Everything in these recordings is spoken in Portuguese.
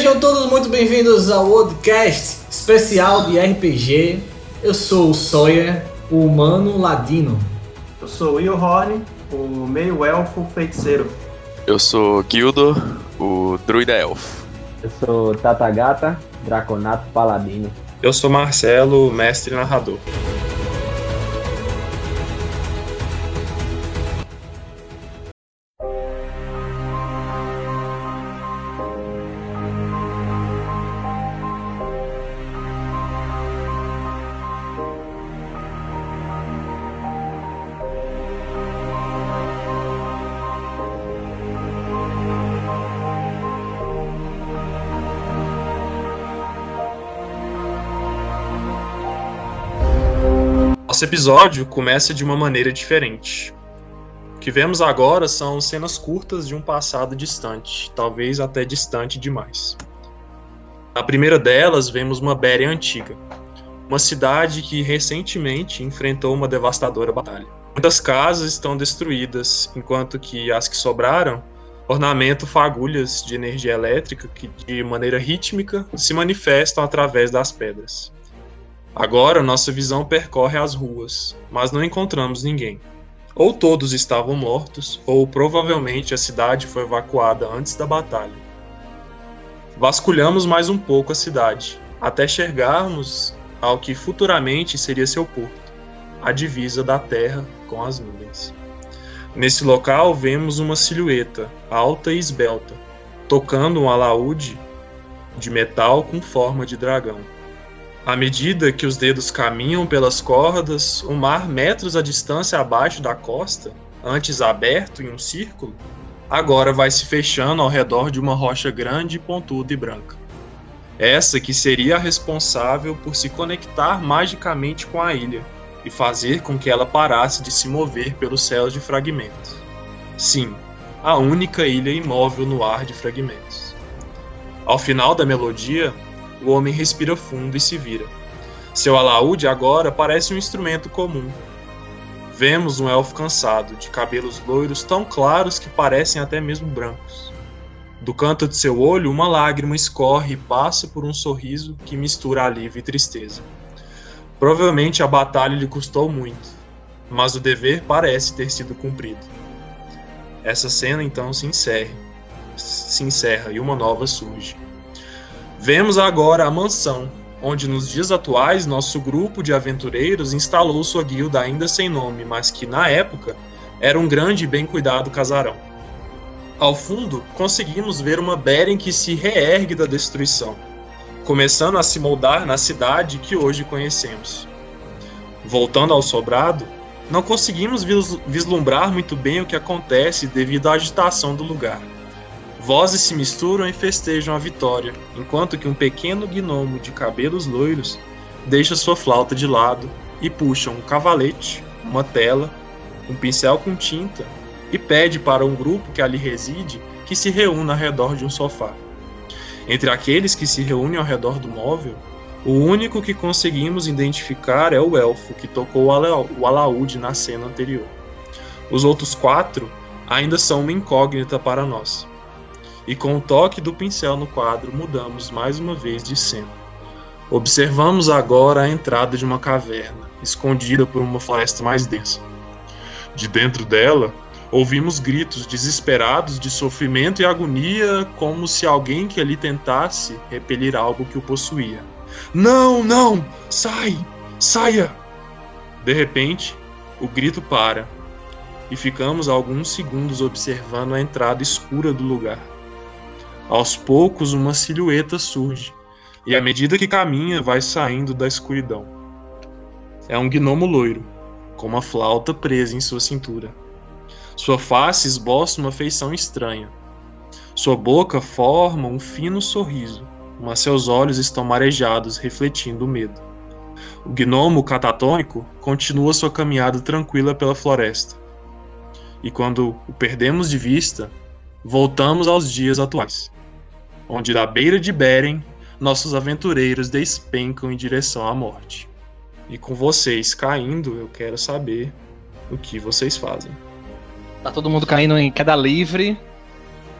Sejam todos muito bem-vindos ao podcast especial de RPG. Eu sou o Sawyer, o humano ladino. Eu sou o Will Horn, o meio-elfo feiticeiro. Eu sou Gildo, o druida elfo. Eu sou Tatagata, draconato paladino. Eu sou Marcelo, mestre narrador. Nosso episódio começa de uma maneira diferente. O que vemos agora são cenas curtas de um passado distante, talvez até distante demais. Na primeira delas, vemos uma Béria antiga, uma cidade que recentemente enfrentou uma devastadora batalha. Muitas casas estão destruídas, enquanto que as que sobraram ornamentam fagulhas de energia elétrica que, de maneira rítmica, se manifestam através das pedras. Agora nossa visão percorre as ruas, mas não encontramos ninguém. Ou todos estavam mortos, ou provavelmente a cidade foi evacuada antes da batalha. Vasculhamos mais um pouco a cidade, até chegarmos ao que futuramente seria seu porto, a divisa da terra com as nuvens. Nesse local vemos uma silhueta alta e esbelta, tocando um alaúde de metal com forma de dragão. À medida que os dedos caminham pelas cordas, o mar metros à distância abaixo da costa, antes aberto em um círculo, agora vai se fechando ao redor de uma rocha grande, pontuda e branca. Essa que seria a responsável por se conectar magicamente com a ilha e fazer com que ela parasse de se mover pelos céus de fragmentos. Sim, a única ilha imóvel no ar de fragmentos. Ao final da melodia, o homem respira fundo e se vira. Seu alaúde agora parece um instrumento comum. Vemos um elfo cansado, de cabelos loiros tão claros que parecem até mesmo brancos. Do canto de seu olho, uma lágrima escorre e passa por um sorriso que mistura alívio e tristeza. Provavelmente a batalha lhe custou muito, mas o dever parece ter sido cumprido. Essa cena então se encerra, se encerra e uma nova surge. Vemos agora a mansão, onde nos dias atuais nosso grupo de aventureiros instalou sua guilda ainda sem nome, mas que na época era um grande e bem cuidado casarão. Ao fundo, conseguimos ver uma Beren que se reergue da destruição, começando a se moldar na cidade que hoje conhecemos. Voltando ao sobrado, não conseguimos vislumbrar muito bem o que acontece devido à agitação do lugar. Vozes se misturam e festejam a vitória, enquanto que um pequeno gnomo de cabelos loiros deixa sua flauta de lado e puxa um cavalete, uma tela, um pincel com tinta e pede para um grupo que ali reside que se reúna ao redor de um sofá. Entre aqueles que se reúnem ao redor do móvel, o único que conseguimos identificar é o elfo que tocou o alaúde na cena anterior. Os outros quatro ainda são uma incógnita para nós e com o toque do pincel no quadro mudamos mais uma vez de cena. Observamos agora a entrada de uma caverna, escondida por uma floresta mais densa. De dentro dela, ouvimos gritos desesperados de sofrimento e agonia, como se alguém que ali tentasse repelir algo que o possuía. Não, não! Sai! Saia! De repente, o grito para e ficamos alguns segundos observando a entrada escura do lugar. Aos poucos, uma silhueta surge, e à medida que caminha, vai saindo da escuridão. É um gnomo loiro, com uma flauta presa em sua cintura. Sua face esboça uma feição estranha. Sua boca forma um fino sorriso, mas seus olhos estão marejados, refletindo o medo. O gnomo catatônico continua sua caminhada tranquila pela floresta. E quando o perdemos de vista, voltamos aos dias atuais onde da beira de Beren, nossos aventureiros despencam em direção à morte. E com vocês caindo, eu quero saber o que vocês fazem. Tá todo mundo caindo em queda livre,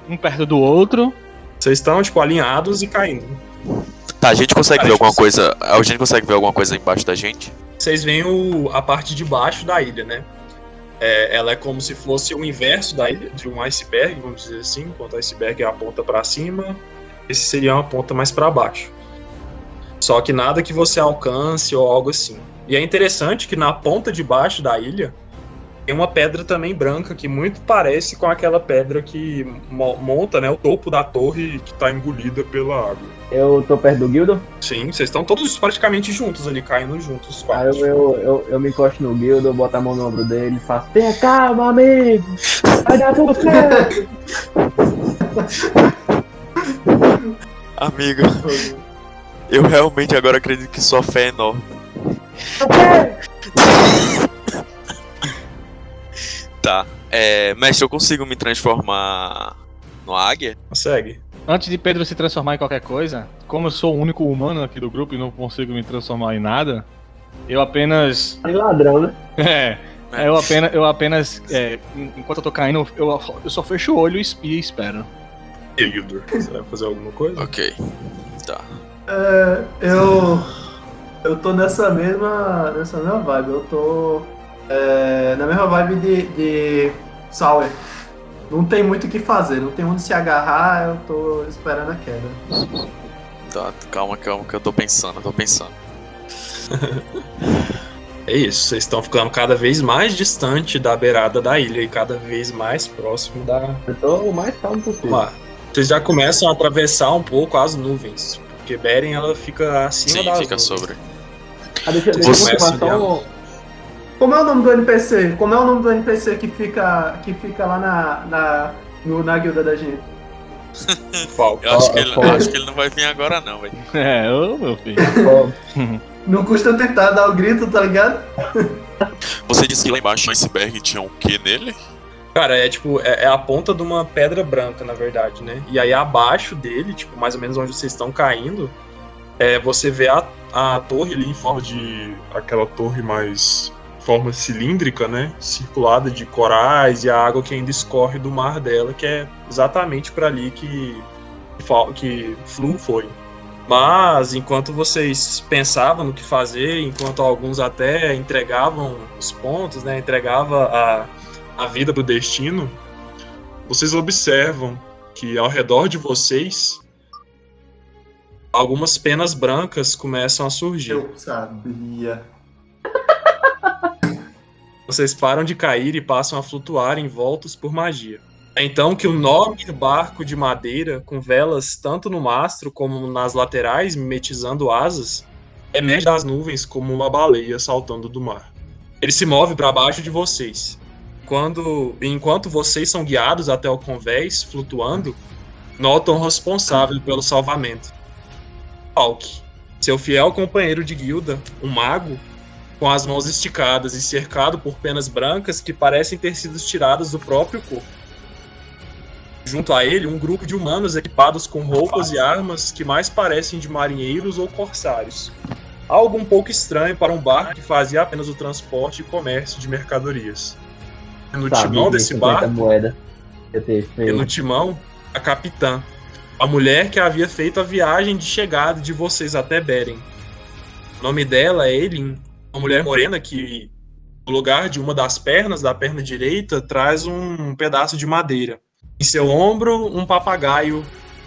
um perto do outro. Vocês estão, tipo, alinhados e caindo. Tá, a gente consegue Cara, ver alguma tipo, coisa. A gente consegue ver alguma coisa embaixo da gente? Vocês veem o, a parte de baixo da ilha, né? É, ela é como se fosse o inverso da ilha, de um iceberg, vamos dizer assim, enquanto o iceberg é a ponta para cima, esse seria uma ponta mais para baixo. Só que nada que você alcance ou algo assim. E é interessante que na ponta de baixo da ilha tem uma pedra também branca que muito parece com aquela pedra que mo- monta né, o topo da torre que está engolida pela água. Eu tô perto do Guildo, Sim, vocês estão todos praticamente juntos ali, caindo juntos, os aí quatro. eu, eu, eu, eu me encosto no Guildo, boto a mão no ombro dele e faço: Tenha calma, amigo! Vai dar tudo certo! Amigo, eu realmente agora acredito que sua fé é enorme. Tá. É, mestre, eu consigo me transformar no águia? Consegue. Antes de Pedro se transformar em qualquer coisa, como eu sou o único humano aqui do grupo e não consigo me transformar em nada, eu apenas. Tem ladrão, né? É. Eu apenas. Eu apenas é, enquanto eu tô caindo, eu, eu só fecho o olho e e espero. E aí, Hildur, você vai fazer alguma coisa? Ok. Tá. É, eu. Eu tô nessa mesma. nessa mesma vibe. Eu tô. é, na mesma vibe de. de. Sauer. Não tem muito o que fazer, não tem onde se agarrar, eu tô esperando a queda. Tá, calma, calma, que eu tô pensando, eu tô pensando. É isso, vocês estão ficando cada vez mais distante da beirada da ilha e cada vez mais próximo da, Eu tô o mais calmo possível. mar. Vocês já começam a atravessar um pouco as nuvens, porque Beren ela fica acima Sim, das fica nuvens. sobre. Ah, deixa, Vocês deixa eu Como é o nome do NPC? Como é o nome do NPC que fica. que fica lá na. na, no, na guilda da gente? Eu acho, que ele, acho que ele não vai vir agora não, velho. É, ô meu filho. Não custa tentar dar o grito, tá ligado? Você disse que lá embaixo do iceberg tinha um quê nele? Cara, é tipo, é, é a ponta de uma pedra branca, na verdade, né? E aí abaixo dele, tipo, mais ou menos onde vocês estão caindo, é, você vê a, a torre ali em forma de. aquela torre mais. forma cilíndrica, né? Circulada de corais e a água que ainda escorre do mar dela, que é exatamente para ali que. que Fal- que Flu foi. Mas enquanto vocês pensavam no que fazer, enquanto alguns até entregavam os pontos, né? Entregava a, a vida pro destino, vocês observam que ao redor de vocês algumas penas brancas começam a surgir. Eu sabia. Vocês param de cair e passam a flutuar envoltos por magia. É então que o enorme barco de madeira, com velas tanto no mastro como nas laterais, mimetizando asas, emerge das nuvens como uma baleia saltando do mar. Ele se move para baixo de vocês. Quando, enquanto vocês são guiados até o convés, flutuando, notam responsável pelo salvamento. Falk, seu fiel companheiro de guilda, um mago, com as mãos esticadas e cercado por penas brancas que parecem ter sido tiradas do próprio corpo. Junto a ele, um grupo de humanos equipados com roupas e armas que mais parecem de marinheiros ou corsários. Algo um pouco estranho para um barco que fazia apenas o transporte e comércio de mercadorias. No sabia timão desse 50 barco, moeda. E no timão, a capitã, a mulher que havia feito a viagem de chegada de vocês até Beren. O nome dela é Elin, uma mulher morena que, no lugar de uma das pernas, da perna direita, traz um pedaço de madeira. Em seu ombro, um papagaio,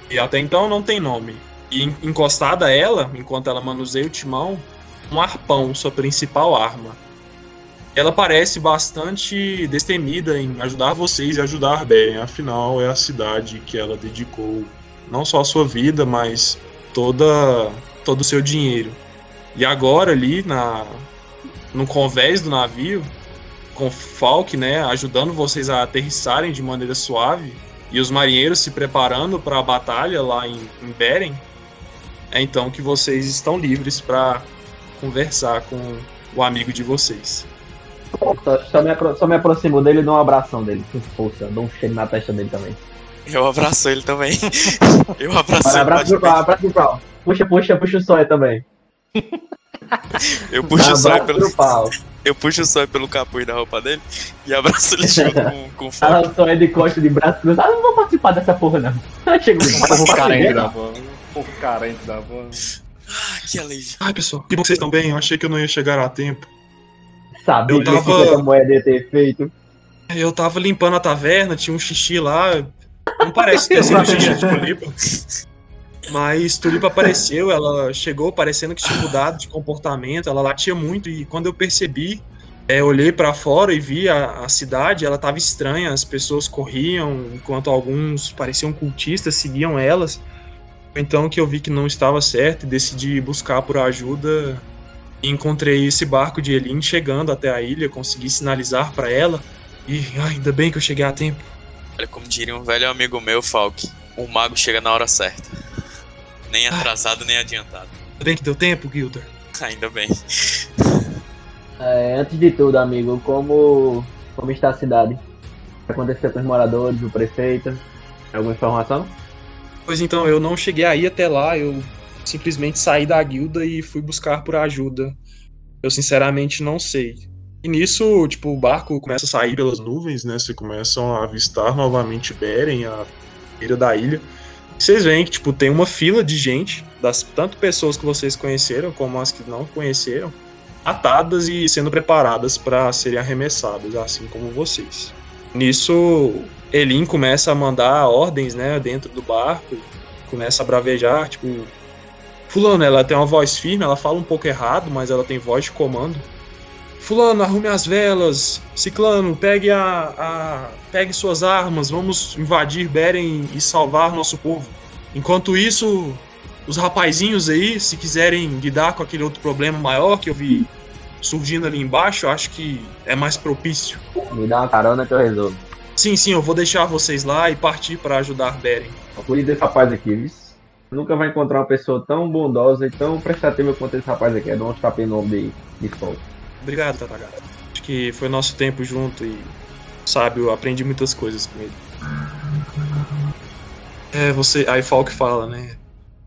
e até então não tem nome. E en- encostada a ela, enquanto ela manuseia o timão, um arpão, sua principal arma. Ela parece bastante destemida em ajudar vocês e ajudar Beren, afinal é a cidade que ela dedicou não só a sua vida, mas toda todo o seu dinheiro. E agora ali na no convés do navio, com Falk, né, ajudando vocês a aterrissarem de maneira suave e os marinheiros se preparando para a batalha lá em, em Beren, é então que vocês estão livres para conversar com o amigo de vocês. Só, só me, apro- só me aproximo dele e dou um abração dele. Com força. Dou um cheiro na testa dele também. Eu abraço ele também. Eu abraço ele. abraço pro pau, abraço pro pau. Puxa, puxa, puxa o sonho também. Eu puxo o sonho pelo. pau. Eu puxo o pelo capuz da roupa dele e abraço ele junto com, Falk. só é de costa de braço cruzado. Ah, não vou participar dessa porra, não. Chegou Um povo carente da povo carente da porra. Ah, que alívio. Ai, pessoal, que bom que vocês estão bem. Eu achei que eu não ia chegar a tempo. Sabia Eu que tava- 50 moedas ia ter feito. Eu tava limpando a taverna, tinha um xixi lá. Não parece ter sido xixi de Tulipa. Mas Tulipa apareceu, ela chegou parecendo que tinha mudado de comportamento, ela latia muito e quando eu percebi, é, olhei pra fora e vi a, a cidade, ela tava estranha, as pessoas corriam, enquanto alguns pareciam cultistas, seguiam elas. Então que eu vi que não estava certo e decidi buscar por ajuda e encontrei esse barco de Elin chegando até a ilha, consegui sinalizar pra ela e ainda bem que eu cheguei a tempo. Olha como diria um velho amigo meu, Falk. O mago chega na hora certa. Nem atrasado, nem adiantado. Ainda bem que deu tempo, Gilder. Ainda bem. É, antes de tudo, amigo, como, como está a cidade? O que aconteceu com os moradores, o prefeito? Tem alguma informação? Pois então, eu não cheguei aí até lá, eu simplesmente saí da guilda e fui buscar por ajuda. Eu sinceramente não sei. E nisso, tipo, o barco começa a sair pelas nuvens, né? Vocês começam a avistar novamente Beren, a beira da ilha. Vocês veem que, tipo, tem uma fila de gente, das tanto pessoas que vocês conheceram como as que não conheceram, atadas e sendo preparadas para serem arremessadas, assim como vocês. Nisso, Elin começa a mandar ordens, né, dentro do barco, começa a bravejar, tipo, fulano, ela tem uma voz firme, ela fala um pouco errado, mas ela tem voz de comando. Fulano, arrume as velas. Ciclano, pegue a, a pegue suas armas, vamos invadir Beren e salvar nosso povo. Enquanto isso, os rapazinhos aí, se quiserem lidar com aquele outro problema maior que eu vi surgindo ali embaixo, acho que é mais propício. Me dá uma carona que eu resolvo. Sim, sim, eu vou deixar vocês lá e partir para ajudar Beren. Procure desse rapaz aqui, viu? Nunca vai encontrar uma pessoa tão bondosa e tão prestativa quanto esse rapaz aqui. É de um tapei nome de, de sol. Obrigado, Tatagata. Acho que foi nosso tempo junto e, sabe, eu aprendi muitas coisas com ele. É, você. Aí Falk fala, né?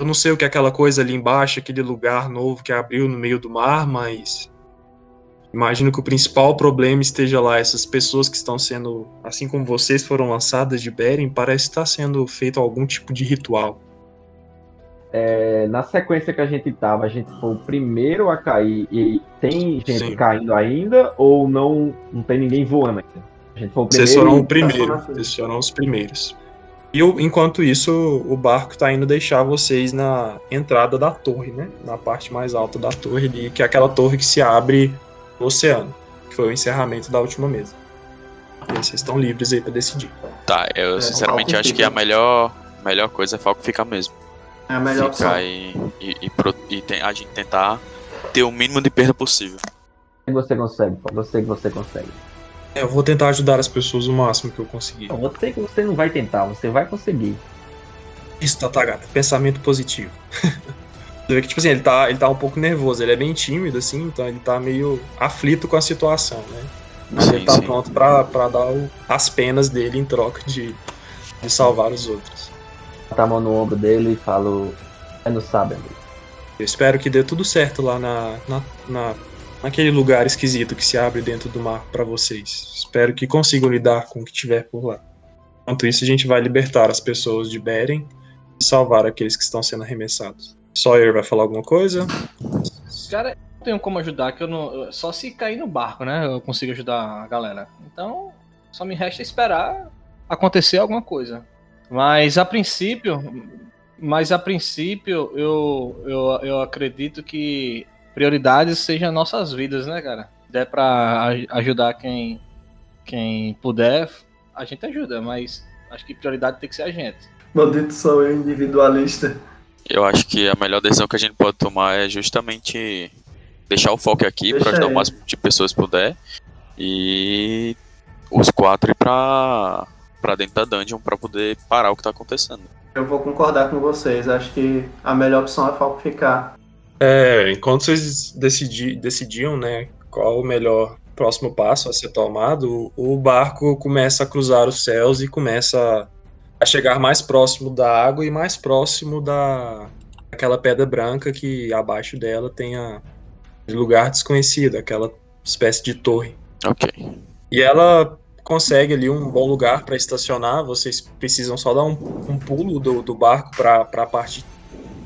Eu não sei o que é aquela coisa ali embaixo, aquele lugar novo que abriu no meio do mar, mas. Imagino que o principal problema esteja lá. Essas pessoas que estão sendo, assim como vocês foram lançadas de Beren, parece estar sendo feito algum tipo de ritual. É, na sequência que a gente tava, a gente foi o primeiro a cair e tem gente Sim. caindo ainda ou não, não tem ninguém voando ainda? A gente foi o Vocês primeiro. foram e- o primeiro. Frente. Vocês foram os primeiros. E o- enquanto isso, o barco tá indo deixar vocês na entrada da torre, né? Na parte mais alta da torre ali, que é aquela torre que se abre no oceano. Que foi o encerramento da última mesa. E aí vocês estão livres aí pra decidir. Tá, eu É, sinceramente acho que a melhor, melhor coisa é Falco ficar mesmo. É a melhor opção. Ficar e, e, e pro- e tem- a gente tentar ter o mínimo de perda possível. você consegue, pô. Você que você consegue. É, eu vou tentar ajudar as pessoas o máximo que eu conseguir. Não, você que você não vai tentar, você vai conseguir. Isso, Tatagata, pensamento positivo. Você vê que, tipo assim, ele tá, ele tá um pouco nervoso, ele é bem tímido, assim, então ele tá meio aflito com a situação, né? Mas ele Sim, tá sim. pronto pra, pra dar o- as penas dele em troca de, de salvar os outros. Bota a mão no ombro dele e falo. É não sabe, amigo. Eu espero que dê tudo certo lá na, na, na- naquele lugar esquisito que se abre dentro do mar pra vocês. Espero que consigam lidar com o que tiver por lá. Enquanto isso, a gente vai libertar as pessoas de Beren e salvar aqueles que estão sendo arremessados. Sawyer vai falar alguma coisa? Cara, eu não tenho como ajudar, que eu não. Só se cair no barco, né? Eu consigo ajudar a galera. Então, só me resta esperar acontecer alguma coisa. Mas a princípio. Mas a princípio, eu, eu, eu acredito que prioridades sejam nossas vidas, né, cara? Se der pra aj- ajudar quem, quem puder, a gente ajuda, mas acho que prioridade tem que ser a gente. Maldito sou eu, individualista. Eu acho que a melhor decisão que a gente pode tomar é justamente deixar o foco aqui para ajudar o ele. máximo de pessoas que puder e os quatro ir pra, pra dentro da dungeon pra poder parar o que tá acontecendo. Eu vou concordar com vocês. Acho que a melhor opção é Falco ficar. É, enquanto vocês decidi, decidiam, né, qual o melhor próximo passo a ser tomado, o barco começa a cruzar os céus e começa a chegar mais próximo da água e mais próximo da aquela pedra branca que abaixo dela tem a lugar desconhecido, aquela espécie de torre. Ok. E ela consegue ali um bom lugar para estacionar. Vocês precisam só dar um, um pulo do, do barco para a parte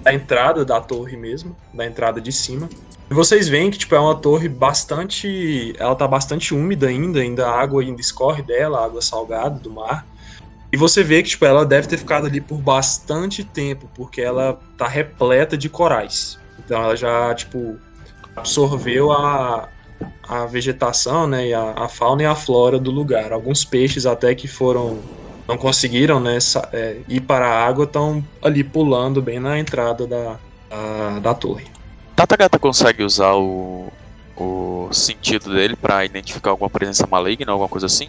da entrada da torre mesmo, da entrada de cima. E vocês veem que tipo, é uma torre bastante. Ela tá bastante úmida ainda, ainda a água ainda escorre dela, água salgada do mar. E você vê que tipo, ela deve ter ficado ali por bastante tempo, porque ela tá repleta de corais. Então ela já, tipo, absorveu a, a vegetação, né, e a, a fauna e a flora do lugar. Alguns peixes até que foram não conseguiram, né, é, ir para a água estão ali pulando bem na entrada da, da, da torre. Tatagata consegue usar o, o sentido dele pra identificar alguma presença maligna, alguma coisa assim?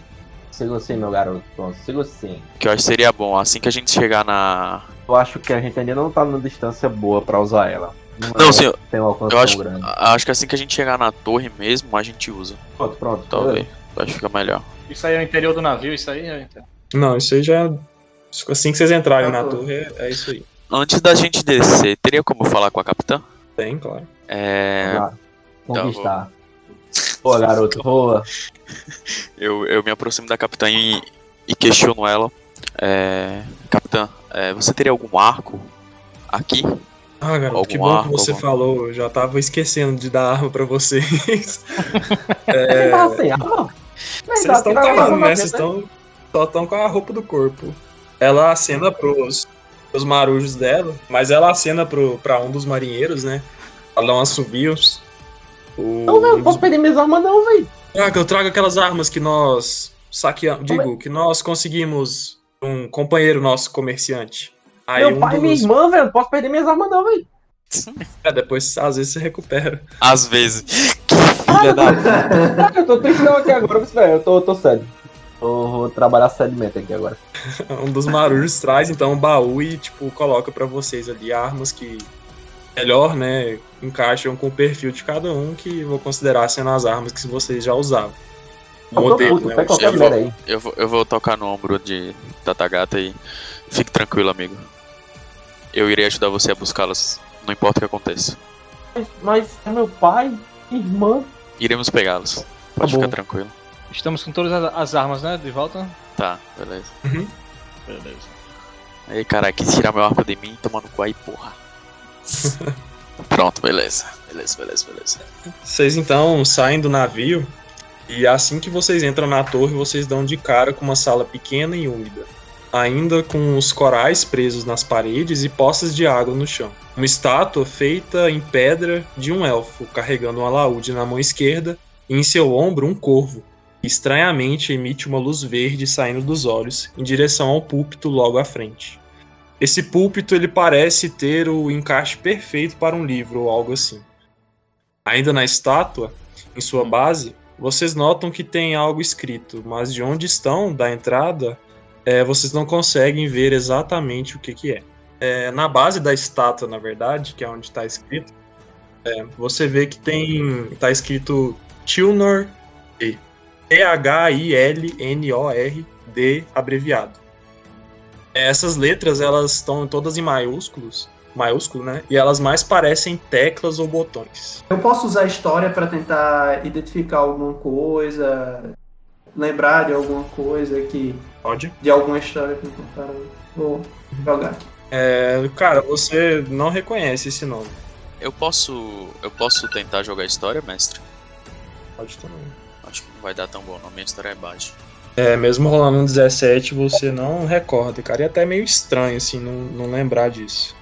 Sigo sim, meu garoto. Pronto, sigo sim. Que eu acho que seria bom, assim que a gente chegar na. Eu acho que a gente ainda não tá numa distância boa pra usar ela. Não, é- sim, eu- tem um alcance Eu acho, tão grande. acho que assim que a gente chegar na torre mesmo, a gente usa. Pronto, pronto. Talvez. Acho que fica melhor. Isso aí é o interior do navio, isso aí é. Não, isso aí já. Assim que vocês entrarem Tá na torre, é, é isso aí. Antes da gente descer, teria como falar com a capitã? Tem, claro. É. Já. Conquistar. Boa, garoto. Boa. Eu, eu me aproximo da capitã e, e questiono ela. É, capitã, é, você teria algum arco aqui? Ah, garoto, Algum que bom arco, que você algum- falou. Eu já tava esquecendo de dar arma pra vocês. Você tava sem arma? Vocês estão passando né? Vocês estão só estão com a roupa do corpo. Ela acena pros, pros marujos dela, mas ela acena pro, pra um dos marinheiros, né? Ela dá um assobio. O, Não, velho, não posso perder minhas armas, não, velho. Ah, que eu trago aquelas armas que nós saqueamos. Digo, que nós conseguimos um companheiro nosso comerciante. Aí Meu um pai e minha dos. irmã, velho, não posso perder minhas armas, não, velho. É, depois, às vezes, você recupera. Às vezes. Que filha da. Eu tô tristão aqui agora, velho. Eu tô, tô sério. Vou trabalhar seriamente aqui agora. um dos marujos traz então um baú e tipo coloca pra vocês ali armas que melhor, né, encaixam com o perfil de cada um que vou considerar sendo as armas que vocês já usavam. Eu modelo, puto, né? Eu vou, eu vou tocar no ombro de Tatagata e fique tranquilo, amigo. Eu irei ajudar você a buscá-las, não importa o que aconteça. Mas, mas é meu pai, irmã. Iremos pegá-los. Pode Tá bom. ficar tranquilo. Estamos com todas as- as armas, né? De volta? Tá, beleza. Beleza. Aí, cara, quis tirar meu arco de mim, tomando cu aí, porra. Pronto, beleza. Beleza, beleza, beleza. Vocês então saem do navio e assim que vocês entram na torre, vocês dão de cara com uma sala pequena e úmida, ainda com os corais presos nas paredes e poças de água no chão. Uma estátua feita em pedra de um elfo carregando um alaúde na mão esquerda e em seu ombro um corvo. que Estranhamente emite uma luz verde saindo dos olhos em direção ao púlpito logo à frente. Esse púlpito ele parece ter o encaixe perfeito para um livro ou algo assim. Ainda na estátua, em sua base, vocês notam que tem algo escrito, mas de onde estão, da entrada, é, vocês não conseguem ver exatamente o que, que é. É, Na base da estátua, na verdade, que é onde está escrito, é, você vê que tem. está escrito Tilnor D. T-H-I-L-N-O-R-D abreviado. É, Essas letras elas estão todas em maiúsculos, maiúsculo, né? E elas mais parecem teclas ou botões. Eu posso usar a história pra tentar identificar alguma coisa, lembrar de alguma coisa que. Pode? de alguma história que me contaram. Vou jogar aqui. É, cara, você não reconhece esse nome. Eu posso. Eu posso tentar jogar história, mestre? Pode também. Acho que não vai dar tão bom, não. Minha história é baixa. É, mesmo rolando um 17, você não recorda, cara. E é até meio estranho, assim, não, não lembrar disso.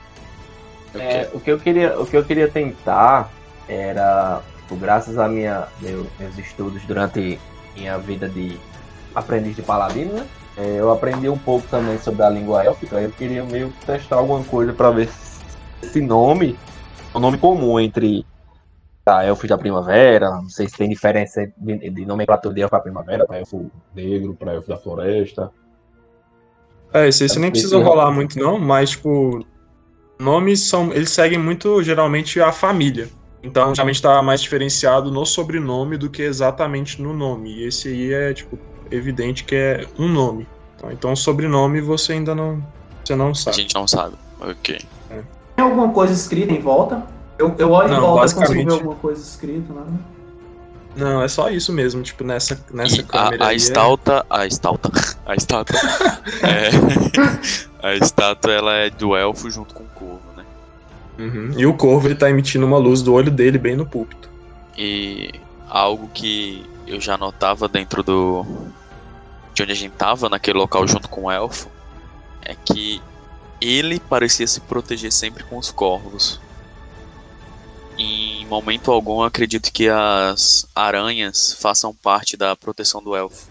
É, quero. o, que eu queria, o que eu queria tentar era, tipo, graças a minha, meu- meus estudos durante minha vida de aprendiz de paladino, né? É, eu aprendi um pouco também sobre a língua élfica. Eu queria meio que testar alguma coisa para ver se esse nome é um nome comum entre a elfos da primavera. Não sei se tem diferença de, de nomenclatura de elfo da primavera para elfo negro, para elfo da floresta. É, isso aí você nem precisa rolar muito, não, mas, tipo, nomes são. Eles seguem muito, geralmente, a família. Então, geralmente tá mais diferenciado no sobrenome do que exatamente no nome. E esse aí é, tipo, evidente que é um nome. Tá? Então, sobrenome você ainda não. Você não A sabe. gente não sabe. Ok. Tem alguma coisa escrita em volta? Eu, eu olho Não, em volta e consigo basicamente- ver alguma coisa escrita, né? Não, é só isso mesmo, tipo, nessa, nessa E câmera. a, a aí é- estalta. A estalta. A estátua. é, a estátua ela é do elfo junto com o corvo? Uhum. E o corvo ele tá emitindo uma luz do olho dele bem no púlpito. E algo que eu já notava dentro do. de onde a gente tava, naquele local junto com o elfo, é que ele parecia se proteger sempre com os corvos. Em momento algum, acredito que as aranhas façam parte da proteção do elfo.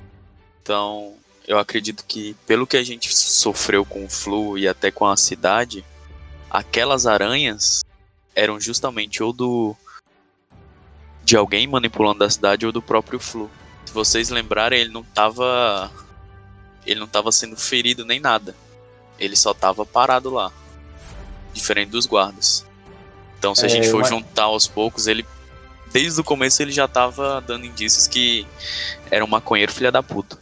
Então, eu acredito que, pelo que a gente sofreu com o Flu e até com a cidade, aquelas aranhas eram justamente ou do de alguém manipulando a cidade ou do próprio Flu. Se vocês lembrarem, ele não tava ele não tava sendo ferido nem nada. Ele só tava parado lá. Diferente dos guardas. Então, se a É, gente for mas- juntar aos poucos, ele desde o começo ele já tava dando indícios que era um maconheiro filha da puta.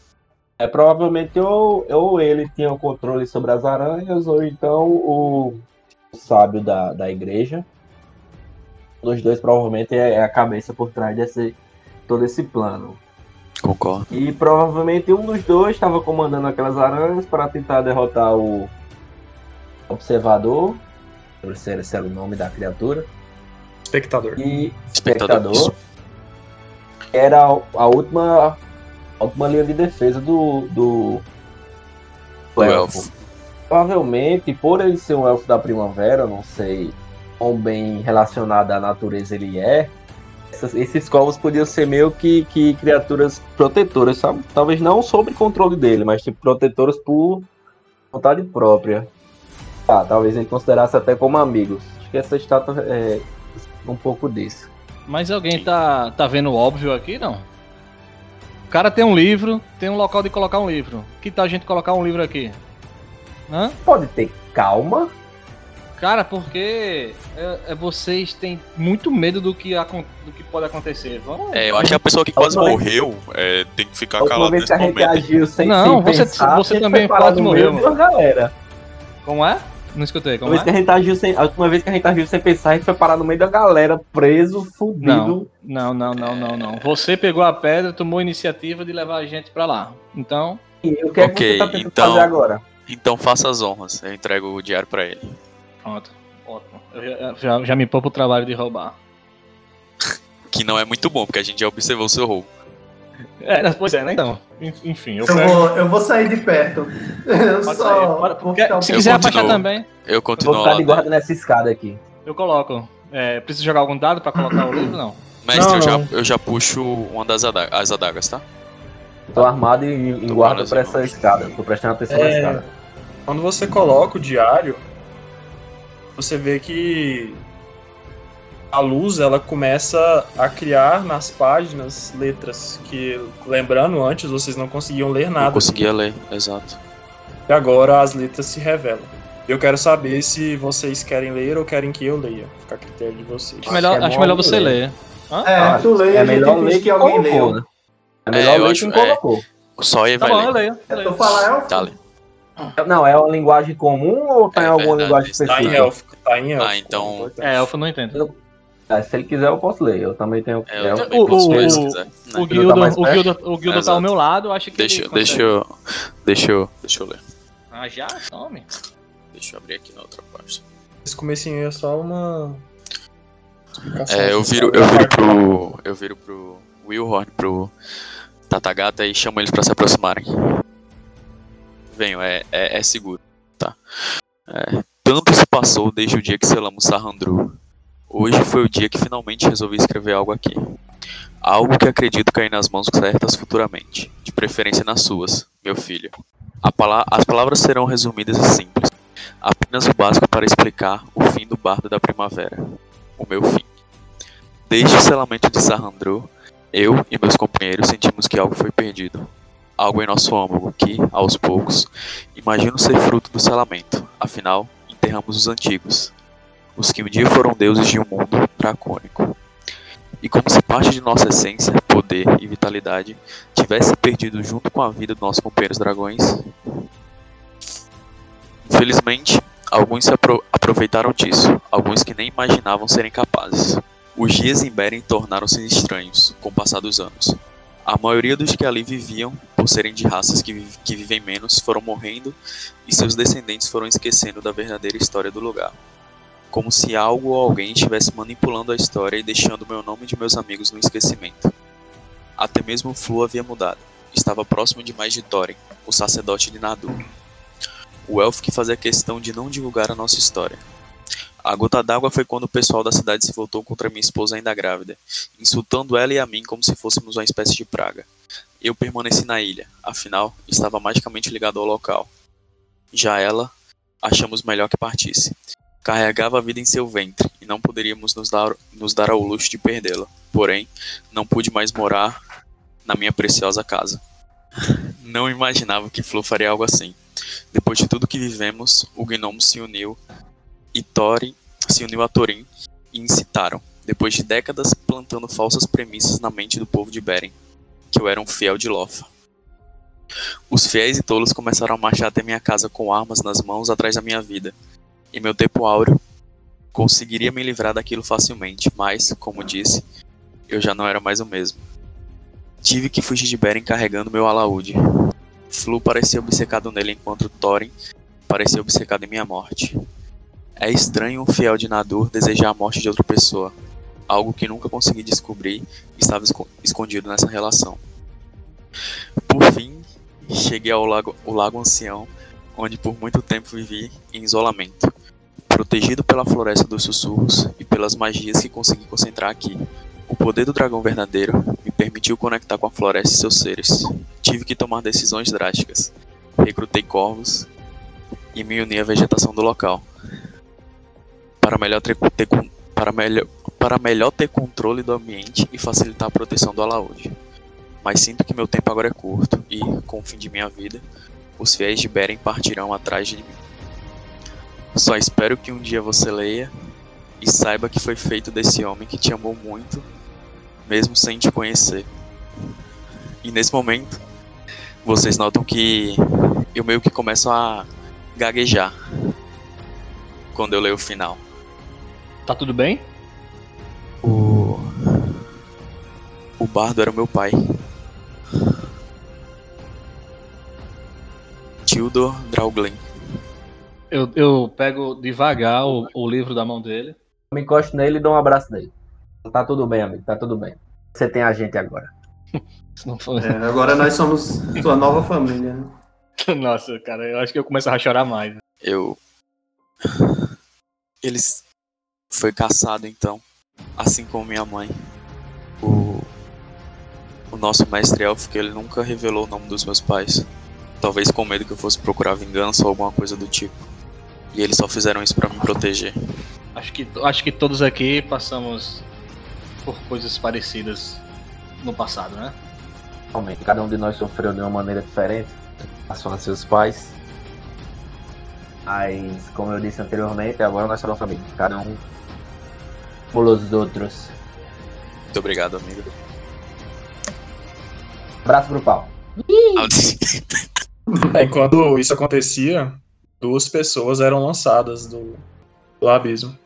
É provavelmente ou, ou ele tinha o controle sobre as aranhas, ou então o, o sábio da, da igreja. Um dos dois provavelmente é, é a cabeça por trás desse todo esse plano. Concordo. E provavelmente um dos dois estava comandando aquelas aranhas para tentar derrotar o observador. Não sei se era o nome da criatura. Espectador. E Espectador. espectador. Era a- a última, a última linha de defesa do, do, Do elfo. Provavelmente, por ele ser um elfo da primavera, não sei quão bem relacionado à natureza ele é, essas- esses corvos podiam ser meio que, que criaturas protetoras, sabe? Talvez não sob controle dele, mas tipo, protetoras por vontade própria. Tá, talvez ele considerasse até como amigos. Acho que essa estátua é um pouco disso. Mas alguém tá, tá vendo óbvio aqui, não? O cara tem um livro, tem um local de colocar um livro. Que tal a gente colocar um livro aqui? Hã? Pode ter calma, Cara, porque é, é, vocês têm muito medo do que, do que pode acontecer. Vamos. É, eu acho que a pessoa que quase morreu é, tem que ficar A calada nesse que a momento. aí. agiu sem, Não, sem você- pensar, você a também quase no meio morreu, galera. Como é? Não escutei, A, como vez que é? a, gente agiu sem, a última vez que a gente agiu sem pensar, a gente foi parar no meio da galera, preso, fudido. Não, não, não, não, não, não. Você pegou a pedra, tomou a iniciativa de levar a gente pra lá. Então, E o que é que Ok, você tá tentando então- fazer agora? Então faça as honras. Eu entrego o diário pra ele. pronto. Ótimo. Eu já, já, já me poupo o trabalho de roubar. Que não é muito bom, porque a gente já observou o seu roubo. É, pois é, né? Então, en- enfim, eu Eu pego. vou, eu vou sair de perto. Eu Pode só. sair. Um se Eu quiser continuo. abaixar também, Eu Eu vou continuo ficar lá. de guarda nessa escada aqui. eu coloco. É, preciso jogar algum dado pra colocar o livro? Não. Mestre, Não, eu, já, não. eu já puxo uma das adagas, as adagas, tá? Tô armado e, e guardando pra essa escada. Tô prestando atenção na É. escada. Quando você coloca o diário, você vê que a luz ela começa a criar nas páginas letras que, lembrando, antes vocês não conseguiam ler Não nada. conseguia ler, exato. E agora as letras se revelam. Eu quero saber se vocês querem ler ou querem que eu leia. Fica a critério de vocês. Acho melhor, que é acho bom melhor você ler. ler. É, Ah, tu lê é melhor ler que que alguém leu. né? É É, melhor eu ler acho- é. colocou. Sawyer Tá vai bom, eu ler. leio. eu É, leio. tu falar é o. Tá, lê. Não, é uma linguagem comum ou tá É em alguma verdade, linguagem está Tá em específica? élfico, tá em élfico. Ah, então-. É, elfo não entendo. Ah, se ele quiser, eu posso ler. Eu também tenho. É, eu eu- também o- posso o- ler se quiser. O? Guildo, mais o? Guildo, o Guildo tá ao meu lado, acho que Deixa, deixa eu. Deixa eu. Deixa eu ler. Ah, já? Tome. Deixa eu abrir aqui na outra parte. Esse comecinho aí é só uma. É, eu viro, eu viro pro. Eu viro pro Wilhorn, pro Tatagata e chamo eles pra se aproximarem. Venham, é, é, é seguro, tá? É, tanto se passou desde o dia que selamos Sahandru. Hoje foi o dia que finalmente resolvi escrever algo aqui. Algo que acredito cair nas mãos certas futuramente, de preferência nas suas, meu filho. Pala- as palavras serão resumidas e simples. Apenas o básico para explicar o fim do bardo da primavera. O meu fim. Desde o selamento de Sahandru, eu e meus companheiros sentimos que algo foi perdido. Algo em nosso âmago que, aos poucos, imagino ser fruto do selamento. Afinal, enterramos os antigos. Os que um dia foram deuses de um mundo dracônico. E como se parte de nossa essência, poder e vitalidade tivesse perdido junto com a vida dos nossos companheiros dragões. Infelizmente, alguns se apro- aproveitaram disso, alguns que nem imaginavam serem capazes. Os dias em Beren tornaram-se estranhos com o passar dos anos. A maioria dos que ali viviam, por serem de raças que, que vivem menos, foram morrendo e seus descendentes foram esquecendo da verdadeira história do lugar. Como se algo ou alguém estivesse manipulando a história e deixando meu nome e de meus amigos no esquecimento. Até mesmo o Flu havia mudado. Estava próximo demais de Thorin, o sacerdote de Nadu. O elfo que fazia questão de não divulgar a nossa história. A gota d'água foi quando o pessoal da cidade se voltou contra minha esposa ainda grávida, insultando ela e a mim como se fôssemos uma espécie de praga. Eu permaneci na ilha, afinal, estava magicamente ligado ao local. Já ela, achamos melhor que partisse. Carregava a vida em seu ventre e não poderíamos nos dar, nos dar ao luxo de perdê-la. Porém, não pude mais morar na minha preciosa casa. Não imaginava que Flo faria algo assim. Depois de tudo que vivemos, o gnomo se uniu Thorin se uniu a Thorin e incitaram, depois de décadas plantando falsas premissas na mente do povo de Beren, que eu era um fiel de Lofa. Os fiéis e tolos começaram a marchar até minha casa com armas nas mãos atrás da minha vida. Em meu tempo áureo, conseguiria me livrar daquilo facilmente, mas, como disse, eu já não era mais o mesmo. Tive que fugir de Beren carregando meu alaúde. Flu parecia obcecado nele enquanto Thorin parecia obcecado em minha morte. É estranho um fiel de Nadur desejar a morte de outra pessoa. Algo que nunca consegui descobrir estava esco- escondido nessa relação. Por fim, cheguei ao lago, o Lago Ancião, onde por muito tempo vivi em isolamento, protegido pela Floresta dos Sussurros e pelas magias que consegui concentrar aqui. O poder do dragão verdadeiro me permitiu conectar com a floresta e seus seres. Tive que tomar decisões drásticas. Recrutei corvos e me uni à vegetação do local. Para melhor ter, ter para melhor, para melhor ter controle do ambiente e facilitar a proteção do alaúde. Mas sinto que meu tempo agora é curto e, com o fim de minha vida, os fiéis de Beren partirão atrás de mim. Só espero que um dia você leia e saiba que foi feito desse homem que te amou muito, mesmo sem te conhecer. E nesse momento, vocês notam que eu meio que começo a gaguejar quando eu leio o final. Tá tudo bem? O. O bardo era meu pai. Tildor Drauglen. Eu, eu pego devagar o, o livro da mão dele. Eu me encosto nele e dou um abraço nele. Tá tudo bem, amigo, tá tudo bem. Você tem a gente agora. É, agora nós somos sua nova família. né? Nossa, cara, eu acho que eu começo a chorar mais. Eu. Eles. Foi caçado então. Assim como minha mãe. O. O nosso mestre elfo, que ele nunca revelou o nome dos meus pais. Talvez com medo que eu fosse procurar vingança ou alguma coisa do tipo. E eles só fizeram isso pra me proteger. Acho que, acho que todos aqui passamos por coisas parecidas no passado, né? Realmente, cada um de nós sofreu de uma maneira diferente. Passou a seus pais. Mas, como eu disse anteriormente, agora nós somos família. Cada um pelos outros. Muito obrigado, amigo. Abraço pro pau. Enquanto isso acontecia, duas pessoas eram lançadas do, do abismo.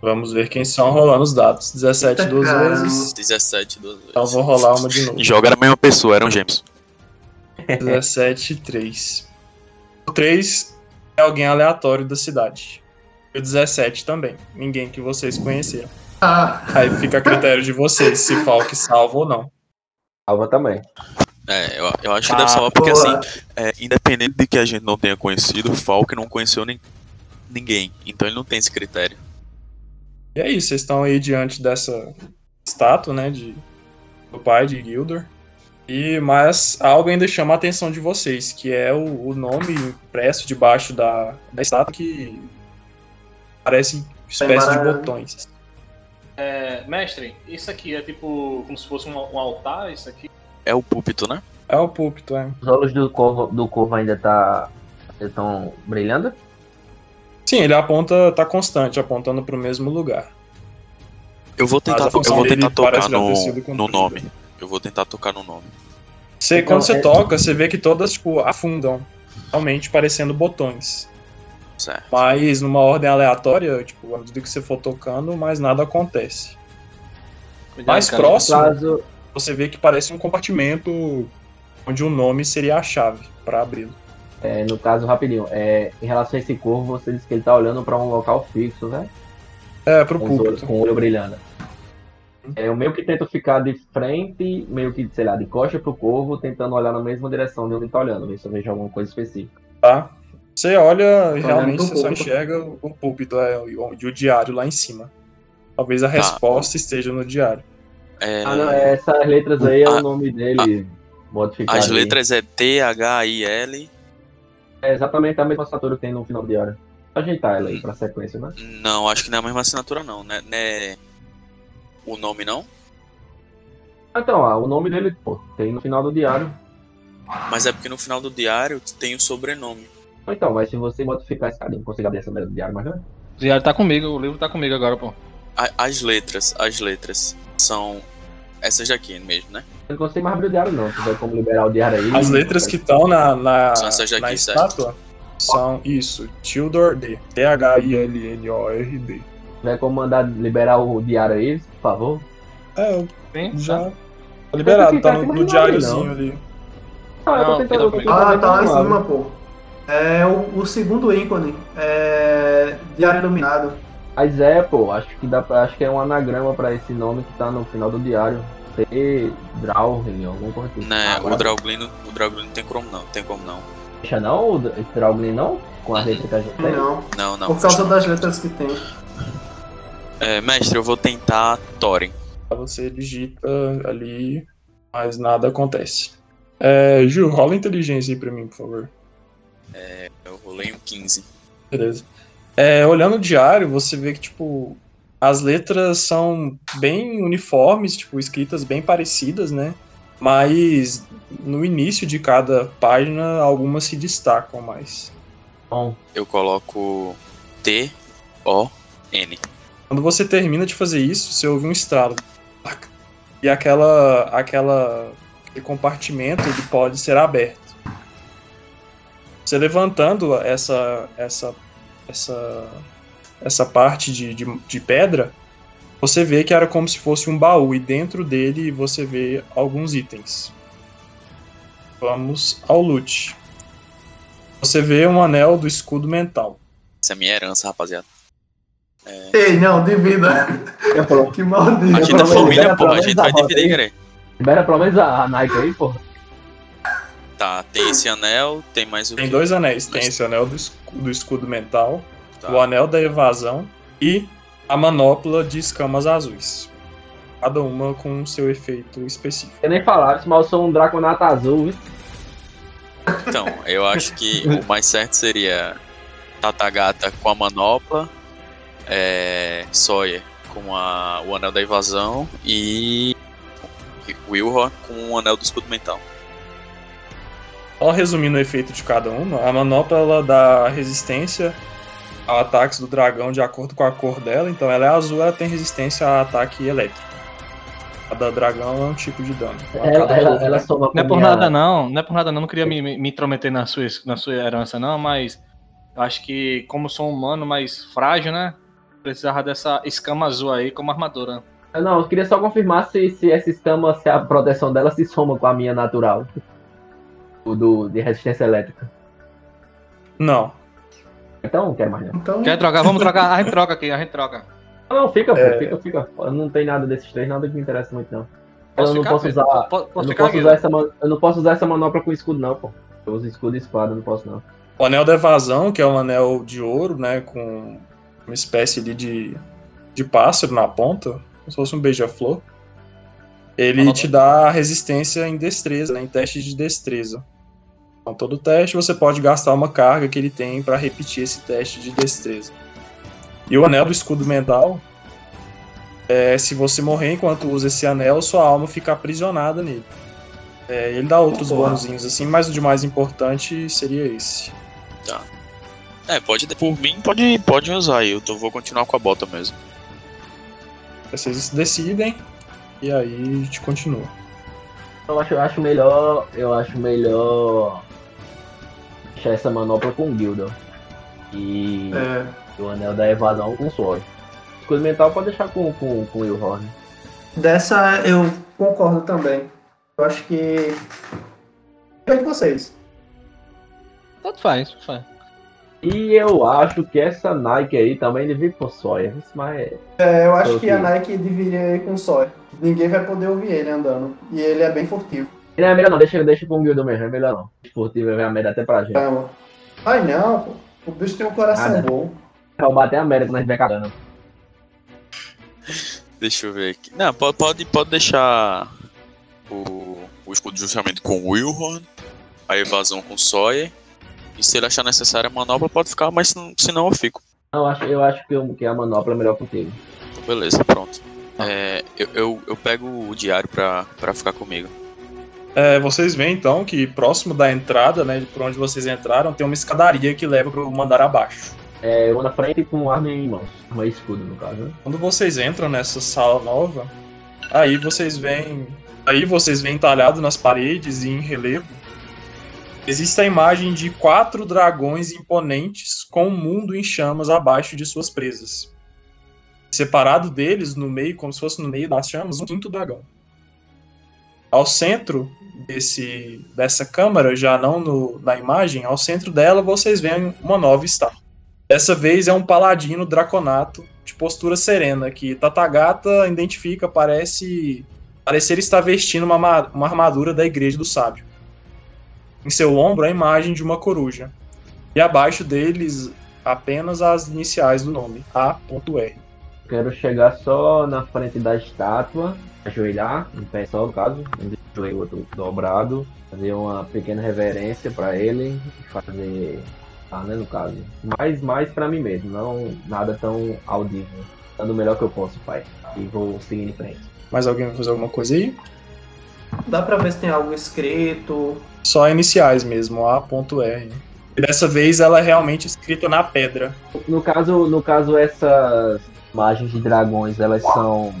Vamos ver quem são rolando os dados. 17 Eita, duas caramba. vezes. 17 duas vezes. Então vou rolar uma de novo. E joga na mesma pessoa, eram gêmeos. 17 e 3. O 3 é alguém aleatório da cidade. E o 17 também. Ninguém que vocês conheceram. Ah, Aí fica a critério de vocês se Falk salva ou não. Salva também. É, eu, eu acho que Ah, deve salvar porque boa. assim, é, independente de que a gente não tenha conhecido, o Falk não conheceu nem, ninguém. Então ele não tem esse critério. E é isso, vocês estão aí diante dessa estátua, né, de, do pai de Gildor. E, mas algo ainda chama a atenção de vocês, que é o, o nome impresso debaixo da, da estátua que parece espécie de botões. É, mestre, isso aqui é tipo como se fosse um, um altar, isso aqui. É o púlpito, né? É o púlpito, é. Os olhos do corvo, do corvo ainda tá. estão brilhando? Sim, ele aponta, tá constante, apontando pro mesmo lugar. Eu vou tentar, eu vou tentar tocar no, no nome. Eu vou tentar tocar no nome. Você, Então, quando você é- toca, você vê que todas, tipo, afundam. Realmente parecendo botões. Certo. Mas numa ordem aleatória, tipo, à medida que você for tocando, mais nada acontece. Cuidado, Mais cara. Próximo, caso, você vê que parece um compartimento onde o nome seria a chave para abri-lo. é, no caso, rapidinho, é, em relação a esse corvo, você disse que ele tá olhando pra um local fixo, né? É, pro Com, os olhos, com o olho brilhando. É, eu meio que tento ficar de frente, meio que, sei lá, de costa pro corvo, tentando olhar na mesma direção de onde ele tá olhando, ver se eu vejo alguma coisa específica. Tá? Você olha e Tô realmente você só enxerga o púlpito é, e o e o diário lá em cima. Talvez a resposta esteja no diário. É, Ah, não, é, essas letras aí é Ah, o nome dele modificado. as aí. letras é T, H, I, L. É exatamente a mesma assinatura que tem no final do diário. Ajeitar ela aí pra sequência, né? Não, acho que não é a mesma assinatura, não. Né, né o nome, não? Então, ah, o nome dele, pô, tem no final do diário. Mas é porque no final do diário tem o sobrenome. Então, mas se você modificar esse cadinho, consigo abrir essa merda do diário, mas não. O diário tá comigo, o livro tá comigo agora, pô. A- as letras, as letras são essas daqui mesmo, né? Eu não consigo mais abrir o diário, não. Se tiver como liberar o diário aí. As letras que estão na, na, São essas na certo? estátua são isso, Tildor D. T-H-I-L-L-O-R-D. Se tiver como mandar liberar o diário aí, por favor. É, eu Sim, já. Tá liberado, tá no, no não diáriozinho não. ali. Ah, eu tô Não, tentando. eu tô finalmente. tentando Ah, tá lá em cima, pô. É o, o segundo ícone. É. Diário Iluminado. Mas é, pô, acho que dá pra, acho que é um anagrama pra esse nome que tá no final do diário. T. Draugen, alguma coisa assim. Né, Agora o Drauglino, o Drauglino tem como não, tem como não. Deixa não o não? Com a letra que a gente tem? Não. Não, não. Por causa das letras que tem. É, mestre, eu vou tentar Thorin. Você digita ali, mas nada acontece. É, Ju, rola inteligência aí pra mim, por favor. Eu rolei um 15. Beleza. É, olhando o diário, você vê que, tipo, as letras são bem uniformes, tipo, escritas bem parecidas, né? Mas no início de cada página, algumas se destacam mais. Bom, Eu coloco T, O, N. Quando você termina de fazer isso, você ouve um estralo. E aquela, aquela, aquele compartimento ele pode ser aberto. Você levantando essa, essa, essa, essa parte de, de, de pedra, você vê que era como se fosse um baú e dentro dele você vê alguns itens. Vamos ao loot. Você vê um anel do escudo mental. Essa é a minha herança, rapaziada. Ei, não, divida. eu falo, Que maldito. Aqui da pelo menos família, porra, a gente vai a dividir, cara. libera pelo menos a, a Nike aí, pô. Tá, tem esse anel, tem mais o Tem quê? dois anéis. Tem Mas- esse anel do escu- do escudo mental Tá. o anel da evasão e a manopla de escamas azuis. Cada uma com seu efeito específico. Eu nem falar, mas eu sou um Draconato azul, viu? Então, eu acho que o mais certo seria Tatagata com a manopla, é, Sawyer com a, o anel da invasão e Wilhor com o anel do escudo mental. Só resumindo o efeito de cada uma, a manopla ela dá resistência a ataques do dragão de acordo com a cor dela, então ela é azul, ela tem resistência a ataque elétrico. A da dragão é um tipo de dano. Então, Ela, ela, ela Não é por minha- nada não, não é por nada não, não queria me, me me intrometer na sua, na sua herança não, mas eu acho que como sou um humano mais frágil, né, precisava dessa escama azul aí como armadura. Não, eu queria só confirmar se, se essa escama, se a proteção dela se soma com a minha natural. O do, de resistência elétrica. Não. Então, não quero mais não. Então, Quer trocar? Vamos trocar, a gente troca aqui, a gente troca. Não, fica, pô, É. fica, fica. Eu não tem nada desses três, nada que me interessa muito, não. Eu Posso não ficar, posso usar. Po- Eu Posso não ficar posso usar essa, man- eu não posso usar essa manopla com escudo, não, pô. Eu uso escudo e espada, não posso, não. O anel da evasão, que é um anel de ouro, né, com uma espécie ali de, de pássaro na ponta, como se fosse um beija-flor. Ele te dá resistência em destreza, né, em teste de destreza. Então, todo teste você pode gastar uma carga que ele tem para repetir esse teste de destreza. E o anel do escudo mental, é, se você morrer enquanto usa esse anel, sua alma fica aprisionada nele. É, ele dá outros Porra. bonuzinhos assim, mas o de mais importante seria esse. É, pode, por mim, pode, pode usar aí, eu tô- vou continuar com a bota mesmo. Vocês decidem e aí a gente continua. Eu acho, eu acho melhor. Eu acho melhor. Deixar essa manopla com o Gildor. E é, o anel da evasão com o Sword. Escudo mental pode deixar com, com, com o Wilhorn. Dessa eu concordo também. Eu acho que. É de vocês. Tanto faz, tanto faz. E eu acho que essa Nike aí também devia ir pro Sawyer. Mas É, eu acho que a Nike deveria ir com o Sawyer. Ninguém vai poder ouvir ele andando. E ele é bem furtivo. Não é melhor não, deixa, deixa com o Guildo mesmo, é melhor não. Esportivo é a merda até pra gente. Então, ai não, pô. O bicho tem um coração Nada. bom. Vai bater a merda quando a gente vai cagando. Deixa eu ver aqui. Não, pode, pode, pode deixar o, o escudo justamente com o Wilhorn, a evasão com o Sawyer. E se ele achar necessária a manobra, pode ficar, mas se não, se não eu fico. Não, eu acho, eu acho que, o- que a manopla é melhor contigo. Então, beleza, pronto. É, eu, eu, eu pego o diário pra, pra ficar comigo. É, vocês veem então que próximo da entrada, né, por onde vocês entraram, tem uma escadaria que leva para o andar abaixo. É, eu na frente com arma em mãos. Arma e escudo, no caso, né? Quando vocês entram nessa sala nova, aí vocês veem, aí vocês veem talhado nas paredes e em relevo, existe a imagem de quatro dragões imponentes com o mundo em chamas abaixo de suas presas. Separado deles, no meio, como se fosse no meio das chamas, um quinto dragão. Ao centro desse, dessa câmara, já não no- na imagem, ao centro dela vocês veem uma nova estátua. Dessa vez é um paladino draconato de postura serena, que Tatagata identifica, parece parecer estar vestindo uma, ma- uma armadura da Igreja do Sábio. Em seu ombro a imagem de uma coruja. E abaixo deles apenas as iniciais do nome, A.R. Quero chegar só na frente da estátua, ajoelhar, em pé só, no caso, um joelho outro dobrado, fazer uma pequena reverência pra ele e fazer. Ah, né, no caso. Mais, mais pra mim mesmo, não nada tão audível. Dando o melhor que eu posso, pai. E vou seguir em frente. Mais alguém vai fazer alguma coisa aí? Dá pra ver se tem algo escrito. Só iniciais mesmo, A.R. E dessa vez ela é realmente escrita na pedra. No caso, no caso, essas imagens de dragões, elas são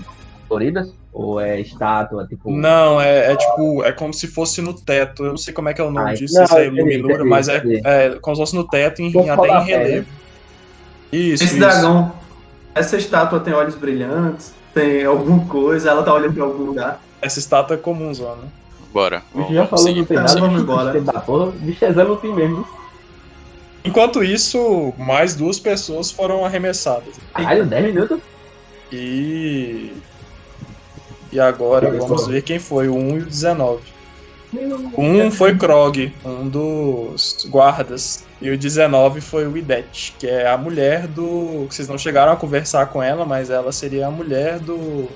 coloridas? Ou é estátua, tipo. Não, é, é tipo, é como se fosse no teto. Eu não sei como é que é o nome Ai, disso, não, se é iluminura, mas é, é como se fosse no teto, em, Como até em relevo. Isso, Esse isso. dragão, essa estátua tem olhos brilhantes, tem alguma coisa, ela tá olhando pra algum lugar. Essa estátua é comum, zona. Bora. Vamos, já falou, seguir. não tem Ah, nada. vamos embora. Bicho é Zé Lutin mesmo. Enquanto isso, mais duas pessoas foram arremessadas. Caralho, 10 minutos? E. E agora vamos foi? ver quem foi, o 1 e o 19. O 1 foi Krog, um dos guardas. E o 19 foi o Idete, que é a mulher do. Vocês não chegaram a conversar com ela, mas ela seria a mulher do.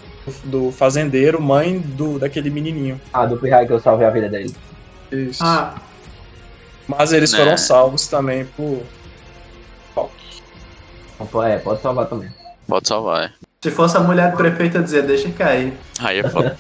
Do fazendeiro, mãe do daquele menininho. Ah, do Pirrai que eu salvei a vida dele. Isso. Ah, Mas eles Né. foram salvos também por. É, pode salvar também. Pode salvar, é. se fosse a mulher do prefeito a dizer, deixa cair. Aí é foda.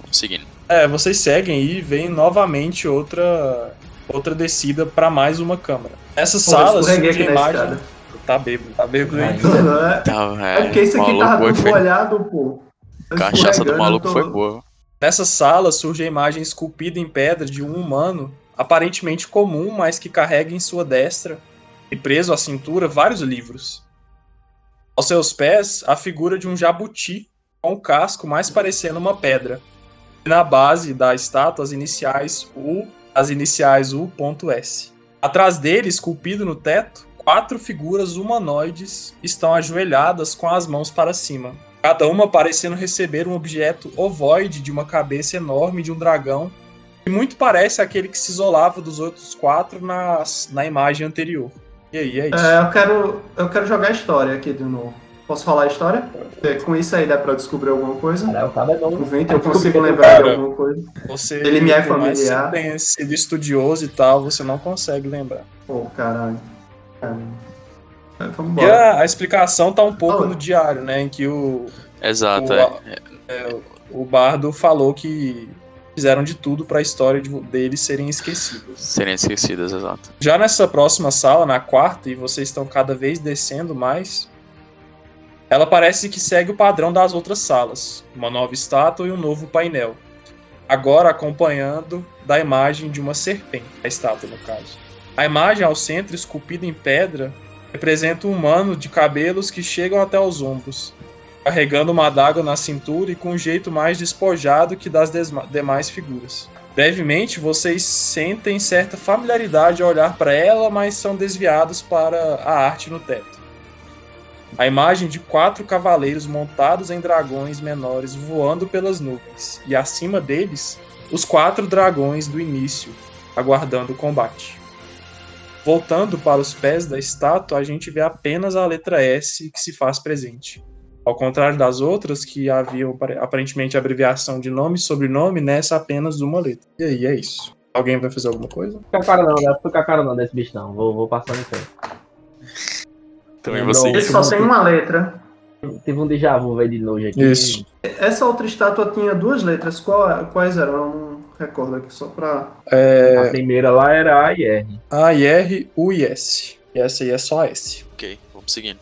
vamos seguindo. É, vocês seguem e veem novamente outra outra descida para mais uma câmara. Nessa Pô, sala eu escorreguei surge a imagem. Tá bêbado, tá bêbado aí. É, Tá, é porque isso aqui maluco tava foi tudo molhado, pô. Eu Cachaça do maluco eu foi tô- boa. Nessa sala surge a imagem esculpida em pedra de um humano, aparentemente comum, mas que carrega em sua destra e preso à cintura vários livros. Aos seus pés, a figura de um jabuti com o casco mais parecendo uma pedra. E na base da estátua, as iniciais U, as iniciais U.S. Atrás dele, esculpido no teto, quatro figuras humanoides estão ajoelhadas com as mãos para cima cada uma parecendo receber um objeto ovoide de uma cabeça enorme de um dragão, que muito parece aquele que se isolava dos outros quatro nas, na imagem anterior. E aí, é isso. É, eu quero, eu quero jogar a história aqui de novo. Posso falar a história? É, Com isso aí dá pra descobrir alguma coisa? Caralho, o cara é Com bom. 20 eu consigo lembrar de Cara. alguma coisa. Você, ele me é familiar. Você tenha sido estudioso e tal, você não consegue lembrar. Pô, caralho. caralho. É, vamos E embora. a, a explicação tá um pouco Ah. no diário, né? Em que o, Exato, o, é. é, o Bardo falou que fizeram de tudo pra história de, deles serem esquecidas. Serem esquecidas, exato. Já nessa próxima sala, na quarta, e vocês estão cada vez descendo mais, ela parece que segue o padrão das outras salas, uma nova estátua e um novo painel. Agora acompanhando da imagem de uma serpente, a estátua no caso. A imagem ao centro, esculpida em pedra, representa um humano de cabelos que chegam até os ombros. Carregando uma adaga na cintura e com um jeito mais despojado que das demais figuras. Brevemente, vocês sentem certa familiaridade ao olhar para ela, mas são desviados para a arte no teto. A imagem de quatro cavaleiros montados em dragões menores voando pelas nuvens, e acima deles, os quatro dragões do início, aguardando o combate. Voltando para os pés da estátua, a gente vê apenas a letra S que se faz presente. Ao contrário das outras, que haviam apare- aparentemente abreviação de nome e sobrenome, nessa apenas uma letra. E aí, é isso. Alguém vai fazer alguma coisa? Fica a cara não, não fica a cara não desse bicho não. Vou, vou passando em frente. Também Lembrou- você. Ele só tem uma letra. Teve um déjà vu velho de nojo aqui. Isso. Essa outra estátua tinha duas letras. Qual- quais eram? Eu não recordo aqui, só pra. A primeira lá era A e R. A, I, R, U e S. E essa aí é só S. Ok, vamos seguindo.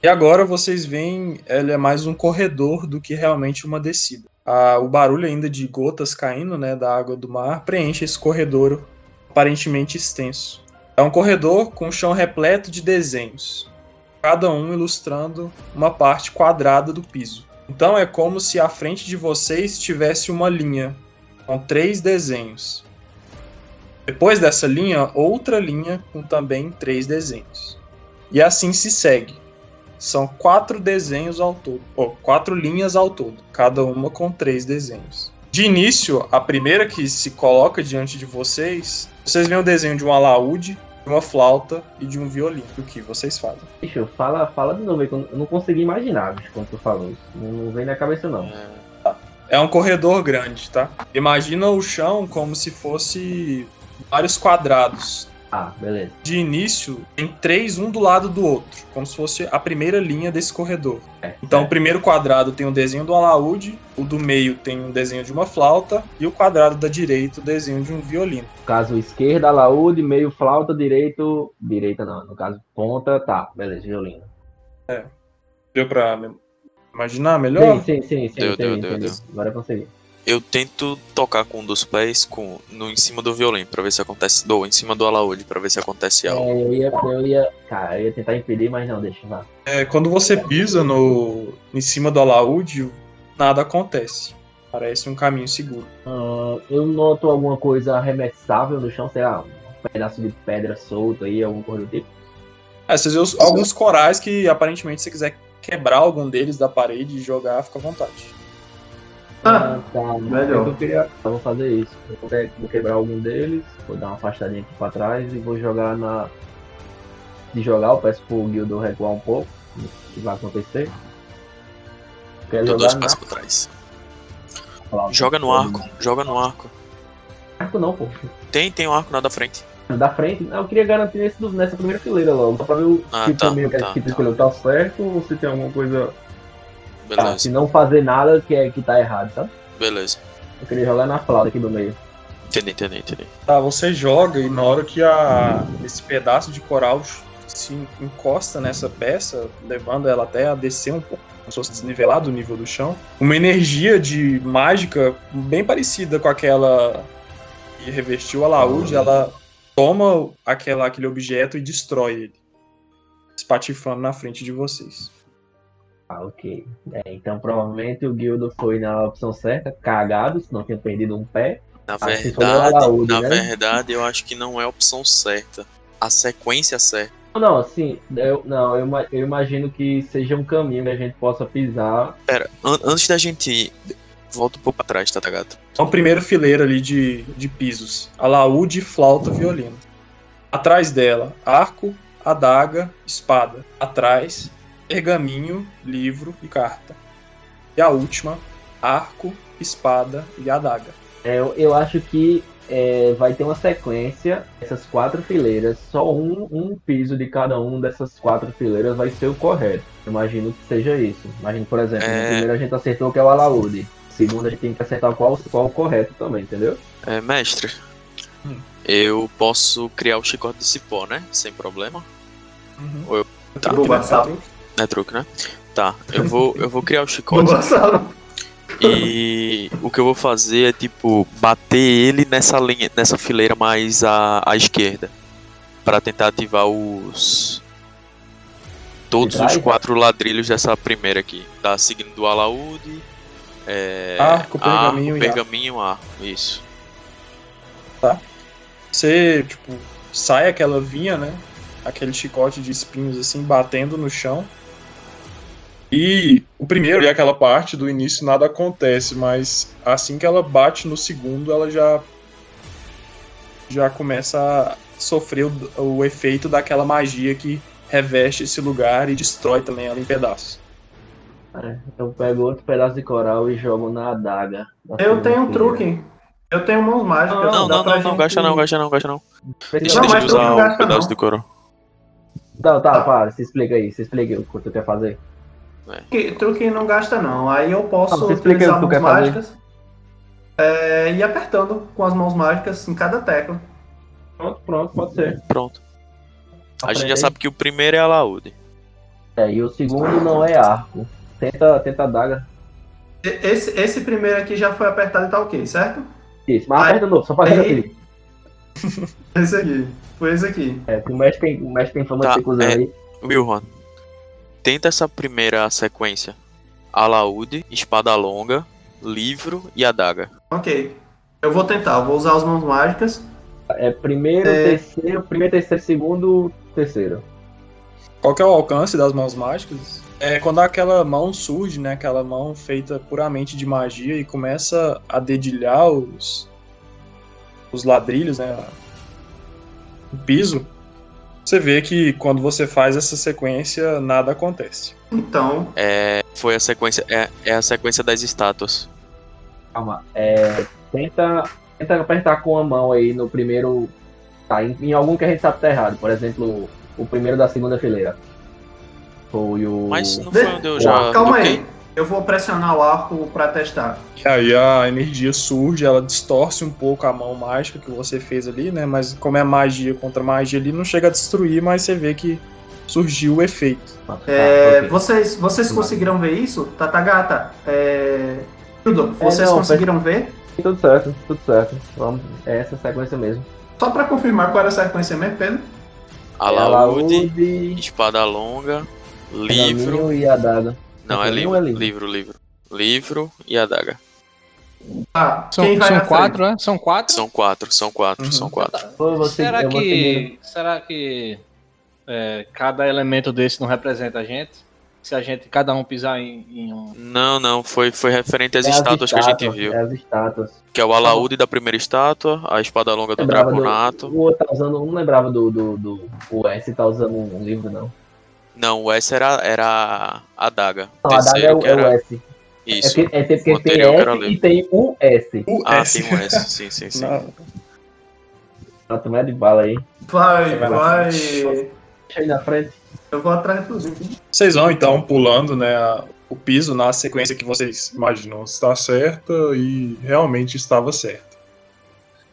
E agora vocês veem, ela é mais um corredor do que realmente uma descida. Ah, o barulho ainda de gotas caindo, né, da água do mar, preenche esse corredor aparentemente extenso. É um corredor com o chão repleto de desenhos, cada um ilustrando uma parte quadrada do piso. Então é como se à frente de vocês tivesse uma linha com três desenhos. Depois dessa linha, outra linha com também três desenhos. E assim se segue. São quatro desenhos ao todo, ou quatro linhas ao todo, cada uma com três desenhos. De início, a primeira que se coloca diante de vocês, vocês veem o desenho de um alaúde, de uma flauta e de um violino. O que vocês fazem? Bicho, fala, fala de novo eu não consegui imaginar, bicho, quando tu falou isso. Não, não vem na cabeça não. É, É um corredor grande, tá? Imagina o chão como se fosse vários quadrados. Ah, beleza. De início, tem três um do lado do outro, como se fosse a primeira linha desse corredor. É, Então, é. o primeiro quadrado tem o desenho do alaúde, o do meio tem um desenho de uma flauta, e o quadrado da direita, o desenho de um violino. No caso, esquerda, alaúde, meio flauta, direito. Direita não, no caso, ponta, tá, beleza, violino. Deu pra imaginar melhor? Sim, sim, sim, sim, Deu, entendi, deu, deu, entendi. deu. Agora eu consegui. Eu tento tocar com um dos pés com, no, em cima do violino pra ver se acontece. Do, em cima do alaúde pra ver se acontece algo. É, eu ia, eu ia. Cara, eu ia tentar impedir, mas não, deixa lá. É, quando você pisa no, em cima do alaúde, nada acontece. Parece um caminho seguro. Ah, eu noto alguma coisa arremessável no chão, sei lá, um pedaço de pedra solto aí, alguma coisa do tipo. É, vocês vê os- alguns corais que aparentemente, se você quiser quebrar algum deles da parede e jogar, fica à vontade. Ah, tá. melhor. É que Eu, queria, eu vou fazer isso. Eu vou, quebrar algum deles, vou dar uma afastadinha aqui pra trás e vou jogar na. De jogar, eu peço pro Guildo recuar um pouco. O que vai acontecer? Quero Dou jogar dois na passos pra trás. flauta. Joga no arco, joga no arco. Arco não, pô. Tem, tem um arco na da frente. Da frente, não, eu queria garantir nesse, nessa primeira fileira logo, só pra ver o Ah, se tá, o caminho que a tá, gente tá. escolheu tá certo ou se tem alguma coisa. Ah, Beleza, se não fazer nada que, é, que tá errado, sabe? beleza. Eu queria jogar na flauta aqui do meio. Entendi, entendi, entendi. Tá, você joga e na hora que a, esse pedaço de coral se encosta nessa peça, levando ela até a descer um pouco, como se fosse desnivelar do nível do chão, uma energia de mágica bem parecida com aquela que revestiu o alaúde, ela toma aquela, aquele objeto e destrói ele, espatifando na frente de vocês. Ah, ok. É, então provavelmente o Guildo foi na opção certa, cagado, se não tinha perdido um pé. Na verdade, alaúde, na né? verdade, eu acho que não é a opção certa. A sequência certa. Não, assim, eu, não, eu, eu imagino que seja um caminho que a gente possa pisar. Pera, an- antes da gente ir, volta um pouco pra trás, tá, gato? Então, primeira fileira ali de, de pisos. Alaúde, flauta, violino. Atrás dela, arco, adaga, espada. Atrás, pergaminho, livro e carta. E a última, arco, espada e adaga. É, eu, eu acho que é, vai ter uma sequência, essas quatro fileiras, só um, um piso de cada um dessas quatro fileiras vai ser o correto. Eu imagino que seja isso. Imagino, por exemplo, no É. primeiro a gente acertou que é o alaúde. Segundo a gente tem que acertar qual, qual o correto também, entendeu? É, mestre, Hum. eu posso criar o chicote de cipó, né? Sem problema. Tá. Vou passar. Não é truque, né? Tá, eu vou, eu vou criar o chicote e o que eu vou fazer é, tipo, bater ele nessa linha, nessa fileira mais à, à esquerda. Pra tentar ativar os. Todos os quatro ladrilhos dessa primeira aqui. Tá seguindo do alaúde. É, Arco, pergaminho e pergaminho, arco. Isso. Você, tipo, sai aquela vinha, né? Aquele chicote de espinhos assim, batendo no chão. E o primeiro e aquela parte do início nada acontece, mas assim que ela bate no segundo, ela já já começa a sofrer o, o efeito daquela magia que reveste esse lugar e destrói também ela em pedaços. É, eu pego outro pedaço de coral e jogo na adaga. da Eu tenho um truque. Eu tenho mãos mágicas. Não, não, não, não, gente- gasta não, gasta não, gasta não. Deixa, Não, deixa usar o gasta, pedaço não. do coro. Não, tá, para, se explica aí, se explica o que tu quer fazer. Que, truque não gasta não. Aí eu posso Ah, explica utilizar mãos mágicas é, e ir apertando com as mãos mágicas em cada tecla. Pronto, pronto, pode ser. Pronto. A gente já sabe que o primeiro é alaúde. aí. É, e o segundo não é arco. Tenta, tenta a adaga. E- Esse, esse primeiro aqui já foi apertado e tá ok, certo? Isso, mas Aí- aperta de novo, só faz aí- aquele. Esse aqui. Foi esse aqui. É, o mestre tem, o mestre tem fama Tá, de ser cuzão é. aí. Wilhorn, tenta essa primeira sequência. Alaúde, espada longa, livro e adaga. Ok. Eu vou tentar, vou usar as mãos mágicas. É primeiro, É. terceiro, primeiro, terceiro, segundo, terceiro. Qual que é o alcance das mãos mágicas? É quando aquela mão surge, né? Aquela mão feita puramente de magia e começa a dedilhar os, os ladrilhos, né? O piso. Você vê que quando você faz essa sequência, nada acontece. Então, É, foi a sequência, é, é a sequência das estátuas. Calma. É, tenta, tenta apertar com a mão aí no primeiro. Tá, em, em algum que a gente sabe que tá errado. Por exemplo, o primeiro da segunda fileira. Foi o. Mas não foi onde eu já calma toquei? aí. Eu vou pressionar o arco pra testar. E aí a energia surge, ela distorce um pouco a mão mágica que você fez ali, né? Mas como é magia contra magia ali, não chega a destruir, mas você vê que surgiu o efeito. Ah, tá, É, ok. vocês, vocês conseguiram ver isso? Tatagata, é... Hildo, vocês não, conseguiram ver? Tudo certo, tudo certo. Vamos, é essa sequência mesmo. Só pra confirmar qual era a sequência mesmo, Pedro? Alaúde, Alaúde, espada longa, livro. e adaga. Não, é livro, é livro? livro, livro. Livro e adaga. Ah, São, quem vai são quatro, né? São quatro? São quatro, são quatro, Uhum. são quatro. Vou seguir- será seguir- que. Será que é, cada elemento desse não representa a gente? Se a gente, cada um pisar em, em um. Não, não, foi, foi referente às É as estátuas que a gente estátuas, viu. É as estátuas. Que é o alaúde da primeira estátua, a espada longa do Lembrava do- draconato. O outro tá usando. Não lembrava do. do, do o S tá usando um livro, não. Não, o S era, era a adaga. Não, a adaga Terceiro é o, que é o era. S. Isso. É, é porque O tem era S e tem um S. O Ah, S. tem um S, sim, sim, sim. Não, Tá tomando de bala aí. Vai, Vai vai. Deixa aí na frente. Eu vou atrás de tudo. Vocês vão então pulando, né, o piso na sequência que vocês imaginam está certa e realmente estava certa.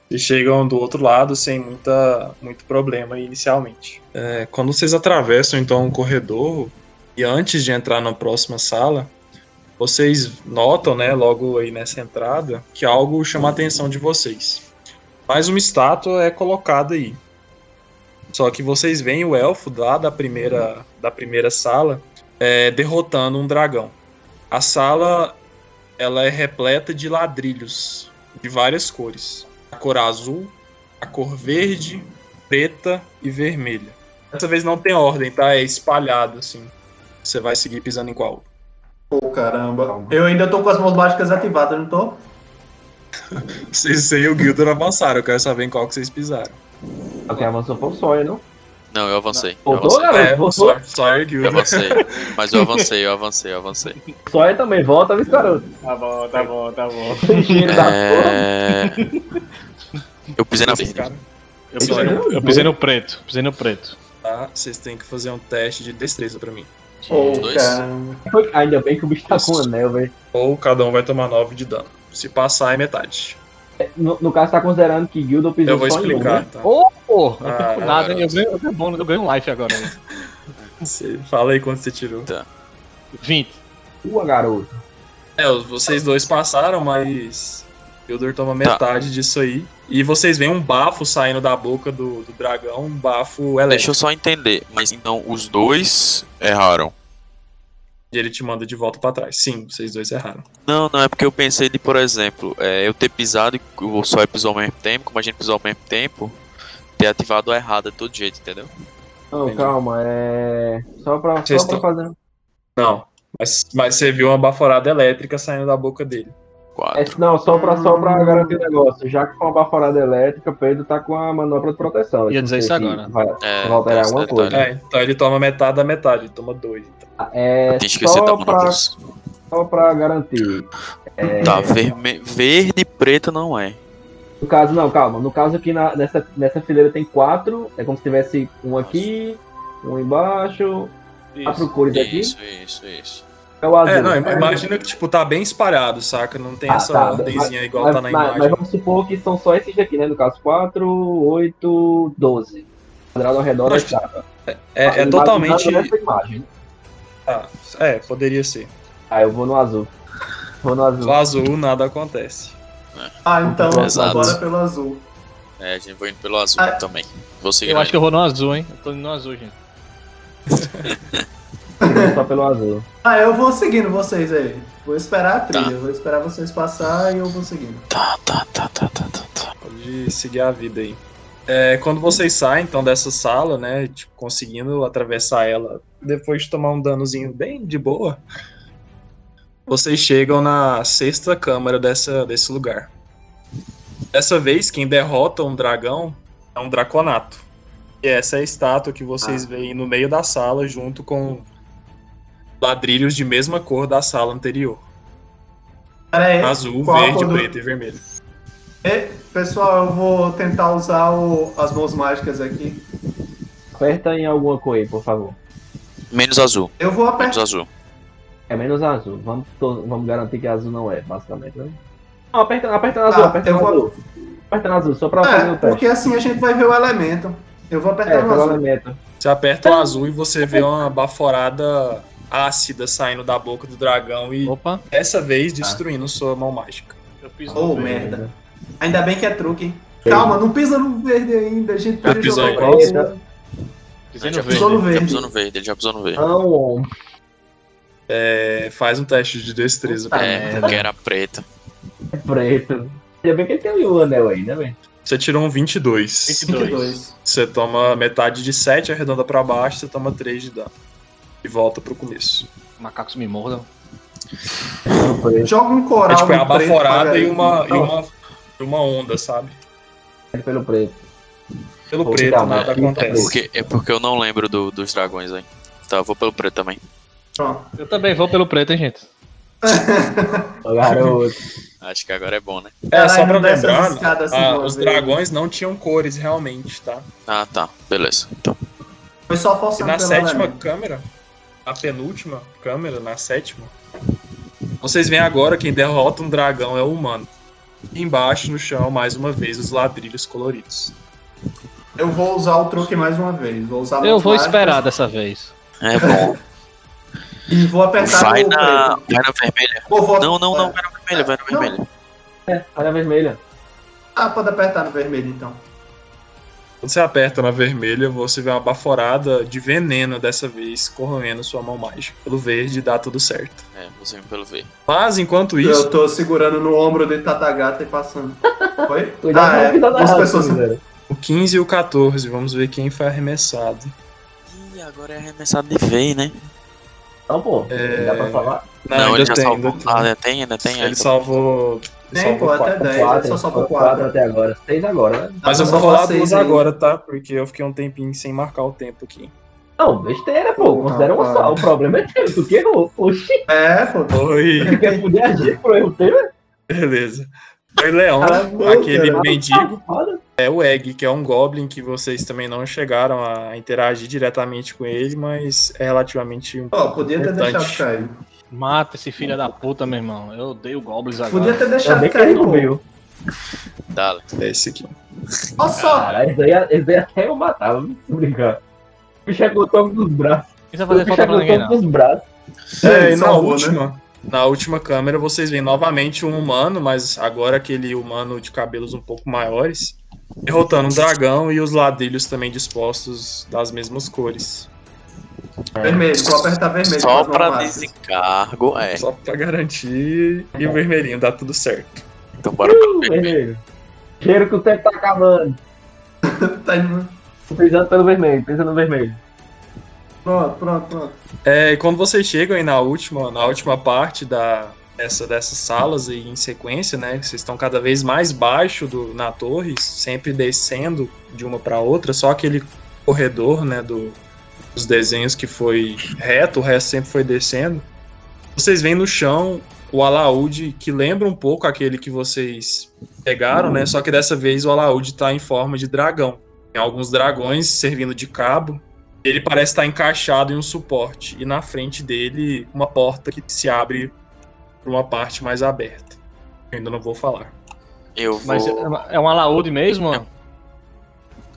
E chegam do outro lado sem muita, muito problema inicialmente. É, quando vocês atravessam então o corredor e antes de entrar na próxima sala, vocês notam, né, logo aí nessa entrada, que algo chama a atenção de vocês. Mais uma estátua é colocada aí. Só que vocês veem o elfo lá da primeira, da primeira sala é, derrotando um dragão. A sala ela é repleta de ladrilhos de várias cores. A cor azul, a cor verde, preta e vermelha. Dessa vez não tem ordem, tá? É espalhado assim. Você vai seguir pisando em qual? Pô, caramba. Eu ainda tô com as mãos mágicas ativadas, não tô? Vocês e o Gildor avançaram, eu quero saber em qual que vocês pisaram. Quem avançou foi o sonho, não? Não, eu avancei. Eu Voltou, avancei. garoto? É, Voltou? só, só é o Eu Gildor. avancei. Mas eu avancei, eu avancei, eu avancei. Sonho também, volta, viu, garoto? Tá bom, tá bom, tá bom. É... Eu pisei na verde. Eu pisei, no, eu pisei no preto. Pisei no preto. tá? Vocês têm que fazer um teste de destreza pra mim. Foi- Ainda bem que o bicho tá com anel, velho. Ou cada um vai tomar 9 de dano. Se passar, é metade. No, no caso, tá considerando que Guildo pisou Eu vou só em um, explicar, né? tá? Ô, pô, não Ah, nada, hein? Eu ganho, eu ganho eu ganho life agora. né? Você fala aí quanto você tirou. 20. Tua, garoto. É, vocês dois passaram, mas Hildur toma metade disso aí. E vocês veem um bafo saindo da boca do, do dragão, um bafo Deixa eu elétrico. só entender. Mas então os dois erraram. E ele te manda de volta pra trás. Sim, vocês dois erraram. Não, não, é porque eu pensei de, por exemplo, é, eu ter pisado e o Sawyer pisou ao mesmo tempo, como a gente pisou ao mesmo tempo, ter ativado a errada de todo jeito, entendeu? Não, Entendi. calma, é. Só pra, Vocês só pra estão- fazer. Não. Mas, mas você viu uma baforada elétrica saindo da boca dele. É, não, só pra, só pra garantir o negócio. Já que for uma baforada elétrica, o Pedro tá com a manopla de proteção. Ia dizer isso agora. Vai, É, vai alterar alguma detalhe. coisa. É, então ele toma metade da metade, ele toma dois. então. É, Tinha esquecido da só, pra, só pra garantir. É, Tá, verme... verde e preto não é. No caso, não, calma. No caso aqui na- nessa, nessa fileira tem quatro. É como se tivesse um aqui, um embaixo, quatro cores aqui. Isso, isso, isso. É o azul. É, não, imagina que, tipo, tá bem espalhado, saca? Não tem Ah, essa tá, ordenzinha igual mas, tá na mas- imagem. mas vamos supor que são só esses daqui, né? No caso, 4, 8, 12. Quadrado ao redor da estátua. É, é Mas- totalmente. imagem. Ah, é, poderia ser. Ah, eu vou no azul. Vou no azul. O azul, nada acontece. Ah, então, Exato. bora pelo azul. É, a gente vai indo pelo azul Ah. também. Vou seguir. Eu acho que eu vou no azul, hein? Eu tô indo no azul, gente. Só pelo azul. Ah, eu vou seguindo vocês aí. Vou esperar a trilha, Tá. vou esperar vocês passar e eu vou seguindo. Tá, tá, tá, tá, tá, tá, tá. Pode seguir a vida aí. É, quando vocês saem, então, dessa sala, né, tipo, conseguindo atravessar ela, depois de tomar um danozinho bem de boa, vocês chegam na sexta câmara dessa, desse lugar. Dessa vez, quem derrota um dragão é um draconato. E essa é a estátua que vocês veem no meio da sala, junto com ladrilhos de mesma cor da sala anterior. Pera aí. Azul, verde, do- preto e vermelho. E, pessoal, eu vou tentar usar o- as mãos mágicas aqui. Aperta em alguma cor aí, por favor. Menos azul. Eu vou Menos apertar. azul. É menos azul. Vamos, to- vamos garantir que azul não é, basicamente, né? Não, aperta, aperta no azul, Tá, aperta eu vou- azul. Aperta no azul, só pra fazer É, o teste. porque assim a gente vai ver o elemento. Eu vou apertar É, no azul. elemento. Você aperta o azul e você vê uma baforada ácida saindo da boca do dragão e Opa, dessa vez destruindo sua mão mágica. eu piso Oh, no verde. merda. Ainda bem que é truque. hein? Calma, não pisa no verde ainda. A gente pisou jogar em qual? Pisei no verde. pisou no Já verde. pisou no verde, ele já pisou no verde. Não, É, faz um teste de destreza. Puta pra É, merda. porque era preta. é preto. Ainda bem que ele tem o anel aí, né, velho? Você tirou um 22. 22. 22. Você toma metade de 7, arredonda pra baixo, você toma 3 de dano. E volta pro começo. Macacos me mordam. Joga um coral. É tipo, é a no preto baforada e uma, e uma, e uma onda, sabe? pelo preto. Pelo Pô, preto, nada é acontece. Porque, é porque eu não lembro do- dos dragões aí. Tá, eu vou pelo preto também. pronto. Eu também vou pelo preto, hein, gente. Garoto. Acho que agora é bom, né? É, só pra lembrar, assim ah, uma os dragões não tinham cores realmente, tá? Ah, tá. Beleza. Então, Foi só E forçando na sétima câmera, a penúltima câmera, na sétima, vocês veem agora quem derrota um dragão é o humano. E embaixo, no chão, mais uma vez, os ladrilhos coloridos. Eu vou usar o truque mais uma vez. Vou usar Eu vou mágicas esperar dessa vez. é bom. E vou apertar Vai no na, vai na vermelha. Ou vou- Não, não, não. é. Vai na vermelha, vai na vermelha. É, olha a vermelha. Ah, pode apertar no vermelho então. Quando você aperta na vermelha, você vê uma baforada de veneno dessa vez corroendo sua mão mágica. Pelo verde dá tudo certo. É, você vem pelo verde. Mas enquanto Eu isso, tô segurando no ombro de Tatagata e passando. Oi? Cuidado Ah, é. da Duas pessoas. o 15 e o 14, vamos ver quem foi arremessado. Ih, agora é arremessado de vez, né? Não, pô. É, Dá pra falar? Não, Não, ele já tem, salvou. ainda tem. Ah, ainda tem, ainda tem. Ele ainda. salvou. ele Tem, pô, salvou até quatro. 10. Quatro, Só salvou quatro 4. até agora. Seis agora, né? Mas eu Dá vou rolar salvar duas seis aí. agora, tá? Porque eu fiquei um tempinho sem marcar o tempo aqui. Não, besteira, pô. Considera um só. O problema é teu. Tu que errou. Oxi. É, pô. Oi, Tu quer poder agir pro erro teu? né? beleza. Foi Leão, Ah, aquele cara. mendigo. É o Egg, que é um Goblin que vocês também não chegaram a interagir diretamente com ele, mas é relativamente Ó, podia ter Importante. deixado cair. Mata esse filho da puta, meu irmão. Eu odeio goblins agora. Podia ter Ainda deixado cair, pô. veio. Dale. é esse aqui. Olha só. Caralho, esse daí, esse daí até eu matava, não se brincar. O bicho é o toque dos braços. Não precisa O fazer falta é pra ninguém, não. dos braços. É, e na salvou, né? última, Na última câmera vocês veem novamente um humano, mas agora aquele humano de cabelos um pouco maiores, derrotando um dragão e os ladrilhos também dispostos das mesmas cores. Vermelho, vou apertar vermelho. Só pra desencargo, é. Só pra garantir. E o vermelhinho, dá tudo certo. Então bora pro vermelho. Vermelho. Cheiro que o tempo tá acabando. Tá indo- Tô pensando pelo vermelho, pensa no vermelho. Pronto, pronto, pronto. É, e quando vocês chegam aí na última, na última parte da, essa, dessas salas aí em sequência, né? Vocês estão cada vez mais baixo do, na torre, sempre descendo de uma para outra, só aquele corredor, né, do, dos desenhos que foi reto, o resto sempre foi descendo. Vocês veem no chão o alaúde que lembra um pouco aquele que vocês pegaram, né? Só que dessa vez o alaúde tá em forma de dragão. Tem alguns dragões servindo de cabo ele parece estar encaixado em um suporte e na frente dele uma porta que se abre para uma parte mais aberta. Eu ainda não vou falar. Eu Mas vou. é um alaúde mesmo?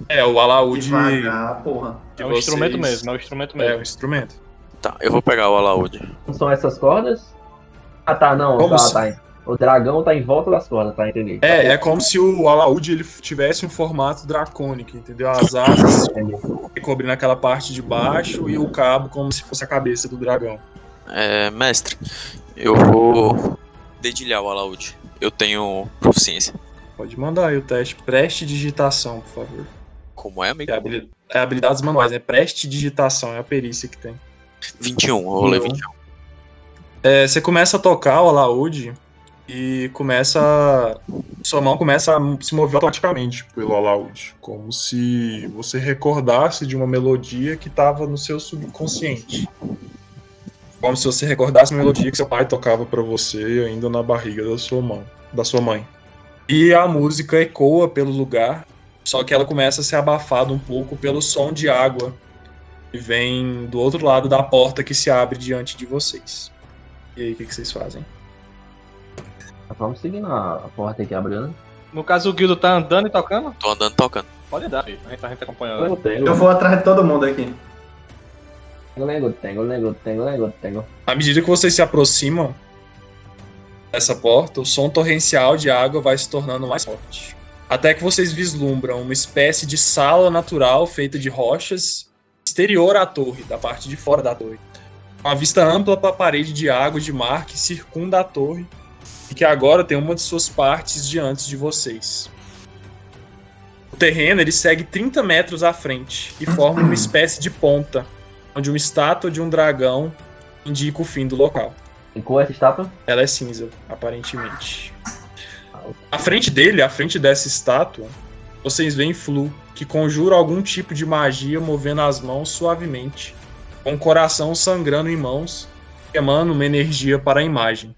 É, o alaúde Devagar, porra. É um vocês- instrumento mesmo, é um instrumento É, o mesmo. instrumento. Tá, eu vou pegar o alaúde. Não são essas cordas? Ah tá, não. Como tá, se- tá. O dragão tá em volta das cordas, tá? Entendi. É, é como se o alaúde ele tivesse um formato dracônico, entendeu? As asas cobrindo aquela parte de baixo e o cabo como se fosse a cabeça do dragão. É, mestre, eu vou dedilhar o alaúde. Eu tenho proficiência. Pode mandar aí o teste. Preste digitação, por favor. Como é, amigo? É, habili- é habilidades manuais, é preste digitação, é a perícia que tem. 21, eu rolei Não. 21. É, você começa a tocar o alaúde e começa. a- Sua mão começa a se mover automaticamente pelo alaúde. Como se você recordasse de uma melodia que estava no seu subconsciente. Como se você recordasse uma melodia que seu pai tocava pra você ainda na barriga da sua mão, da sua mãe. E a música ecoa pelo lugar, só que ela começa a ser abafada um pouco pelo som de água que vem do outro lado da porta que se abre diante de vocês. E aí, o que, que vocês fazem? Vamos seguindo a, a porta que abriu, né? No caso, o Guildo tá andando e tocando? Tô andando tocando. Pode dar, filho. A gente, a gente acompanha. Eu tenho. Eu vou atrás de todo mundo aqui. Tengo, tengo, tengo, tengo, tengo. À medida que vocês se aproximam dessa porta, o som torrencial de água vai se tornando mais forte. Até que vocês vislumbram uma espécie de sala natural feita de rochas exterior à torre, da parte de fora da torre. Uma vista ampla para a parede de água de mar que circunda a torre e que agora tem uma de suas partes diante de vocês. O terreno ele segue 30 metros à frente e forma uma espécie de ponta, onde uma estátua de um dragão indica o fim do local. Em cor essa estátua? Ela é cinza, aparentemente. À frente dele, à frente dessa estátua, vocês veem Flu, que conjura algum tipo de magia movendo as mãos suavemente, com o coração sangrando em mãos, emana uma energia para a imagem.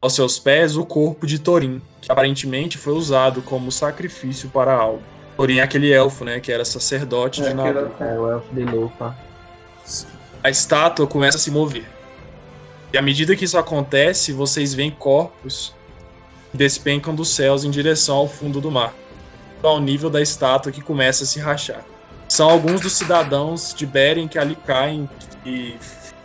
Aos seus pés, o corpo de Thorin, que aparentemente foi usado como sacrifício para algo. Thorin é aquele elfo, né, que era sacerdote de É, Nabu. aquele- É o elfo de lupa. A estátua começa a se mover. E à medida que isso acontece, vocês veem corpos que despencam dos céus em direção ao fundo do mar, ao nível da estátua que começa a se rachar. São alguns dos cidadãos de Beren que ali caem e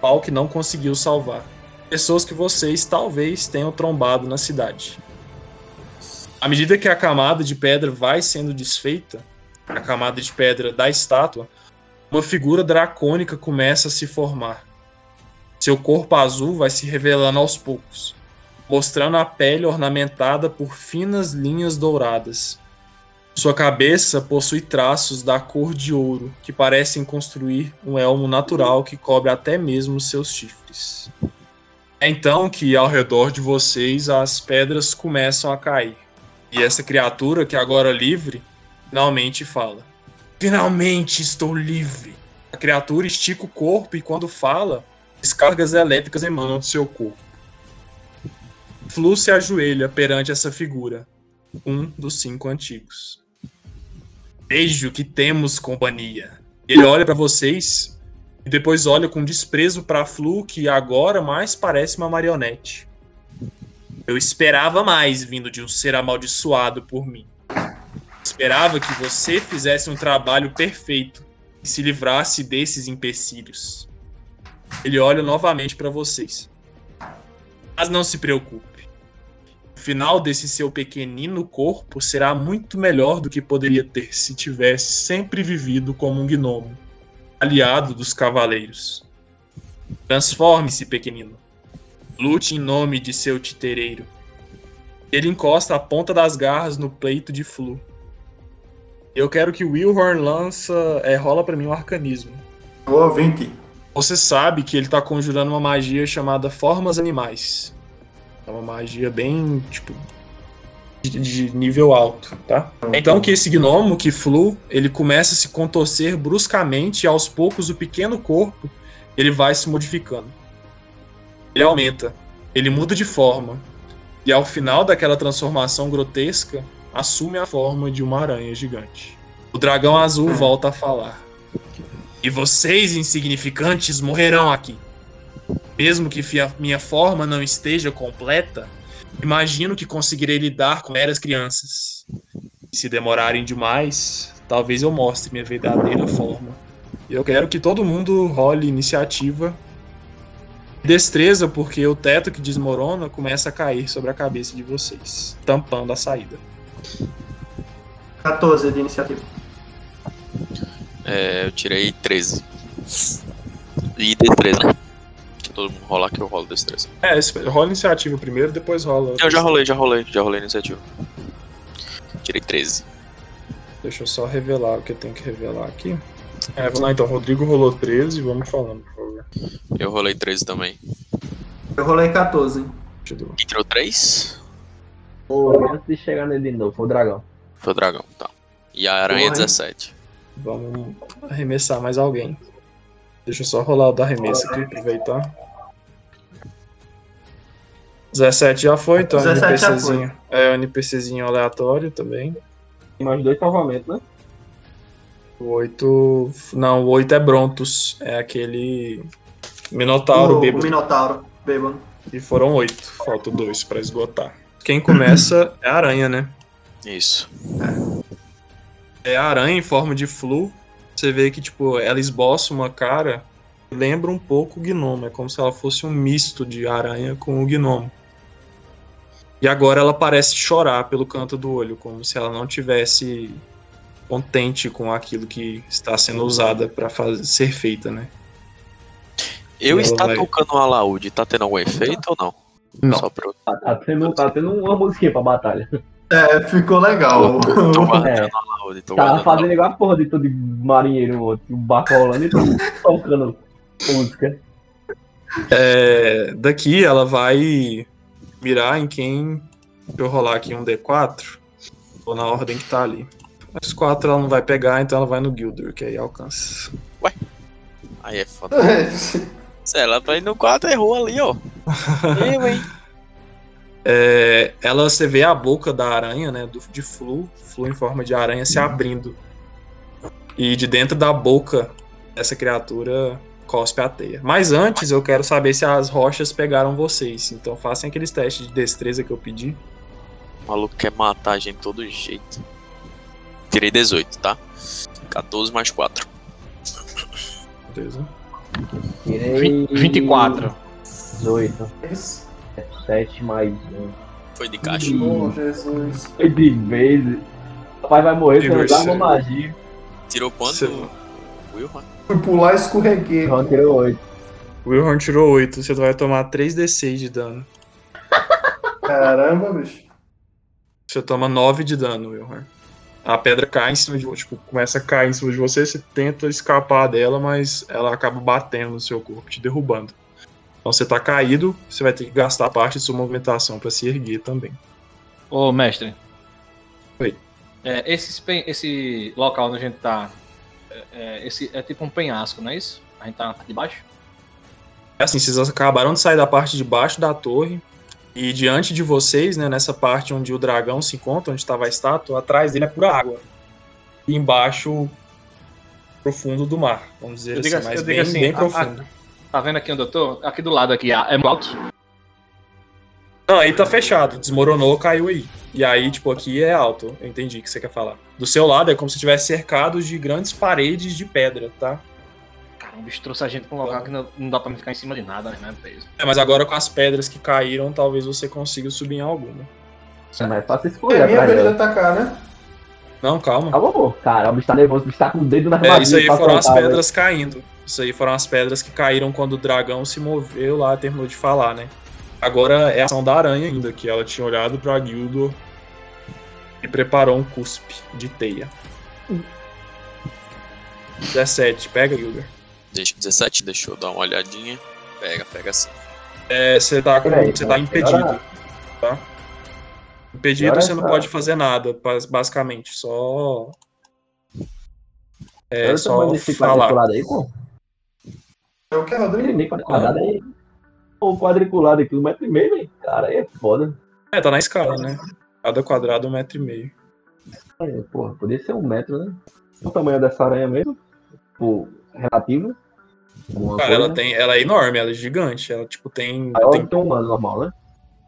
Falk não conseguiu salvar. Pessoas que vocês talvez tenham trombado na cidade. À medida que a camada de pedra vai sendo desfeita, a camada de pedra da estátua, uma figura dracônica começa a se formar. Seu corpo azul vai se revelando aos poucos, mostrando a pele ornamentada por finas linhas douradas. Sua cabeça possui traços da cor de ouro, que parecem construir um elmo natural que cobre até mesmo seus chifres. É então que ao redor de vocês as pedras começam a cair. E essa criatura, que agora livre, finalmente fala. Finalmente estou livre. A criatura estica o corpo e quando fala, descargas elétricas emanam do seu corpo. Flu se ajoelha perante essa figura, um dos cinco antigos. Vejo que temos companhia. Ele olha para vocês e depois olha com desprezo para Flu, que agora mais parece uma marionete. Eu esperava mais vindo de um ser amaldiçoado por mim. Esperava que você fizesse um trabalho perfeito e se livrasse desses empecilhos. Ele olha novamente para vocês. Mas não se preocupe. O final desse seu pequenino corpo será muito melhor do que poderia ter se tivesse sempre vivido como um gnomo, aliado dos cavaleiros. Transforme-se, pequenino. Lute em nome de seu titereiro. Ele encosta a ponta das garras no peito de Flu. Eu quero que o Wilhorn lança. É, rola pra mim um arcanismo. Ô, 20. Você sabe que ele tá conjurando uma magia chamada Formas Animais. É uma magia bem, tipo, de, de nível alto, tá? Então que esse gnomo, que Flu, ele começa a se contorcer bruscamente e aos poucos o pequeno corpo, ele vai se modificando. Ele aumenta, ele muda de forma. E ao final daquela transformação grotesca, assume a forma de uma aranha gigante. O dragão azul volta a falar. E vocês, insignificantes, morrerão aqui. Mesmo que minha forma não esteja completa, imagino que conseguirei lidar com eras crianças. Se demorarem demais, talvez eu mostre minha verdadeira forma. E eu quero que todo mundo role iniciativa. Destreza, porque o teto que desmorona começa a cair sobre a cabeça de vocês, tampando a saída. 14 de iniciativa. É, eu tirei 13. E destreza, né? Que todo mundo rolar que eu rolo destreza. É, rola iniciativa primeiro, depois rola. Eu já rolei, já rolei, já rolei iniciativa. Tirei 13. Deixa eu só revelar o que eu tenho que revelar aqui. É, vamos lá então. Rodrigo rolou 13, vamos falando, por favor. Eu rolei 13 também. Eu rolei 14. Deixa eu- Quem tirou 3? Antes de chegar nele de novo, foi o dragão. Foi o dragão, tá. E a aranha Porra, hein? 17. Vamos arremessar mais alguém. Deixa eu só rolar o da arremesso aqui, aproveitar. 17 já foi, então 17 já NPCzinho. É, o NPCzinho aleatório também. Tem mais dois salvamentos, né? O 8. Não, o 8 é Brontos. É aquele. Minotauro o, o bêbado. Minotauro, bêbado. E foram 8. Falta 2 pra esgotar. Quem começa é a aranha, né? Isso. É a aranha em forma de flu. Você vê que, tipo, ela esboça uma cara que lembra um pouco o gnomo. É como se ela fosse um misto de aranha com o gnomo. E agora ela parece chorar pelo canto do olho, como se ela não tivesse contente com aquilo que está sendo usada para ser feita, né? Eu está vai- tocando um alaúde, tá tendo algum efeito ou não? Não. Só pra eu Tá, tá tendo, tá tendo uma musiquinha pra batalha. É, ficou legal. tô guardando É. tô Tava guardando. fazendo igual a porra de todo marinheiro, o barco rolando e tô tocando música. É, daqui ela vai mirar em quem. Deixa eu rolar aqui um D4. Ou na ordem que tá ali. Os quatro ela não vai pegar, então ela vai no Gildur, que aí alcança. Aí é foda. Ela tá indo no 4, errou ali, ó. Eu, hein? É, ela você vê a boca da aranha, né? Do, de flu, flu em forma de aranha se abrindo. E de dentro da boca dessa criatura cospe a teia. Mas antes eu quero saber se as rochas pegaram vocês. Então façam aqueles testes de destreza que eu pedi. O maluco quer matar a gente de todo jeito. Tirei 18, tá? 14 mais 4. Beleza? Tirei 24. 18. 7 mais 1. Foi de caixa. Oh, Jesus. Foi de vez. O pai vai morrer se eu usar uma magia. Tirou quanto? Você- Wilma? Fui pular e escorreguei. Então tirou 8. O Wilhorn tirou 8, você vai tomar 3d6 de dano. Caramba, bicho. Você toma 9 de dano, Wilhorn. A pedra cai em cima de você, tipo, começa a cair em cima de você, você tenta escapar dela, mas ela acaba batendo no seu corpo, te derrubando. Então você tá caído, você vai ter que gastar parte de sua movimentação pra se erguer também. Ô, mestre. Oi. É, esse, esse local onde a gente tá. É, é, esse é tipo um penhasco, não é isso? A gente tá na parte de baixo? É assim, vocês acabaram de sair da parte de baixo da torre, e diante de vocês, né, nessa parte onde o dragão se encontra, onde estava a estátua, atrás dele é pura água. E embaixo, profundo do mar, vamos dizer Eu assim, digo assim- mas eu bem, assim, bem a- profundo. Tá vendo aqui onde eu tô? Aqui do lado aqui, é alto. Não, aí tá fechado, desmoronou, caiu aí. E aí, tipo, aqui é alto, eu entendi o que você quer falar. Do seu lado é como se tivesse cercado de grandes paredes de pedra, tá? Um bicho trouxe a gente pra um local que não, não dá pra me ficar em cima de nada, né? É, mas agora com as pedras que caíram, talvez você consiga subir em alguma. É mais fácil É escolher minha atrás vez de dela. atacar, né? Não, calma. Tá bom, cara, o bicho tá nervoso, o bicho tá com o dedo na É, armadilha. isso aí foram as velho. pedras caindo. Isso aí foram as pedras que caíram quando o dragão se moveu lá, terminou de falar, né? Agora é a ação da aranha ainda, que ela tinha olhado pra Gildor e preparou um cuspe de teia. 17, pega, Gildor. Deixa 17, deixa eu dar uma olhadinha. Pega, pega assim. É, você tá, com- você tá impedido, tá? Impedido você não essa- pode fazer nada, bas- basicamente, só... É, só falar. quadriculado aí, pô. É o que, Rodrigo? Quadriculado aí. O quadriculado aqui, um metro e meio, velho. Cara, aí é foda. É, tá na escala, né? Cada quadrado um metro e meio. Aí, porra, podia ser um metro, né? O tamanho dessa aranha mesmo. Tipo, relativo. Alguma Cara, coisa. ela tem. Ela é enorme, ela é gigante. Ela, tipo, tem. Maior tem que um humano normal, né?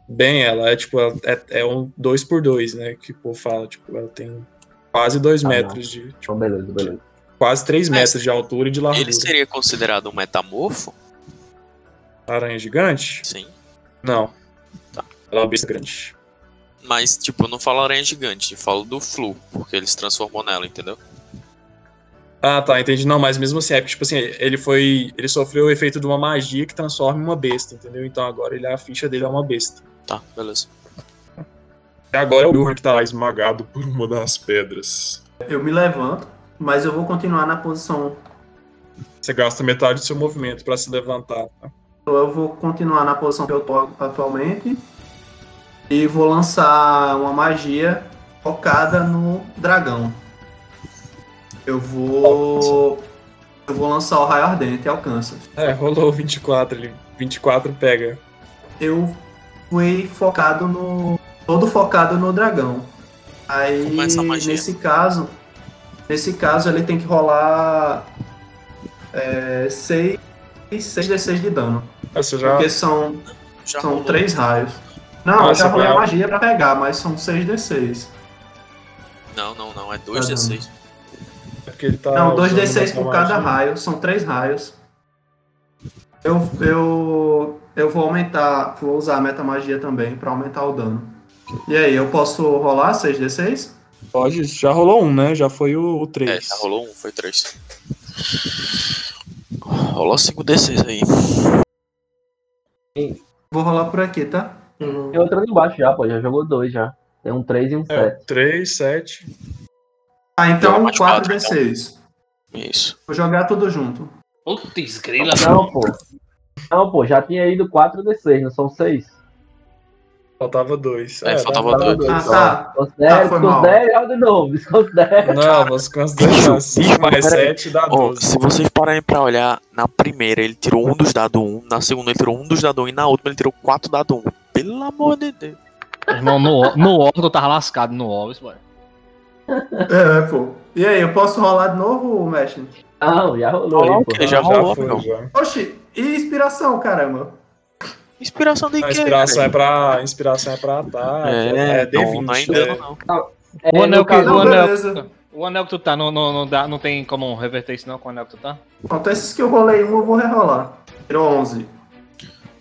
bem, ela é tipo, ela é, é um 2 por 2 né? Que o povo fala, tipo, ela tem quase 2 Ah, metros de. Tipo, Então, beleza, beleza. quase 3 Mas metros de altura e de largura. Ele seria considerado um metamorfo? Aranha gigante? Sim. Não. Tá. Ela é uma besta grande. Mas, tipo, eu não falo aranha gigante, eu falo do Flu, porque ele se transformou nela, entendeu? Ah, tá, entendi. Não, mas mesmo assim, é que, tipo assim, ele foi. Ele sofreu o efeito de uma magia que transforma em uma besta, entendeu? Então agora ele, a ficha dele é uma besta. Tá, beleza. E agora é o Wilhor que tá esmagado por uma das pedras. Eu me levanto, mas eu vou continuar na posição. Você gasta metade do seu movimento pra se levantar. tá? Então eu vou continuar na posição que eu tô atualmente. E vou lançar uma magia focada no dragão. Eu vou. Eu vou lançar o raio ardente, alcança. É, rolou 24 ali. 24 pega. Eu fui focado no. todo focado no dragão. Aí Começa a magia. nesse caso. Nesse caso ele tem que rolar. 6 6 d6 de dano. Ah, Você já. Porque são, Já são rolou. 3 raios. Não, Ah, eu já rolei a magia pra pegar, mas são 6 d6. Não, não, não, é Ah, 2d6. É porque ele tá Não, usando 2d6 por cada magia. raio, são 3 raios. Eu, eu, eu vou aumentar, vou usar a metamagia também pra aumentar o dano. E aí, eu posso rolar 6d6? Pode, já rolou um, né? Já foi o, o 3. É, já rolou um, foi 3. Rolou 5d6 aí. Vou rolar por aqui, tá? Tem outro ali embaixo já, pô. Já jogou dois já. Tem um 3 e um É, 7. 3, 7. Ah, então Mais quatro, 4d6. Isso. Vou jogar tudo junto. Putz, grila. Não, pô. Não, pô, já tinha ido 4 D6, não são 6. Faltava 2. É, faltava dois. Ah, tá. Desconsidere, Ah, foi mal. desconsidere, joga de novo, desconsidere. Não, você considera 5 mais Peraí. 7 dá Ó, 12. se vocês pararem pra olhar, na primeira ele tirou um dos dados 1, na segunda ele tirou um dos dados 1 e na última ele tirou 4 dados 1. Pelo amor de Deus. Irmão, no, no tu tava lascado no isso, boy. É, pô. E aí, eu posso rolar de novo, Mesh? Não, já rolou Rolou aí, pô. quê? já rolou, foi, não. já. Oxi, e inspiração, caramba? Inspiração de quê? inspiração é cara? pra, inspiração é pra ataque. É, é, não, não é D20. engano, é. não. É, O anel que- caso- Não, o anel- beleza. O anel que tu tá, não, não, não, dá, não tem como reverter isso não com o anel que tu tá? Pronto, esses que eu rolei um, eu vou rerolar. Tirou 11.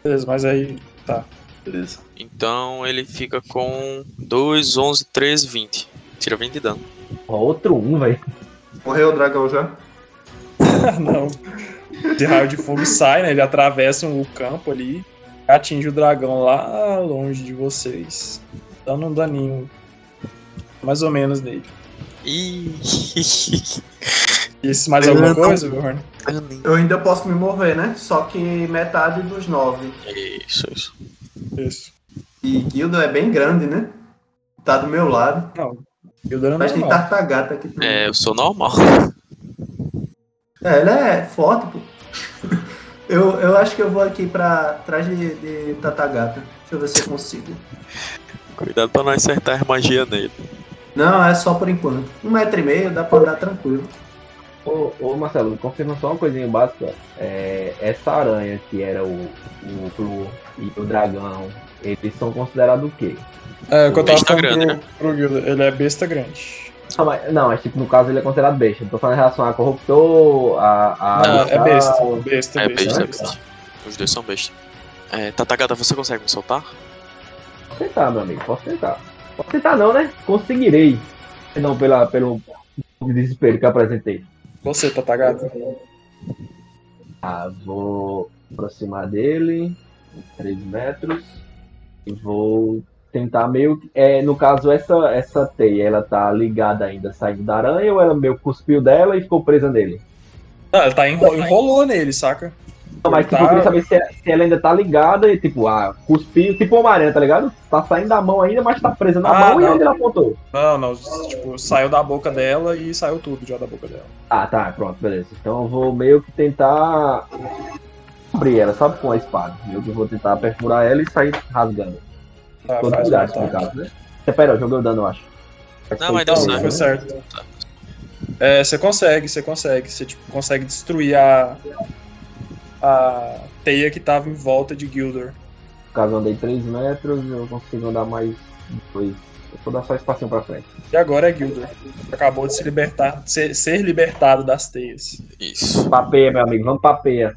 Beleza, mas aí. Tá. Beleza. Então ele fica com 2, 11, 13, 20. Tira 20 de dano. Ó, Outro um, velho. Morreu o dragão já? não. De raio de fogo sai, né? Ele atravessa o campo ali. Atinge o dragão lá longe de vocês. Dando um daninho. Mais ou menos nele. Ih, E se mais alguma não- coisa, Bjorn? Eu ainda posso me mover, né? Só que metade dos 9. Isso, isso. Isso. E Guildo é bem grande, né? Tá do meu lado. Não. E o dano é Mas tem normal. tartagata aqui também. É, eu sou normal. É, ele é forte, pô. Eu, eu acho que eu vou aqui pra trás de, de Tatagata. Deixa eu ver se eu consigo. Cuidado pra não acertar magia nele. Não, é só por enquanto. Um metro e meio dá pra andar tranquilo. Ô, ô, Marcelo, confirma só uma coisinha básica. É, essa aranha que era o, o Flu e o dragão, eles são considerados o quê? É, o que eu tava Besta falando grande, pro, né? pro ele é besta grande. Não, mas, não, mas tipo, no caso ele é considerado besta. Eu tô falando em relação a corruptor, a. a Não, é besta. abissal. Besta, É besta. besta, é besta. besta. Os dois são besta. É, Tatagata, você consegue me soltar? Posso tentar, meu amigo, posso tentar. Posso tentar não, né? Conseguirei. Não pela, pelo desespero que eu apresentei. Você, Tatagata. Ah, vou aproximar dele, 3 metros, e vou tentar meio que. É, no caso, essa, essa teia, ela tá ligada ainda saindo da aranha ou ela meio cuspiu dela e ficou presa nele? Não, ele tá enro enrolou nele, saca? Não, mas tipo, eu queria saber se, se ela ainda tá ligada e tipo, ah, cuspiu, tipo uma aranha, tá ligado? Tá saindo da mão ainda, mas tá presa na Ah, mão e não. onde ela apontou? Não, não, tipo, saiu da boca dela e saiu tudo já da boca dela. Ah, tá, pronto, beleza. Então eu vou meio que tentar abrir ela, sabe, com a espada. Eu que vou tentar perfurar ela e sair rasgando. Tá, Todo faz um cuidado, no caso, né? Pera, eu joguei o dano, eu acho. Não, mas Não, deu foi certo. certo. É, você consegue, você consegue. Você tipo, consegue destruir a. a teia que tava em volta de Gildor. No caso, eu andei 3 metros, eu consigo andar mais 2. Eu vou dar só espacinho pra frente. E agora é Gildor. Acabou de se libertar, ser, ser libertado das teias. Isso. Papeia, meu amigo, vamos papeia.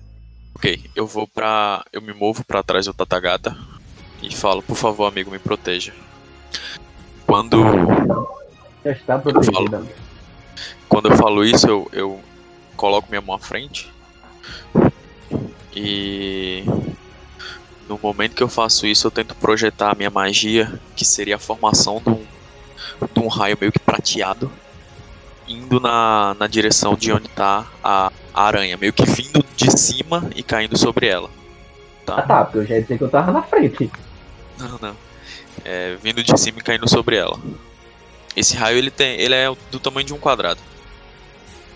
Ok, eu vou pra. Eu me movo pra trás do Tatagata e falo, por favor, amigo, me proteja. Quando, Já está protegido, falo. amigo. quando eu falo isso, eu, eu coloco minha mão à frente. E no momento que eu faço isso, eu tento projetar a minha magia, que seria a formação de um, de um raio meio que prateado, indo na, na direção de onde tá a, a aranha, meio que vindo de cima e caindo sobre ela. Ah tá, porque eu já ia dizer que eu tava na frente. Não, não. É, vindo de cima e caindo sobre ela. Esse raio ele tem, ele é do tamanho de um quadrado.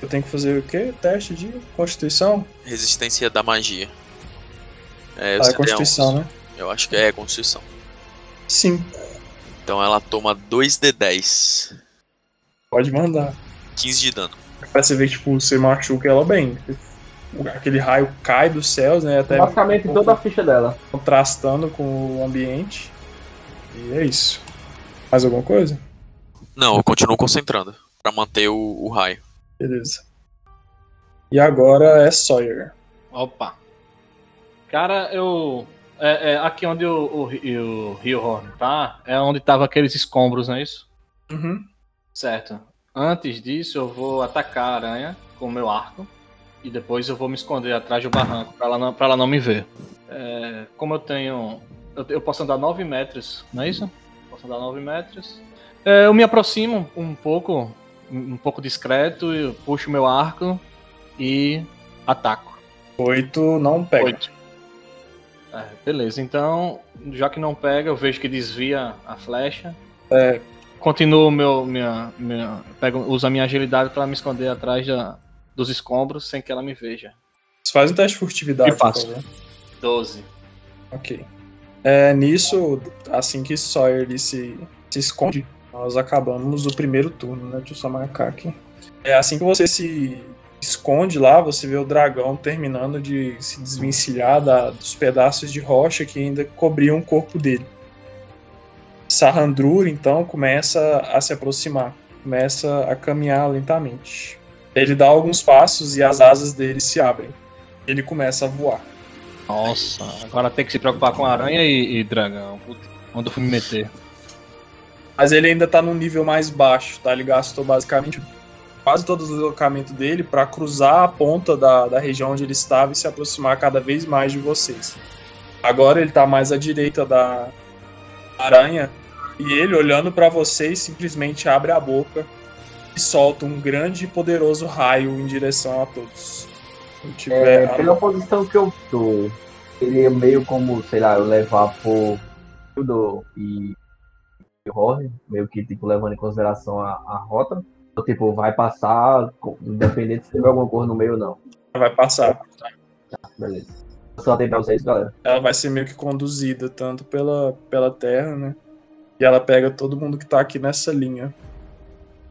Eu tenho que fazer o quê? Teste de Constituição? Resistência da magia. É, Ah, é Constituição, né? Eu acho que é Constituição. Sim, Então ela toma 2d10. pode mandar. 15 de dano. Pra você ver que tipo, você machuca ela bem. Aquele raio cai dos céus, né? Até Basicamente um toda a ficha dela. contrastando com o ambiente. E é isso. Mais alguma coisa? Não, eu continuo concentrando. Pra manter o, o raio. Beleza. E agora é Sawyer. Opa. Cara, eu. É, é, aqui onde o, o, o Rio Horn tá, é onde tava aqueles escombros, não é isso? Uhum. Certo. Antes disso, eu vou atacar a aranha com o meu arco. E depois eu vou me esconder atrás do barranco pra ela não, pra ela não me ver. É, como eu tenho. Eu, eu posso andar 9 metros, não é isso? Posso andar 9 metros. É, eu me aproximo um pouco, um pouco discreto, eu puxo meu arco e ataco. Oito não pega. Oito. É, beleza, então, já que não pega, eu vejo que desvia a flecha. É. Continuo meu, minha, minha, pego, uso a minha agilidade para me esconder atrás da, dos escombros sem que ela me veja. Você faz um teste de furtividade, Eu faço. por favor. 12. Ok. É, nisso, assim que Sawyer ele se, se esconde, nós acabamos o primeiro turno, né? Deixa eu só marcar aqui. É assim que você se esconde lá, você vê o dragão terminando de se desvencilhar da- dos pedaços de rocha que ainda cobriam o corpo dele. Sahandrur, então, começa a se aproximar, começa a caminhar lentamente. Ele dá alguns passos e as asas dele se abrem. Ele começa a voar. Nossa, agora tem que se preocupar com aranha e, e dragão. Puta, onde eu fui me meter? Mas ele ainda tá num nível mais baixo, tá? Ele gastou basicamente quase todo o deslocamento dele para cruzar a ponta da, da região onde ele estava e se aproximar cada vez mais de vocês. Agora ele tá mais à direita da aranha e ele, olhando para vocês, simplesmente abre a boca e solta um grande e poderoso raio em direção a todos. É, pela posição que eu tô, seria meio como, sei lá, eu levar por Hildo e Horn, meio que tipo levando em consideração a, a rota. Ou, tipo, vai passar, independente se tiver alguma coisa no meio ou não. vai passar. Beleza. Só tem pra vocês, galera. ela vai ser meio que conduzida tanto pela, pela terra, né? E ela pega todo mundo que tá aqui nessa linha.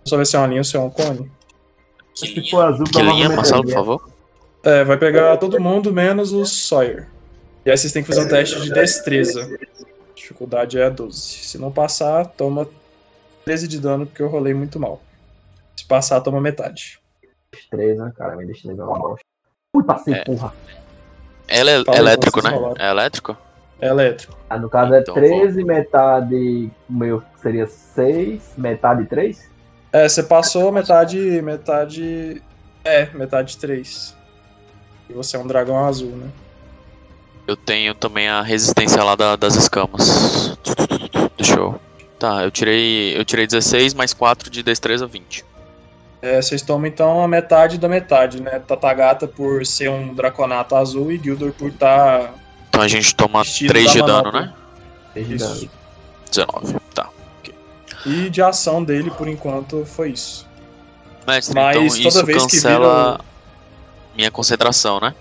Só ver se é uma linha ou se é um cone. Se for azul, Que linha, Marcelo, por linha. favor? É, vai pegar todo mundo menos o Sawyer. E aí vocês têm que fazer um teste de destreza. Dificuldade é 12. Se não passar, toma 13 de dano porque eu rolei muito mal. Se passar, toma metade. Destreza, cara, minha destreza é uma bosta. Ui, passei, É. porra. Ela é Fala elétrico, né? falaram. É elétrico? É elétrico. Ah, no caso é Então, 13, metade. O meu seria 6, metade 3? É, você passou metade. Metade. É, metade 3. E você é um dragão azul, né? Eu tenho também a resistência lá da- das escamas. Deixa eu. Tá, eu tirei. Eu tirei 16 mais 4 de destreza 20. É, vocês tomam então a metade da metade, né? Tatagata por ser um draconato azul e Gildor por estar. Então a gente toma Estilo 3 da de dano, né? Isso. 19. Tá. E de ação dele, por enquanto, foi isso. Mestre, Mas então toda isso vez que cancela minha concentração, né?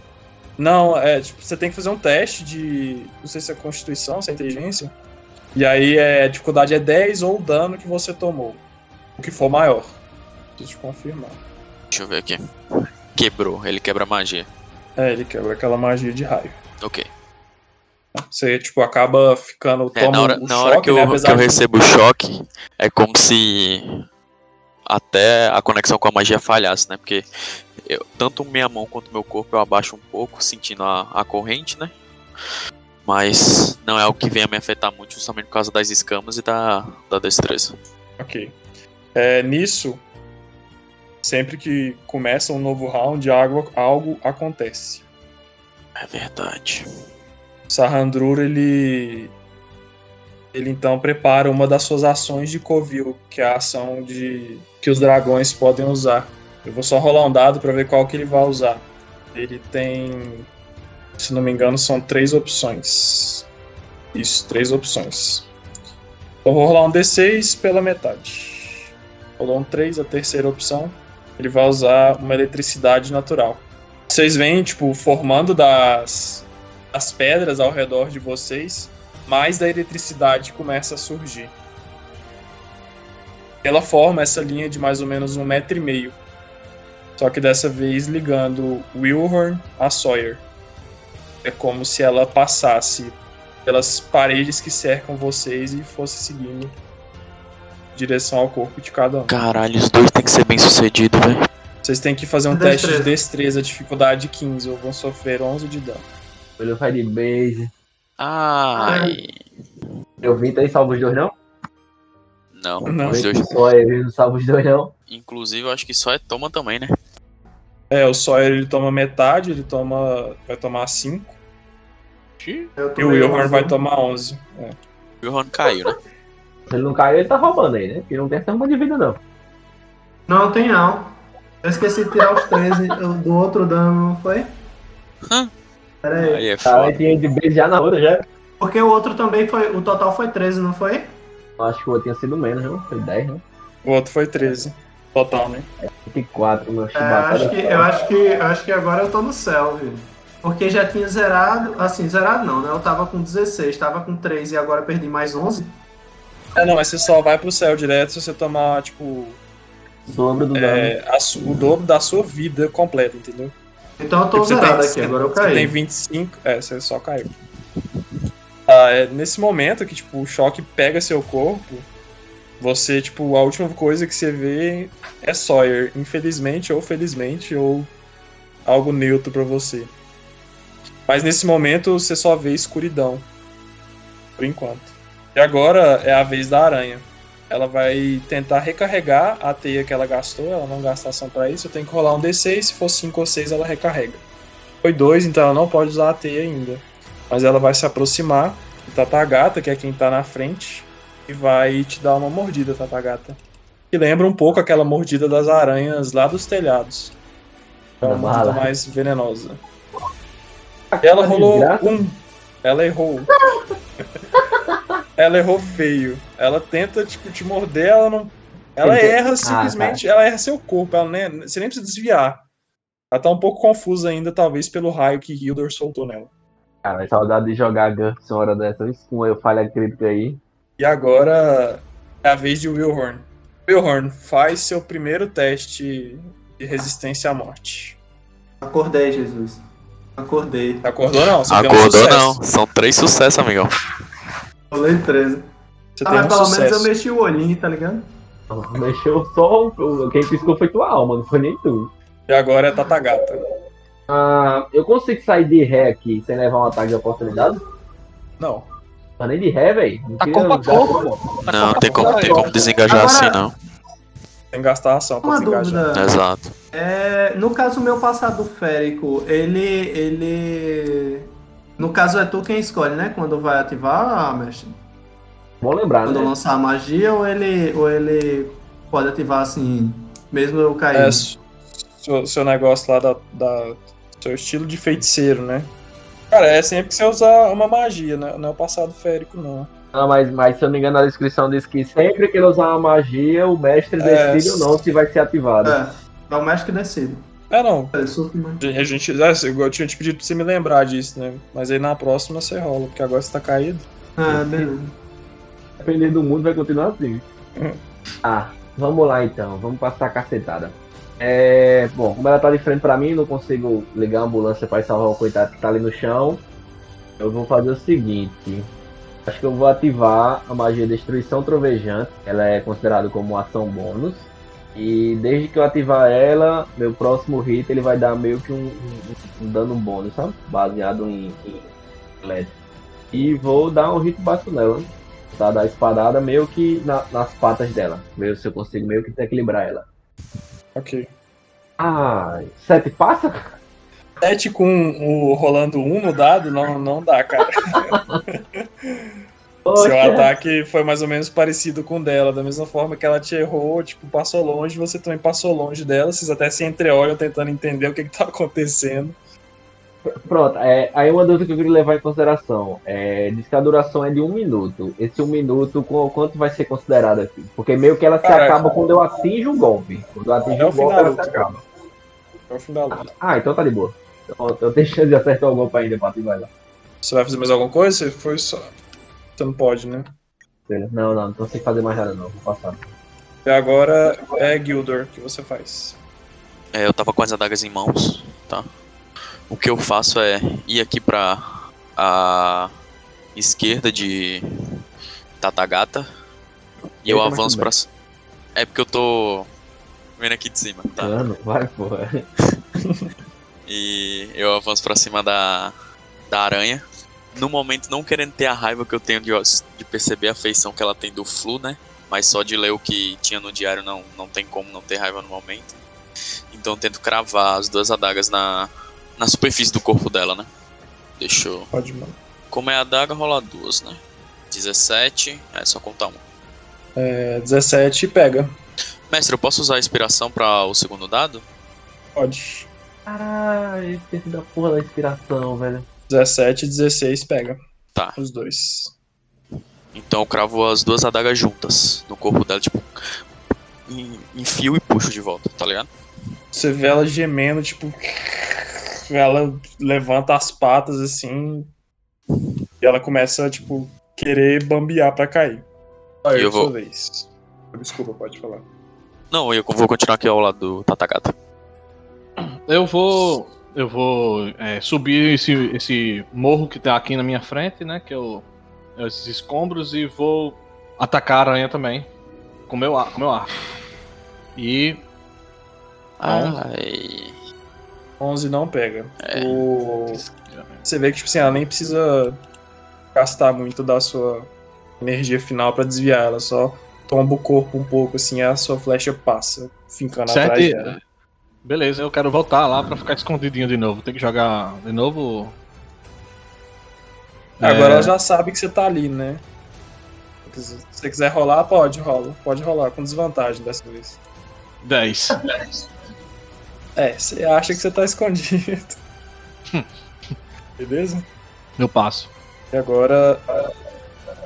Não, é, tipo, você tem que fazer um teste de. Não sei se é constituição, se é inteligência. E aí é, a dificuldade é 10 ou o dano que você tomou. O que for maior. Preciso te confirmar. Deixa eu ver aqui. Quebrou, ele quebra magia. É, ele quebra aquela magia de raio. Ok. Você, tipo, acaba ficando. É, na hora, na hora choque, que, eu, né? que eu de- recebo o choque, é como se até a conexão com a magia falhasse, né? Porque eu- tanto minha mão quanto meu corpo eu abaixo um pouco, sentindo a, a corrente, né? Mas não é algo que venha me afetar muito, justamente por causa das escamas e da, da destreza. Ok. É, nisso, sempre que começa um novo round, algo, algo acontece. É verdade. Sahandrur, ele. Ele então prepara uma das suas ações de Covil, que é a ação de que os dragões podem usar. Eu vou só rolar um dado para ver qual que ele vai usar. Ele tem, se não me engano, são três opções. Isso, três opções. Então vou rolar um D6 pela metade. Rolou um 3, a terceira opção. Ele vai usar uma eletricidade natural. Vocês veem, tipo, formando das, das pedras ao redor de vocês, mais da eletricidade começa a surgir. Ela forma essa linha de mais ou menos um metro e meio. Só que dessa vez ligando Wilhorn a Sawyer. É como se ela passasse pelas paredes que cercam vocês e fosse seguindo em direção ao corpo de cada um. Caralho, os dois tem que ser bem sucedido, velho. Vocês têm que fazer um Destreza. teste de destreza, dificuldade 15, ou vão sofrer 11 de dano. Ele vai de base. Ai. Eu vim aí salvo os dois, não? Não, Não. os dois. Só eu não salvo os dois, não. Inclusive, eu acho que só é toma também, né? É, o Sawyer ele toma metade, ele toma. vai tomar 5. Eu E o Wilhorn vai tomar 11. É. O Ron caiu, né? Se ele não caiu, ele tá roubando aí, né? Porque não tem essa de vida, não. Não, tem não. Eu esqueci de tirar os 13 eu- do outro dano, não foi? Hã? Pera aí. Aí é foda. tinha de já na outra, já. Porque o outro também foi. O total foi 13, não foi? Eu acho que o outro tinha sido menos, não? Foi 10, não? O outro foi 13. Total, né? 24, meu É, acho que, eu, acho que, eu acho que agora eu tô no céu, viu? Porque já tinha zerado. Assim, zerado não, né? Eu tava com 16, tava com 3 e agora perdi mais 11. É, não, mas você só vai pro céu direto se você tomar, tipo, O dobro do dano. é, a o dobro da sua vida completa, entendeu? Então eu tô Tipo, zerado tem- aqui, agora eu Você tem caí. 25. É, você só caiu. Ah, é nesse momento que, tipo, o choque pega seu corpo, você, tipo, a última coisa que você vê é Sawyer. Infelizmente ou felizmente, ou algo neutro pra você. Mas nesse momento você só vê escuridão. Por enquanto. E agora é a vez da aranha. Ela vai tentar recarregar a teia que ela gastou. Ela não gasta ação pra isso. Eu tenho que rolar um D6. Se for 5 ou 6, ela recarrega. Foi 2, então ela não pode usar a teia ainda. Mas ela vai se aproximar do Tatagata, que é quem tá na frente, e vai te dar uma mordida, Tatagata. Que lembra um pouco aquela mordida das aranhas lá dos telhados. É uma Da mordida bala. mais venenosa. E ela rolou um. Ela errou. ela errou feio. Ela tenta, tipo, te morder, ela não. Ela Tentou- erra Ah, simplesmente, ela erra seu corpo, ela nem, você nem precisa desviar. Ela tá um pouco confusa ainda, talvez, pelo raio que Hildor soltou nela. Cara, saudade de jogar Guts uma hora dessa. Eu falha crítica aí. E agora é a vez de Wilhorn. Wilhorn, faz seu primeiro teste de resistência à morte. Acordei, Jesus. Acordei. Acordou não? Você um Acordou sucesso. não. São três sucessos, amigão. Rolei 13. Você Ah, tem mas um pelo menos eu sucesso. mexi o olhinho, tá ligado? Mexeu só. o- Quem piscou foi tua alma, não foi nem tu. E agora é Tatagata. Ah, eu consigo sair de ré aqui sem levar um ataque de oportunidade? Não. Tá nem de ré, velho. Não Tá corpo a corpo. Não, tem como, tem como desengajar Agora- assim, não. Tem que gastar ação pra Uma desengajar. dúvida. Exato. É, no caso, o meu passado férico, ele. ele. No caso, é tu quem escolhe, né? Quando vai ativar, mestre? Bom lembrar, Quando né? lançar a magia, ou ele, ou ele pode ativar assim, mesmo eu cair? É, seu, seu negócio lá da, da- Seu estilo de feiticeiro, né? Cara, é sempre que você usar uma magia, né? Não é o passado férico, não. Ah, mas, mas se eu não me engano, na descrição diz que sempre que ele usar uma magia, o mestre É, decide ou não se vai ser ativado. É, é o mestre que decide. É, não. É, mais. A gente. é, Eu tinha te pedido pra você me lembrar disso, né? Mas aí na próxima você rola, porque agora você tá caído. Ah, beleza. Dependendo do mundo, vai continuar assim. Hum. Ah, vamos lá então. Vamos passar a cacetada. É, bom, como ela tá de frente pra mim, não consigo ligar a ambulância pra salvar o coitado que tá ali no chão. Eu vou fazer o seguinte. Acho que eu vou ativar a magia Destruição Trovejante. Ela é considerada como ação bônus. E desde que eu ativar ela, meu próximo hit ele vai dar meio que um, um- um dano bônus, sabe? Baseado em, em elétrico. E vou dar um hit básico nela. Tá? Dar espadada meio que na- nas patas dela. Ver se eu consigo meio que desequilibrar ela. Ok. Ah, sete passa? 7 com o rolando 1 um no dado, não, não dá, cara. Seu ataque foi mais ou menos parecido com o dela, da mesma forma que ela te errou, tipo, passou longe, você também passou longe dela, vocês até se entreolham tentando entender o que, que tá acontecendo. Pronto, é, aí uma dúvida que eu queria levar em consideração. É, diz que a duração é de um minuto. Esse um minuto, com quanto vai ser considerado aqui? Porque meio que ela se acaba quando eu atinjo o golpe. Quando eu atinjo É o golpe, ela se acaba. É o fim da luta. Ah, então tá de boa. Então, eu tenho chance de acertar o golpe ainda pra ativar ela. Você vai fazer mais alguma coisa? Você foi só. Você não pode, né? Não, não, não consigo fazer mais nada não. Vou passar. E agora é Gildor que você faz. É, eu tava com as adagas em mãos, tá? O que eu faço é ir aqui pra a esquerda de Tatagata e eu Eita, mas avanço pra. c- É porque eu tô vendo aqui de cima, tá? Mano, vai, porra. E eu avanço pra cima da, da aranha. No momento, não querendo ter a raiva que eu tenho de, de perceber a feição que ela tem do Flu, né? Mas só de ler o que tinha no diário não, não tem como não ter raiva no momento. Então eu tento cravar as duas adagas na, na superfície do corpo dela, né? Deixa eu. Pode, mano. Como é a adaga, rola duas, né? 17. É só contar uma. É, 17 pega. Mestre, eu posso usar a inspiração para o segundo dado? Pode. Caralho, esqueci da porra da inspiração, velho. 17 e 16 pega. Tá. Os dois. Então eu cravo as duas adagas juntas no corpo dela, tipo. en- Enfio e puxo de volta, tá ligado? Você vê ela gemendo, tipo. Ela levanta as patas assim. E ela começa, tipo, querer bambear pra cair. Aí, Eu vou- vez. Desculpa, pode falar. Não, eu vou continuar aqui ao lado do Tatagata. Eu vou. Eu vou é, subir esse, esse morro que tá aqui na minha frente, né? Que eu. Esses escombros e vou atacar a aranha também. Com meu, ar- com meu arco. E. Ai. 11 não pega. É. O... Você vê que, tipo assim, ela nem precisa gastar muito da sua energia final pra desviar. Ela só tomba o corpo um pouco, assim, e a sua flecha passa, fincando atrás Sete. dela. Beleza, eu quero voltar lá pra ficar escondidinho de novo. Tem que jogar de novo. Agora É. ela já sabe que você tá ali, né? Se você quiser rolar, pode, rola. Pode rolar, com desvantagem dessa vez. 10. É, você acha que você tá escondido. Beleza? Eu passo. E agora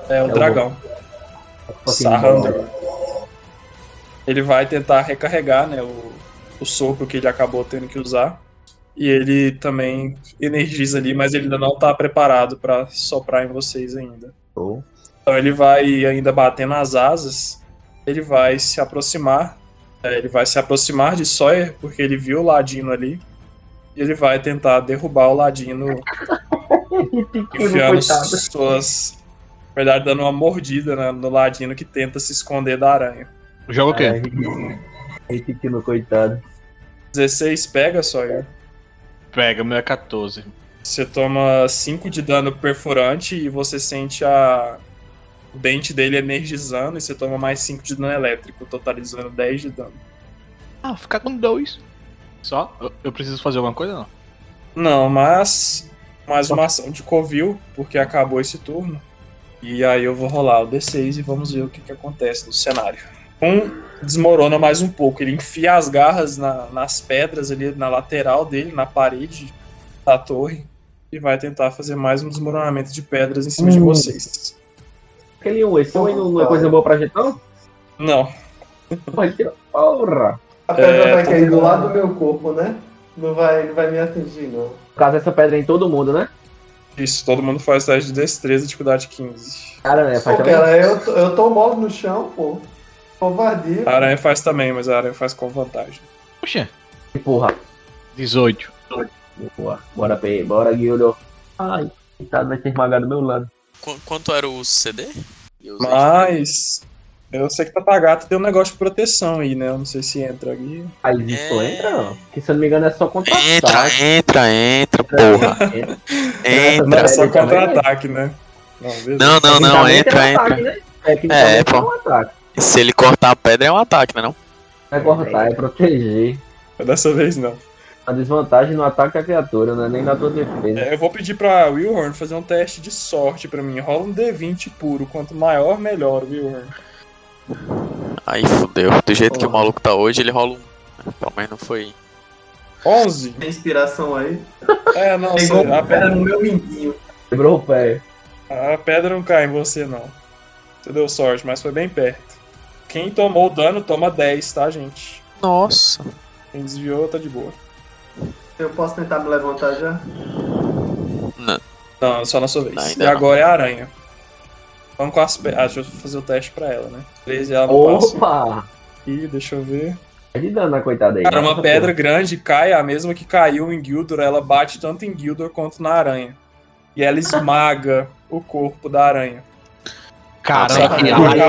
é o Eu dragão. Sarandor. Ele vai tentar recarregar, né, o, o sopro que ele acabou tendo que usar. E ele também energiza ali, mas ele ainda não tá preparado pra soprar em vocês ainda. Show. Então ele vai ainda bater nas asas. Ele vai se aproximar. É, ele vai se aproximar de Sawyer, porque ele viu o Ladino ali. E ele vai tentar derrubar o Ladino enfiando suas. Na verdade, dando uma mordida né, no Ladino que tenta se esconder da aranha. Joga o quê? Ai, Repetindo, coitado. 16 pega, Sawyer. Pega, meu é 14. Você toma 5 de dano perfurante e você sente a... o dente dele energizando e você toma mais 5 de dano elétrico, totalizando 10 de dano. Ah, vou ficar com dois. Só? Eu, eu preciso fazer alguma coisa não? Não, mas mais uma ação de Covil, porque acabou esse turno. E aí eu vou rolar o D6 e vamos ver o que, que acontece no cenário. Um desmorona mais um pouco, ele enfia as garras na- nas pedras ali na lateral dele, na parede da torre, e vai tentar fazer mais um desmoronamento de pedras em cima de Hum. vocês. Aquele um, esse um aí não é coisa boa pra gente, não? Não, Porra, tira- Porra! A pedra É, vai cair do lado do meu corpo, né? Não vai, não vai me atingir, não. No caso, essa pedra é em todo mundo, né? isso, todo mundo faz teste de destreza, dificuldade 15. Cara, né? Faz também. cara, eu tô, eu tô mole no chão, pô. Covardia. A aranha faz também, mas a aranha faz com vantagem. Puxa, Porra. 18. Boa. Bora, P. Bora, Guildo. Ai, coitado, vai ser esmagado do meu lado. Qu- quanto era o CD? Mas eu sei que Tatagata tem um negócio de proteção aí, né? Eu não sei se entra aqui. Mas isso É. entra, não? Que se eu não me engano é só contra Entra, ataque. entra, entra, porra. Entra. Entra. É só também, contra-ataque, né? Não. Não, não, não, entra, é um ataque, entra. né? Tecnicamente É, pô. é um ataque. Se ele cortar a pedra é um ataque, né não? Não é cortar, é proteger. Dessa vez não. A desvantagem no ataque da criatura, não é nem na tua defesa. É, eu vou pedir pra Wilhorn fazer um teste de sorte pra mim. Rola um D20 puro. Quanto maior, melhor, Wilhorn. Aí fudeu. Do jeito que o maluco tá hoje, ele rola um. Pelo menos não foi. 11. Tem inspiração aí. É, não, Pegou sei. A pedra no meu mindinho. Quebrou o pé. a pedra não cai em você, não. Você deu sorte, mas foi bem perto. Quem tomou o dano toma 10, tá, gente? Nossa. Quem desviou tá de boa. Eu posso tentar me levantar já? Não, só na sua vez. Não, e ainda não. agora é a aranha. Vamos com as pedras. Ah, deixa eu fazer o teste pra ela, né? 13 ela não passa. Opa! Ih, deixa eu ver. É de dano na coitada aí. Cara, uma Nossa, pedra grande cai, a mesma que caiu em Gildor, ela bate tanto em Gildor quanto na aranha. E ela esmaga o corpo da aranha. Caramba,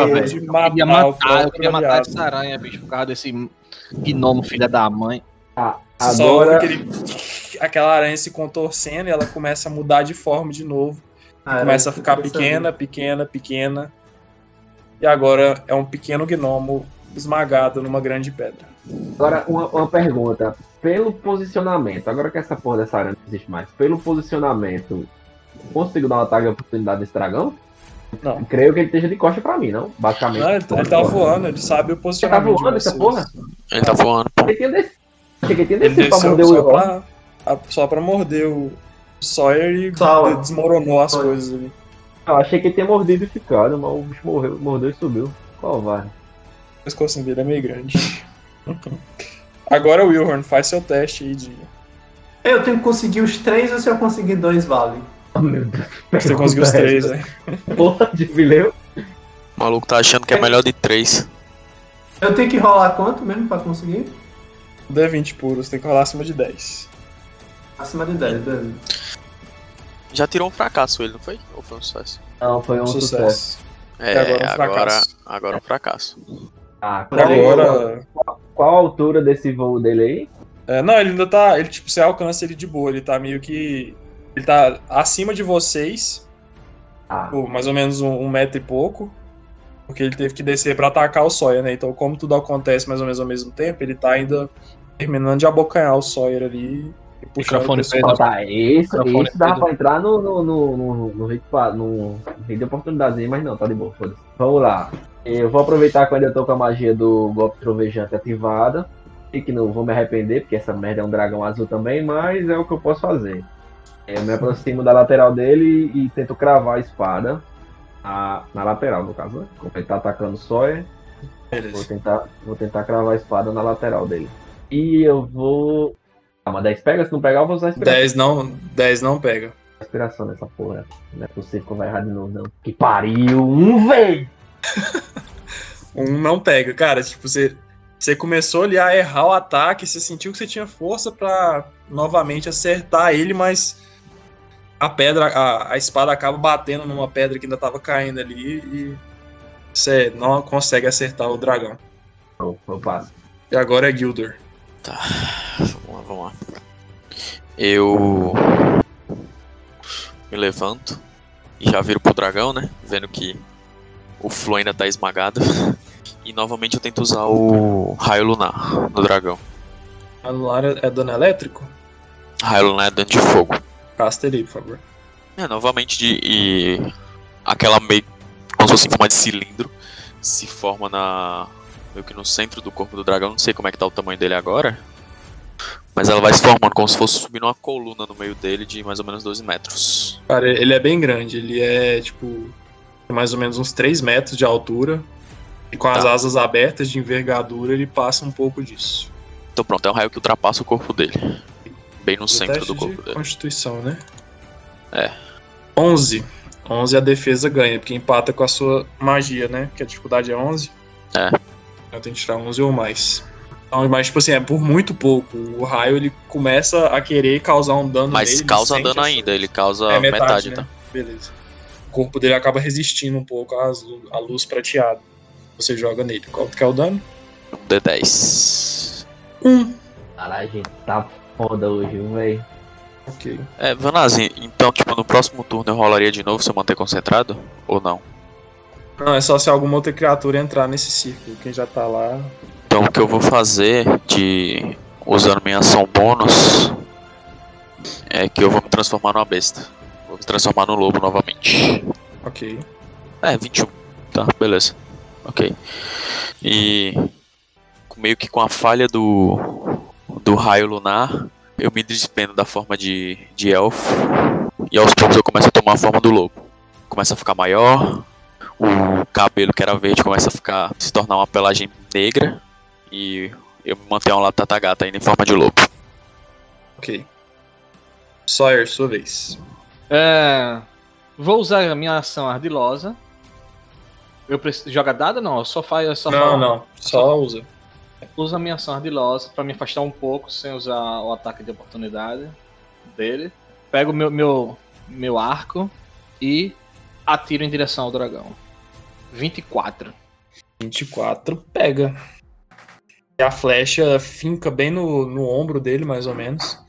velho. de Eu queria matar eu queria matar essa aranha, bicho, por causa desse gnomo filha da mãe. Ah, Você agora, aquele... aquela aranha se contorcendo e ela começa a mudar de forma de novo. Ah, começa a ficar pequena, pequena, pequena. E agora é um pequeno gnomo esmagado numa grande pedra. agora uma, uma pergunta. Pelo posicionamento, agora que essa porra dessa aranha não existe mais, pelo posicionamento, consigo dar um ataque de oportunidade desse dragão? Não. Creio que ele esteja de costa pra mim, não? Basicamente. Não, ele, tá- ele tá voando, ele sabe o posicionamento voando de essa vocês. porra? Ele tá voando, pô. Que tinha descido. Achei que tinha Ele descido pra morder o só Will. pra, a- só pra morder o Sawyer e Sawyer. desmoronou as Sawyer. coisas ali. Eu achei que ele tinha mordido e ficado, mas o bicho morreu, mordeu e subiu. Qual vai? O pescocinho dele é meio grande. Agora, Wilhorn, faz seu teste aí de. Eu tenho que conseguir os três ou se eu conseguir dois, vale? Oh, meu Deus. Você conseguiu os três, né? Porra de fileu. O maluco tá achando que é melhor de três. Eu tenho que rolar quanto mesmo pra conseguir? D20 puros, tem que rolar acima de 10. Acima de 10, beleza. Já tirou um fracasso ele, não foi? Ou foi um sucesso? Não, foi um Sucesso. sucesso. É, agora um agora, fracasso. agora um fracasso. Ah, qual, agora. qual a altura desse voo dele aí? É, não, ele ainda tá. Ele, tipo, você alcança ele de boa, ele tá meio que. Ele tá acima de vocês, Ah, por mais ou menos um, um metro e pouco. Porque ele teve que descer pra atacar o Sawyer, né? Então, como tudo acontece mais ou menos ao mesmo tempo, ele tá ainda terminando de abocanhar o Sawyer ali e puxando o Microfone pessoal. tá, isso, Microfone isso dava pra entrar no, no, no, no, no, pa- no, hit de oportunidade, mas não, tá de boa, foda-se. Vamos lá. Eu vou aproveitar que eu ainda tô com a magia do golpe trovejante ativada. E que não vou me arrepender, porque essa merda é um dragão azul também, mas é o que eu posso fazer. Eu me aproximo da lateral dele e tento cravar a espada na, na lateral, no caso, né? Como ele tá atacando o Sawyer, Vou tentar, vou tentar cravar a espada na lateral dele. E eu vou. Ah, mas 10 pega? Se não pegar, eu vou usar a inspiração, 10 não, 10 não pega. inspiração nessa porra. Não é possível que eu vou errar de novo, não. Que pariu! Um, véi! Um não pega. Cara, tipo, você, você começou ali a errar o ataque, você sentiu que você tinha força pra novamente acertar ele, mas a pedra, a, a espada acaba batendo numa pedra que ainda tava caindo ali e você não consegue acertar o dragão. Eu, eu passo. E agora é Gildor. Tá. Vamos lá, vamos lá. Eu. Me levanto e já viro pro dragão, né? Vendo que o Flo ainda tá esmagado. E novamente eu tento usar o raio lunar no dragão. Anular é dano elétrico? Raio lunar é dano de fogo. Casta ele, por favor. É, novamente de. E aquela meio. como se fosse em forma de cilindro. Se forma na. Meio que no centro do corpo do dragão. Não sei como é que tá o tamanho dele agora. Mas ela vai se formando como se fosse subindo uma coluna no meio dele de mais ou menos 12 metros. Cara, ele é bem grande. Ele é, tipo, mais ou menos uns 3 metros de altura. E com as Tá. asas abertas de envergadura, ele passa um pouco disso. Então pronto, é um raio que ultrapassa o corpo dele. Bem no O centro do corpo de dele. Constituição, né? É. 11. 11 a defesa ganha, porque empata com a sua magia, né? Que a dificuldade é 11. É. Eu tenho que tirar 11 ou mais. Então, mas, tipo assim, é por muito pouco. O raio, ele começa a querer causar um dano Mas nele. ele causa dano essa- ainda, ele causa É metade, metade, né? tá? Beleza. O corpo dele acaba resistindo um pouco à luz prateada. Você joga nele. Qual que é o dano? Um D10. Um. Caralho, a gente tá foda hoje, véi? Ok. É, Vanazzi, então, tipo, no próximo turno eu rolaria de novo se eu manter concentrado? Ou não? Não, é só se alguma outra criatura entrar nesse círculo. Quem já tá lá. Então o que eu vou fazer de. usando minha ação bônus. É que eu vou me transformar numa besta. Vou me transformar no lobo novamente. Ok. É, 21. Tá, beleza. Ok. E. Meio que com a falha do. do raio lunar, eu me despendo da forma de, de elfo. E aos poucos eu começo a tomar a forma do lobo. Começa a ficar maior. O cabelo que era verde começa a ficar. se tornar uma pelagem negra. E eu me mantenho lá tatagata ainda em forma de lobo. Ok. Sawyer, sua vez. É, vou usar a minha ação ardilosa. Eu preciso. Joga dado não? Eu só faz. Só não, falo- não. Só usa. Usa a minha ação ardilosa pra me afastar um pouco sem usar o ataque de oportunidade dele. Pego meu, meu, meu arco e atiro em direção ao dragão. 24. 24 pega. E a flecha finca bem no, no ombro dele, mais ou menos.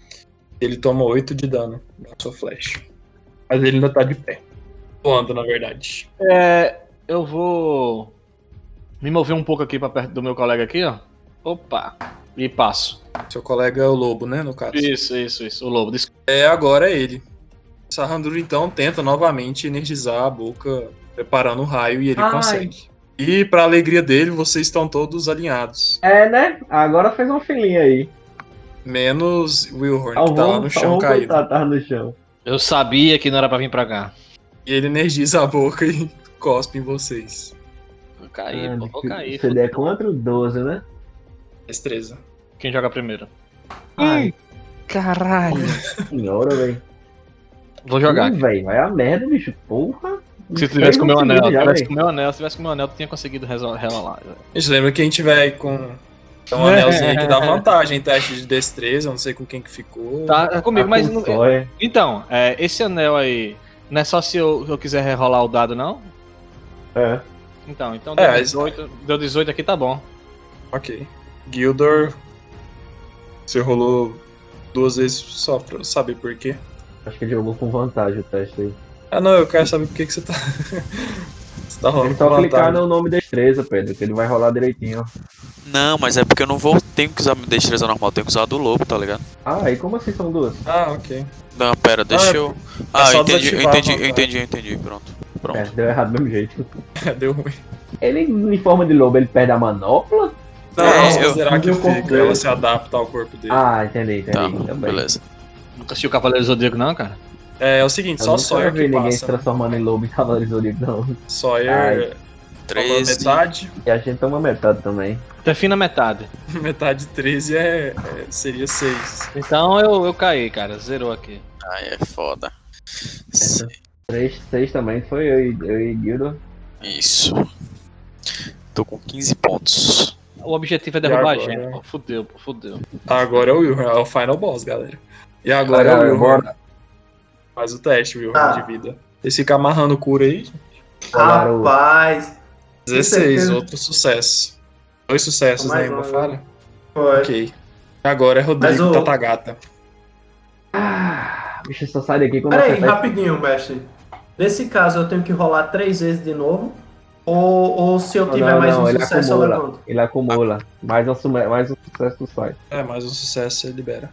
Ele toma 8 de dano na sua flecha. Mas ele ainda tá de pé. Voando, na verdade. É, eu vou me mover um pouco aqui pra perto do meu colega aqui, ó. Opa. E passo. Seu colega é o lobo, né, no caso. Isso, isso, isso. O lobo. Desculpa. É, agora é ele. Sahandru então tenta novamente energizar a boca, preparando o raio, e ele Ai. consegue. E pra alegria dele, vocês estão todos alinhados. É, né? Agora fez uma filinha aí. Menos Wilhorn, que tá lá no chão caído. Tá, tá no chão. Eu sabia que não era pra vir pra cá. E ele energiza a boca e cospe em vocês. Vou cair, Ah, pô, vou cair. CD é contra o 12, né? Destreza. Quem joga primeiro? Ai, Caralho. senhora, velho. Vou jogar. Hum, velho, vai a merda, bicho. Porra. Se tu tivesse com o anel, se tivesse com o meu anel, se tivesse com o meu anel, tu tinha conseguido rerolar. velho. Gente, lembra que quem tiver com um anelzinho aí que dá vantagem em teste de destreza, eu não sei com quem que ficou. Tá é comigo, Tá mas. com não-. Então, é, esse anel aí. Não é só se eu, eu quiser rerolar o dado, não? É. Então, então É, deu, mas- 18, deu 18 aqui, tá bom. Ok. Gildor. Você rolou duas vezes só pra saber por quê. Acho que ele jogou com vantagem o teste aí. Ah não, eu quero saber por que, que você tá. você tá rolando Tem que só clicar vantagem. no nome destreza, Pedro, que ele vai rolar direitinho. Não, mas é porque eu não vou. Tenho que usar destreza normal, tenho que usar a do lobo, tá ligado? Ah, aí como assim são duas? Ah, ok. Não, pera, deixa é- eu. Ah, só eu entendi, eu entendi, eu vantagem. entendi, eu entendi, pronto. Pronto. É, deu errado do mesmo jeito. Deu ruim. Ele, em forma de lobo, ele perde a manopla? Não, É, eu- considerar que eu fica, comprei. ela se adapta ao corpo dele. Ah, entendi, entendi. Tá, Também. beleza. Nunca assistiu o Cavaleiro do Zodíaco, não, cara? É, é o seguinte, Eu só nunca Sawyer vi que ninguém se passa. transformando em lobo em Cavaleiro Zodíaco, não. Sawyer Ai. toma 13. metade. E a gente toma metade também. Defina metade. Metade de 13 é, é- seria 6. Então eu, eu caí, cara. Zerou aqui. Ai, é foda. Essa. 3, 6 também foi eu e, eu e Guildo. Isso. Tô com 15 pontos. O objetivo é derrubar a agora? gente. Pô, fudeu, pô, fudeu. Agora é o Wilhorn, é o final boss, galera. E agora é o Agora, Wilhorn. bora. Faz o teste, Wilhorn, Ah. de vida. Vocês ficam amarrando cura aí. Rapaz, 16, certeza. outro sucesso. Dois sucessos, né? Uma um, falha. Foi. Ok. Agora é Rodrigo o- Tatagata. Ah, bicho, só sai daqui quando Peraí, esse- rapidinho, mestre. Nesse caso, eu tenho que rolar três vezes de novo? Ou, ou se eu Não, tiver não, mais não, um ele sucesso, eu acumula. levanto? Ele acumula. Mais um, mais um sucesso tu sai. É, mais um sucesso você libera.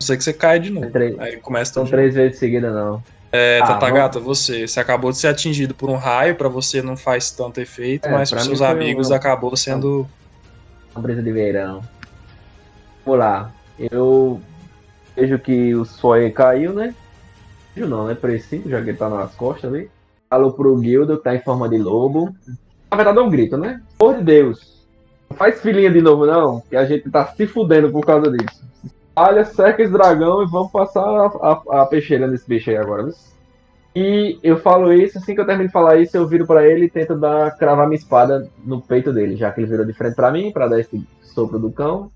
Não sei que você cai de novo. É três. Aí começa São três vezes seguida, não. É, Ah, Tatagata, você. Você acabou de ser atingido por um raio, pra você não faz tanto efeito, É, mas mim seus amigos um- acabou sendo. Uma brisa de verão. Vamos lá. Eu vejo que o Sawyer caiu, né? Vejo não, né? Preciso, já que ele tá nas costas ali. Falo pro Guildo, que tá em forma de lobo. Na verdade é um grito, né? Por de Deus. Não faz filhinha de novo, não. Que a gente tá se fudendo por causa disso. Olha, cerca esse dragão e vamos passar a, a- a peixeira nesse bicho aí agora, viu? E eu falo isso, assim que eu termino de falar isso, eu viro pra ele e tento dar, cravar minha espada no peito dele, já que ele virou de frente pra mim, pra dar esse sopro do cão.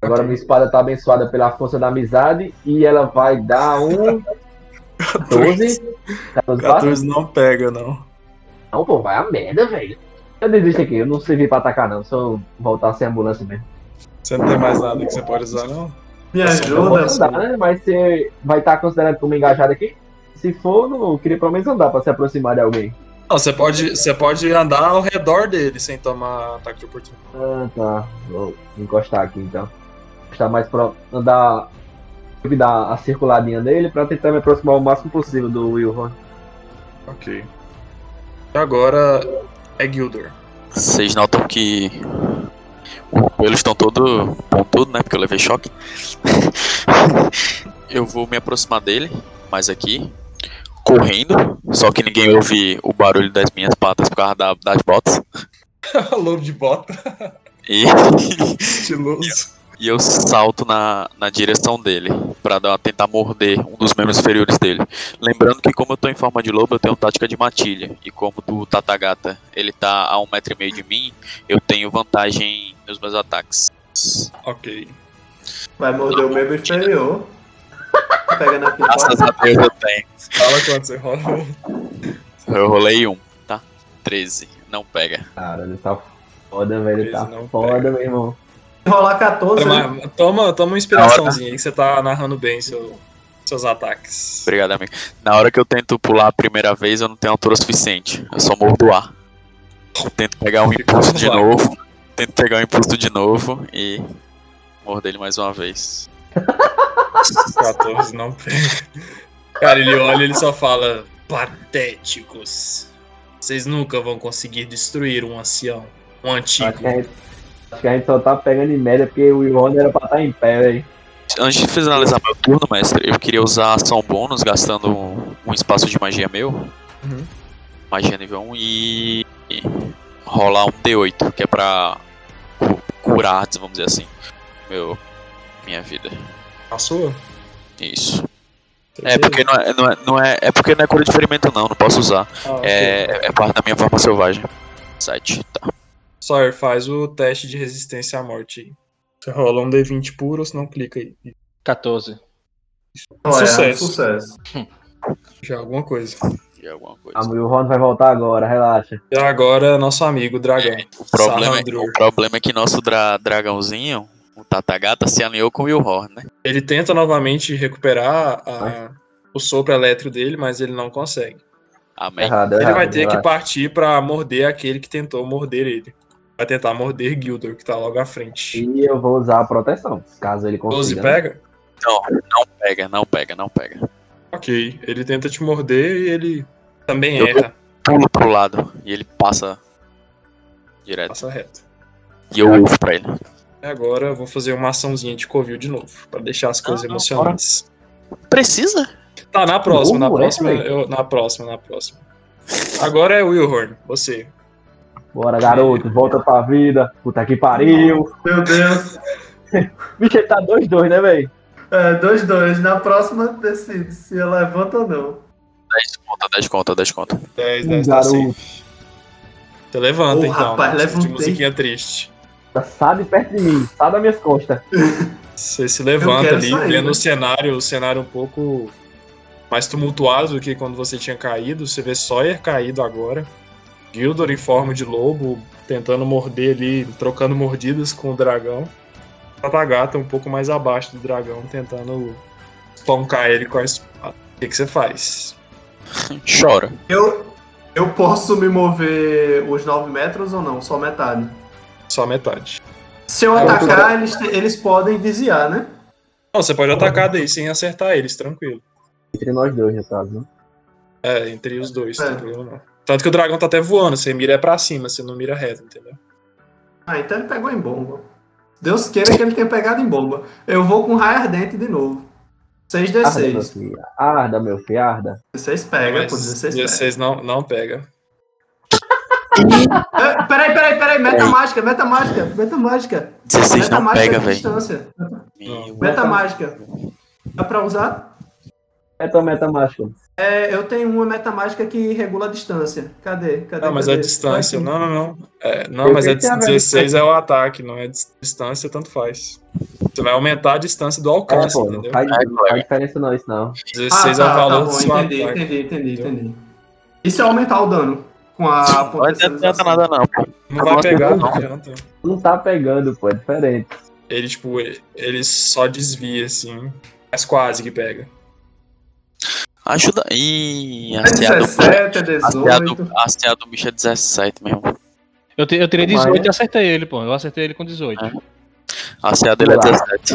Agora minha espada tá abençoada pela força da amizade e ela vai dar um 12. 14 passos? 14 não pega, não. Não, pô, vai a merda, velho. Eu desisto aqui, eu não servi pra atacar não, só voltar sem ambulância mesmo. Você não tem mais nada que você pode usar, não? Me Eu vou ajuda, andar, né? Mas você vai estar considerado como engajado aqui? Se for, não, eu queria pelo menos andar pra se aproximar de alguém. Não, você pode, você pode andar ao redor dele sem tomar ataque de oportunidade. Ah, tá. Vou encostar aqui então. Encostar mais pra andar. dar a circuladinha dele pra tentar me aproximar o máximo possível do Wilhorn. Ok. E agora é Gildor. Vocês notam que pelos estão todo pontudo, né? Porque eu levei choque. eu vou me aproximar dele, mais aqui, correndo. Só que ninguém ouve o barulho das minhas patas por causa da- das botas. Louro de bota, E, estiloso. E eu salto na, na direção dele, pra dar, tentar morder um dos membros inferiores dele. Lembrando que, como eu tô em forma de lobo, eu tenho tática de matilha. E como do Tatagata ele tá a um metro e meio de mim, eu tenho vantagem nos meus ataques. Ok. Vai morder o membro inferior. Pega na Graças pipoca. a Deus eu tenho. Fala quanto você rola. Eu rolei um, tá? 13. Não pega. Cara, ele tá foda, velho. Ele tá foda, pega. meu irmão. Rolar 14, né? Mas Toma, toma uma inspiraçãozinha aí que você tá narrando bem seu- seus ataques. Obrigado, amigo. Na hora que eu tento pular a primeira vez, eu não tenho altura suficiente. Eu só morro do ar. Eu tento pegar um impulso de novo. Tento pegar um impulso de novo e morder ele mais uma vez. 14 não pega. Cara, ele olha e ele só fala: Patéticos. Vocês nunca vão conseguir destruir um ancião. Um antigo. gente, acho que a gente só tá pegando em média porque o Wilhorn era pra estar em pé, velho. Antes de finalizar meu turno, mestre, eu queria usar ação bônus, gastando um, um espaço de magia meu. Uhum. Magia nível 1 e. e rolar um D8, que é pra cu- curar, vamos dizer assim, meu, minha vida. A sua? Isso. É porque não é, não é, não é, é porque não é cura de ferimento não, não posso usar. Ah, ok. É, é parte da minha forma selvagem. 7, tá. Sawyer, faz o teste de resistência à morte aí. Você rola um D20 puro, senão clica aí. 14. Não, é, Sucesso. sucesso. Já é alguma coisa. E alguma coisa. Ah, o Wilhorn vai voltar agora, relaxa. E agora, nosso amigo dragão. O problema, é, o problema é que nosso dra- dragãozinho, o Tatagata, se alinhou com o Wilhorn, né? Ele tenta novamente recuperar a- o sopro elétrico dele, mas ele não consegue. Amém. Errado, Ele errado. vai ter que partir pra morder aquele que tentou morder ele. Vai tentar morder Gildor, que tá logo à frente. E eu vou usar a proteção, caso ele 12 consiga. né? pega? Não pega, não pega, não pega. Ok. Ele tenta te morder e ele também Eu erra. Pulo pro lado e ele passa direto. Passa reto. E eu uso pra ele. E agora eu vou fazer uma açãozinha de Covil de novo, pra deixar as coisas Ah, não, emocionantes. Precisa? Tá, na próxima, na Novo, é, próxima, velho? eu, na próxima, na próxima. Agora é o Wilhorn, você. Bora, garoto, volta pra vida. Puta que pariu. Meu Deus. Bicho, ele tá 2-2, né, velho? É, 2-2. Na próxima decide se eu levanto ou não. 10 conta, 10 conta, 10 conta. 10, Hum, 10 tá safe. Você levanta Ô, então, rapaz, né? De levantei. musiquinha triste. Tá sai de perto de mim, sai das minhas costas. Você se levanta ali, sair, vendo né? o cenário, o cenário um pouco mais tumultuado do que quando você tinha caído. Você vê Sawyer caído agora. Gildor em forma de lobo, tentando morder ali, trocando mordidas com o dragão. Tatagata um pouco mais abaixo do dragão, tentando espancar ele com a espada. O que, que você faz? Chora. Eu, eu posso me mover os 9 metros ou não? Só metade. Só metade. Se eu eu tô- atacar, eles, te- eles podem desviar, né? Não, você pode atacar daí sem acertar eles, tranquilo. Entre nós dois, no caso, né? É, entre os dois, É. problema não. Tanto que o dragão tá até voando, você mira é pra cima, você não mira reto, entendeu? Ah, então ele pegou em bomba. Deus queira que ele tenha pegado em bomba. Eu vou com raio ardente de novo. Arda, meu 6d6. filho. Arda, meu filho, arda. 16 pega, Mas pô, 16 pega. 16 não, não pega. É, peraí, peraí, peraí, meta mágica, meta mágica, meta mágica. 16 meta não mágica pega, de velho. Meta mágica. Dá pra usar? Meta, meta mágica. É, eu tenho uma meta mágica que regula a distância. Cadê? Cadê? Não, mas cadê? a distância. Não, não, não. É, não, Eu mas ver 16 é o ataque, não é dis- distância, tanto faz. Você vai aumentar a distância do É, alcance, pô, não entendeu? faz, É, não faz diferença não, isso não. 16 ah, é tá, o valor tá do bom, seu entendi, ataque. entendi, entendi, entendi. E se eu aumentar o dano com a Não adianta nada não, pô. Não vai pegar, não adianta. Não tá pegando, pô, é diferente. Ele, tipo, ele só desvia, assim. Mas quase que pega. Ajuda. Ih, É hasteado. 17, é 18. Hasteado, hasteado do bicho é 17 mesmo. Eu, te- eu tirei Mas- 18 e acertei ele, pô. Eu acertei ele com 18. É. Hasteado ele é Vamos lá. 17.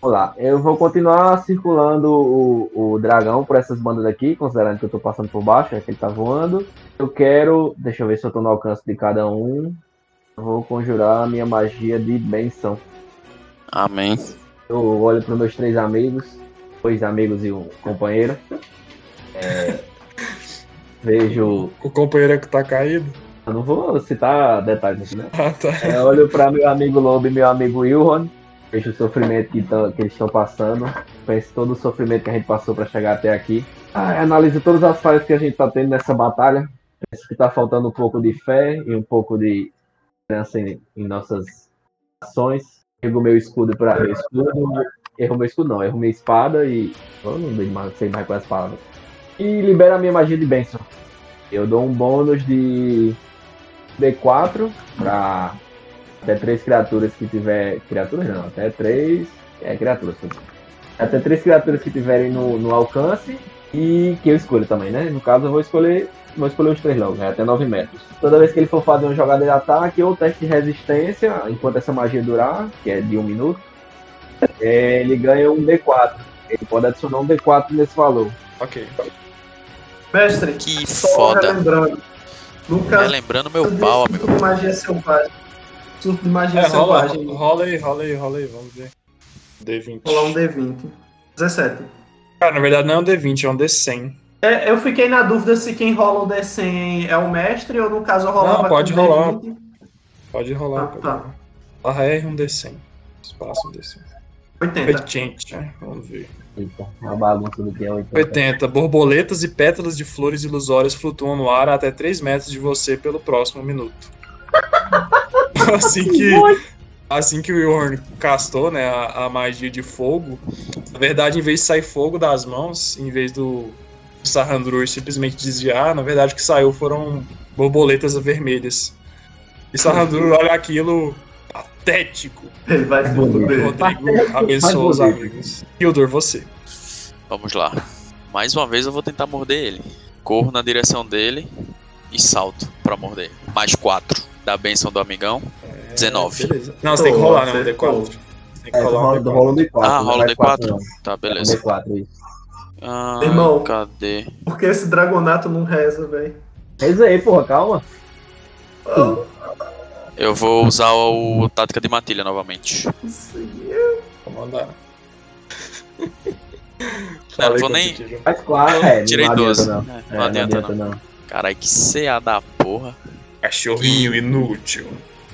Vamos lá, eu vou continuar circulando o, o dragão por essas bandas aqui, considerando que eu tô passando por baixo, é que ele tá voando. Eu quero, deixa eu ver se eu tô no alcance de cada um. Eu vou conjurar a minha magia de benção. Amém. Eu olho para meus três amigos, dois amigos e um companheiro. É, vejo. O companheiro que tá caído. Eu não vou citar detalhes né? Ah, tá. É, olho para meu amigo Lobo e meu amigo Wilron. Vejo o sofrimento que, tão- que eles estão passando. Penso todo o sofrimento que a gente passou para chegar até aqui. Ah, analiso todas as falhas que a gente está tendo nessa batalha. Penso que está faltando um pouco de fé e um pouco de esperança em, em nossas ações. Erro meu escudo para meu escudo. Erro meu escudo, não. Erro minha espada e. Eu não sei mais, quais as palavras. E libera a minha magia de bênção. Eu dou um bônus de D4 para até três criaturas que tiver. Criaturas não, até três. É, criaturas. Até três criaturas que tiverem no, no alcance e que eu escolho também, né? No caso, eu vou escolher. Vou escolher os três logo, né? Até 9 metros. Toda vez que ele for fazer uma jogada de ataque ou teste de resistência, enquanto essa magia durar, que é de um minuto, é, ele ganha um D4. Ele pode adicionar um D4 nesse valor. Ok. Mestre, Que só foda. relembrando. No caso Relembrando meu pau, surto amigo. de magia selvagem. Surto de magia É, rola, selvagem. rola aí, rola aí, rola aí, vamos ver. D20. Rolar um D20. 17. Cara, na verdade não é um D20, é um D100. É, eu fiquei na dúvida se quem rola o D100 é o mestre ou no caso eu rolava Não, pode rolar. D20. Pode rolar. Ah, pode tá. rolar. Barra R um D100. Espaço um D100. 80. 80, né? vamos ver. Eita, uma bagunça do que é 80. 80. Borboletas e pétalas de flores ilusórias flutuam no ar até 3 metros de você pelo próximo minuto. assim que. Assim que o Yorn castou, né, a, a magia de fogo, na verdade, em vez de sair fogo das mãos, em vez do Sahandrur simplesmente desviar, na verdade o que saiu foram borboletas vermelhas. E Sahandrur olha aquilo patético. Ele vai se fuder. Rodrigo abençoa os amigos. Hildur, você. Vamos lá. Mais uma vez eu vou tentar morder ele. Corro na direção dele e salto pra morder. Mais 4 da benção do amigão. 19. Beleza. Não, você tem que rolar, né? Acertou. D4. Você tem que É, rolar um rola, rola um D4. D4. Ah, não rola vai D4? quatro, não. Tá, É um beleza. D4, isso. Ah, Irmão. cadê? Porque esse dragonato não reza, velho. Reza aí, porra, calma. Eu vou usar o tática de matilha novamente. Vou mandar. Não, não vou nem-. Faz quatro, é, não Tirei adianta 12. não. É, não adianta não. não. Caralho, que CA da porra. Cachorrinho inútil.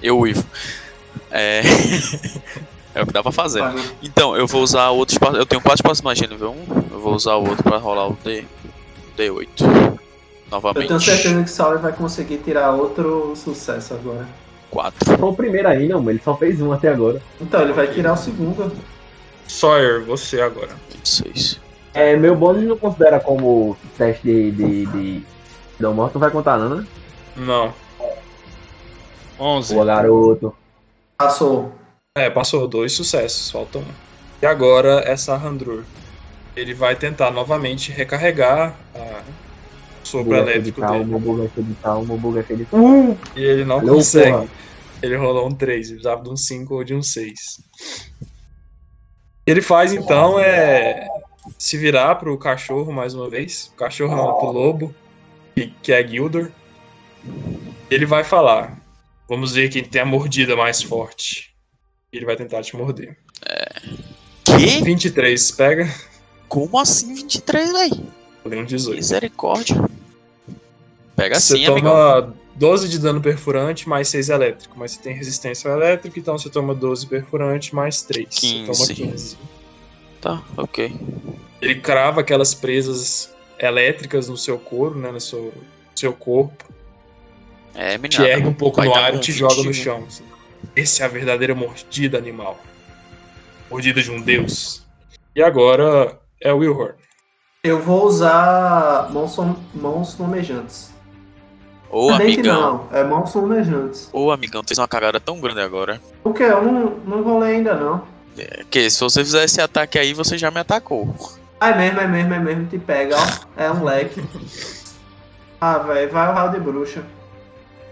Eu uivo. É. é o que dá pra fazer. Então, eu vou usar outro espaço. Eu tenho quatro espaços de magia nível 1. Eu vou usar o outro pra rolar o D. D8. Eu Novamente. tenho certeza que Sauer vai conseguir tirar outro sucesso agora. 4. Foi o primeiro ainda, mano. Ele só fez um até agora. Então, ele vai tirar o segundo. Sawyer, você agora. 26. É, meu bônus não considera como teste de. de, de... Não morto, não vai contar, não, né? Não. 11. Boa, garoto. Passou. É, passou dois sucessos, falta um. E agora é Sahandrur. Ele vai tentar novamente recarregar a sopro elétrico Calma, dele. buga de calma, buga de calma. E ele não Alô, consegue. porra. Ele rolou um 3, ele precisava de um 5 ou de um 6. Ele faz então é se virar pro cachorro mais uma vez. O cachorro não, pro lobo, que, que é Gildor. Ele vai falar: Vamos ver quem tem a mordida mais forte. Ele vai tentar te morder. Que? 23, pega. Como assim 23, véi? Um 18. Misericórdia. Pega Você assim, toma amigão. 12 de dano perfurante mais 6 elétrico, mas você tem resistência ao elétrico, então você toma 12 perfurante mais 3. Você 15. toma 15. Tá, ok. Ele crava aquelas presas elétricas no seu couro, né, no seu, seu corpo, É, menino. te ergue um pouco no ar e te joga no 21. chão. Essa é a verdadeira mordida animal. Mordida de um deus. E agora é o Wilhorn. Eu vou usar mãos, mãos flamejantes. Ô, Não é dente amigão. não, é mãos flamejantes. Ô, amigão, tu fez uma cagada tão grande agora. O que? Eu não, não rolei ainda não. É Que se você fizer esse ataque aí, você já me atacou. Ah, é mesmo, é mesmo, é mesmo. Te pega, ó. É um leque. Ah, velho, vai o raio de bruxa.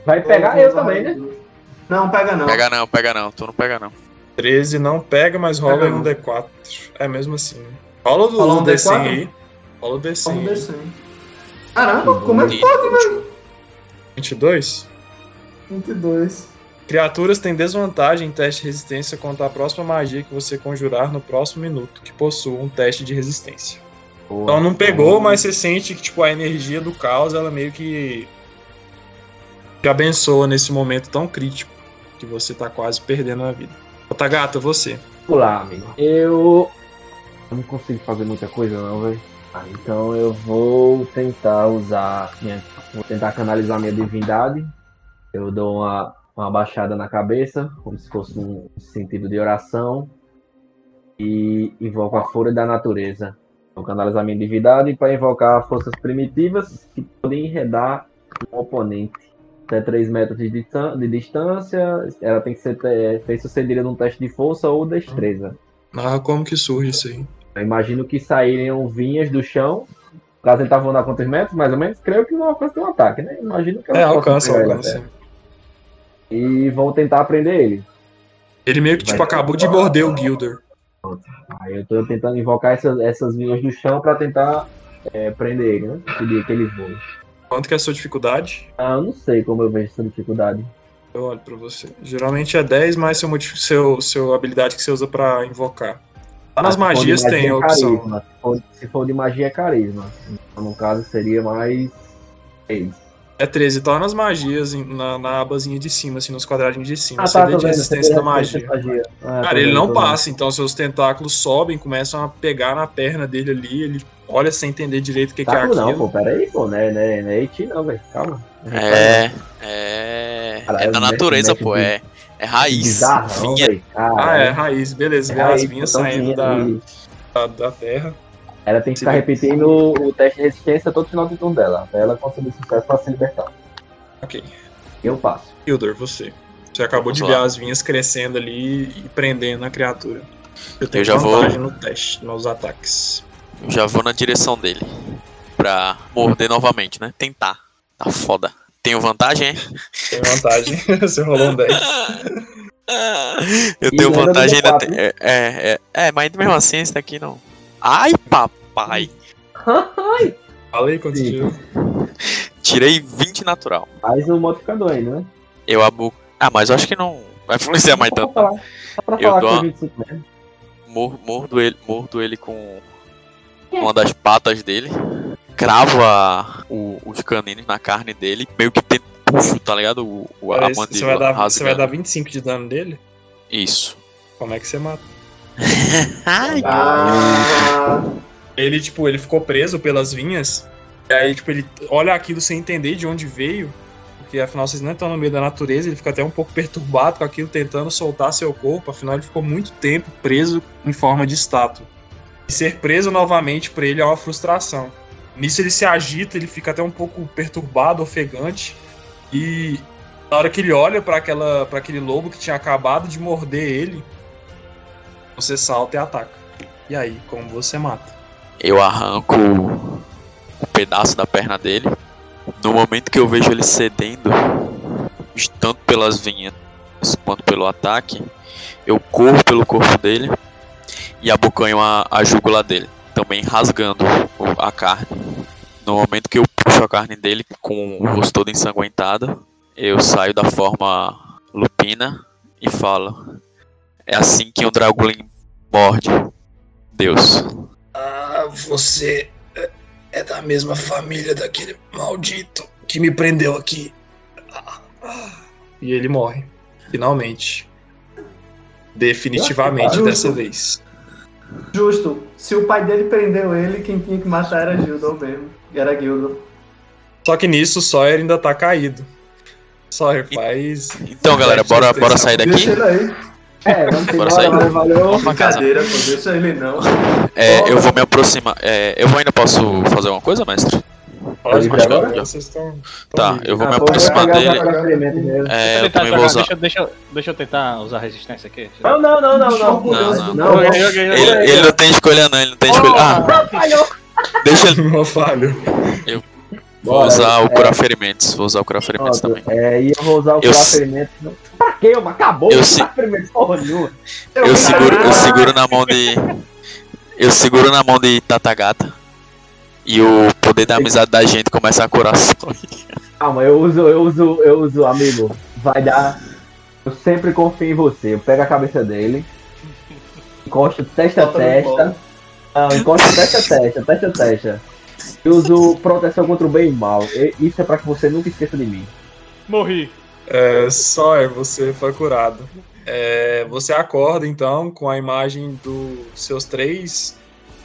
Vai pegar vou eu usar também, né? Não, pega não. Pega não, pega não, tu não pega não. 13 não pega, mas rola Pega um não. D4. É mesmo assim. Rola o Rola um um D100 D4? aí. Rola o D100 Vamos aí. descer. Caramba, como é que pode, velho? 22. 22. Criaturas têm desvantagem em teste de resistência contra a próxima magia que você conjurar no próximo minuto, que possua um teste de resistência. Boa. Então não pegou, mas você sente que tipo, a energia do caos ela meio que te abençoa nesse momento tão crítico que você tá quase perdendo a vida. Otagata, você. Vamos lá, amigo. Eu não consigo fazer muita coisa não, velho. Ah, então eu vou tentar usar minha... Vou tentar canalizar minha divindade. Eu dou uma, uma baixada na cabeça, como se fosse um sentido de oração. E invoco a fúria da natureza. Vou canalizar minha divindade para invocar forças primitivas que podem enredar um oponente. Até 3 metros de, de distância. Ela tem que ser é, bem sucedida num teste de força ou destreza. Narra como que surge isso aí. Eu imagino que saíram vinhas do chão. Caso ele tá voando a quantos metros, mais ou menos, creio que não alcança um ataque, né? Imagino que eu É, alcança, alcança. até. E vão tentar prender ele. Ele meio que tipo Vai. acabou de morder o Gilder. Aí eu tô tentando invocar essas, essas vinhas do chão pra tentar é, prender ele, né? Pedir que ele voe. Quanto que é a sua dificuldade? Ah, eu não sei como eu vejo essa dificuldade. Eu olho pra você. Geralmente é 10 mais seu, seu, seu habilidade que você usa pra invocar. Lá nas magias magia, tem a é opção. carisma. Se for, se for de magia é carisma. Então, no caso seria mais. É 13, tá lá nas magias, na, na abazinha de cima, assim, nos quadradinhos de cima. Ah, tá, de resistência da magia. magia. Ah, Cara, ele vendo, não vendo. passa, então seus tentáculos sobem, começam a pegar na perna dele ali, ele olha sem entender direito o que, que é Taco não, aquilo. pô, pera aí, pô, né, né, né, Iti não, velho, calma. É. É. É da natureza, mexe pô. É, é raiz. Bizarrão, Vinha. Ah, é, raiz, beleza, É as raiz, vinhas pô, saindo da, da, da terra. Ela tem que Se ficar repetindo o, teste de resistência todo final de turno dela, até ela conseguir sucesso pra se libertar. Ok. Eu passo. Hildur, você. Você acabou Vamos de lá. ver as vinhas crescendo ali e prendendo a criatura. Eu tenho Eu já vou- vantagem no teste, nos ataques. Eu já vou na direção dele. Pra morder novamente, né? Tentar. Tá foda. Tenho vantagem, hein? Tem vantagem. você rolou um 10. Eu E tenho vantagem ainda. D4, tem- É, é, é, é, mas mesmo assim, esse daqui não. Ai, papai! Falei quanto tirou. Tirei 20 natural. Mais um modificador ainda, né? Eu abu. Ah, mas eu acho que não vai influenciar mais Só tanto. pra não. falar, só pra Eu falar dou uma- foi 25 mesmo. Mor- Mordo ele, mordo ele com uma das patas dele. Cravo a, o- os caninos na carne dele. Meio que tem puxo, tá ligado? O, o, a Você vai, dar, você vai dar 25 de dano dele? Isso. Como é que você mata? Ai, Ah, Ele, tipo, ele ficou preso pelas vinhas. E aí, tipo, ele olha aquilo sem entender de onde veio. Porque afinal vocês não estão no meio da natureza, ele fica até um pouco perturbado com aquilo, tentando soltar seu corpo. Afinal, ele ficou muito tempo preso em forma de estátua. E ser preso novamente pra ele é uma frustração. Nisso ele se agita, ele fica até um pouco perturbado, ofegante. E na hora que ele olha para aquela para aquele lobo que tinha acabado de morder ele, você salta e ataca. E aí, como você mata? Eu arranco um pedaço da perna dele. No momento que eu vejo ele cedendo, tanto pelas vinhas quanto pelo ataque, eu corro pelo corpo dele e abocanho a, a jugular dele, também rasgando a carne. No momento que eu puxo a carne dele com o rosto todo ensanguentado, eu saio da forma lupina e falo: É assim que um Dragulin morde. Deus. Ah, você é- é da mesma família daquele maldito que me prendeu aqui. E ele morre. Finalmente. Definitivamente dessa vez. Justo. Se o pai dele prendeu ele, quem tinha que matar era Gildor mesmo. E era Gildor. Só que nisso o Sawyer ainda tá caído. Sawyer faz. Então, galera, bora, bora sair daqui? Deixa ele aí. É, vamos Bora embora, sair. valeu, valeu. Vamos pra casa. Brincadeira, pô. Deixa ele não. É, eu vou me aproximar. É, eu ainda posso fazer alguma coisa, mestre? Pode, Pode agora? já. Vocês estão. Tá, eu vou me Ah, vou aproximar dele. É, Deixa eu eu tentar também vou jogar, usar. deixa, deixa, deixa eu tentar usar resistência aqui. Não, não, não, não, não. Não, não. Não. Ele, ele não tem escolha, não, ele não tem escolha. Ah, falhou. deixa ele. Uma falha. Vou usar o é. curar ferimentos. Vou usar o curar ferimentos também. É, e eu vou usar o Eu curar se- ferimento. Pra quê? Acabou Eu o se- curar ferimento porra nenhuma. Eu seguro, eu seguro na mão de. Eu seguro na mão de Tatagata. E o poder da amizade da gente começa a curar só. Calma, eu uso, eu uso, eu uso, amigo. Vai dar. Eu sempre confio em você. Eu pego a cabeça dele. Encosto testa a testa. Não, encosto testa a testa, testa a testa. Eu uso proteção contra o bem e o mal. E- Isso é pra que você nunca esqueça de mim. Morri. É, Sawyer, você foi curado. É, você acorda então com a imagem dos seus três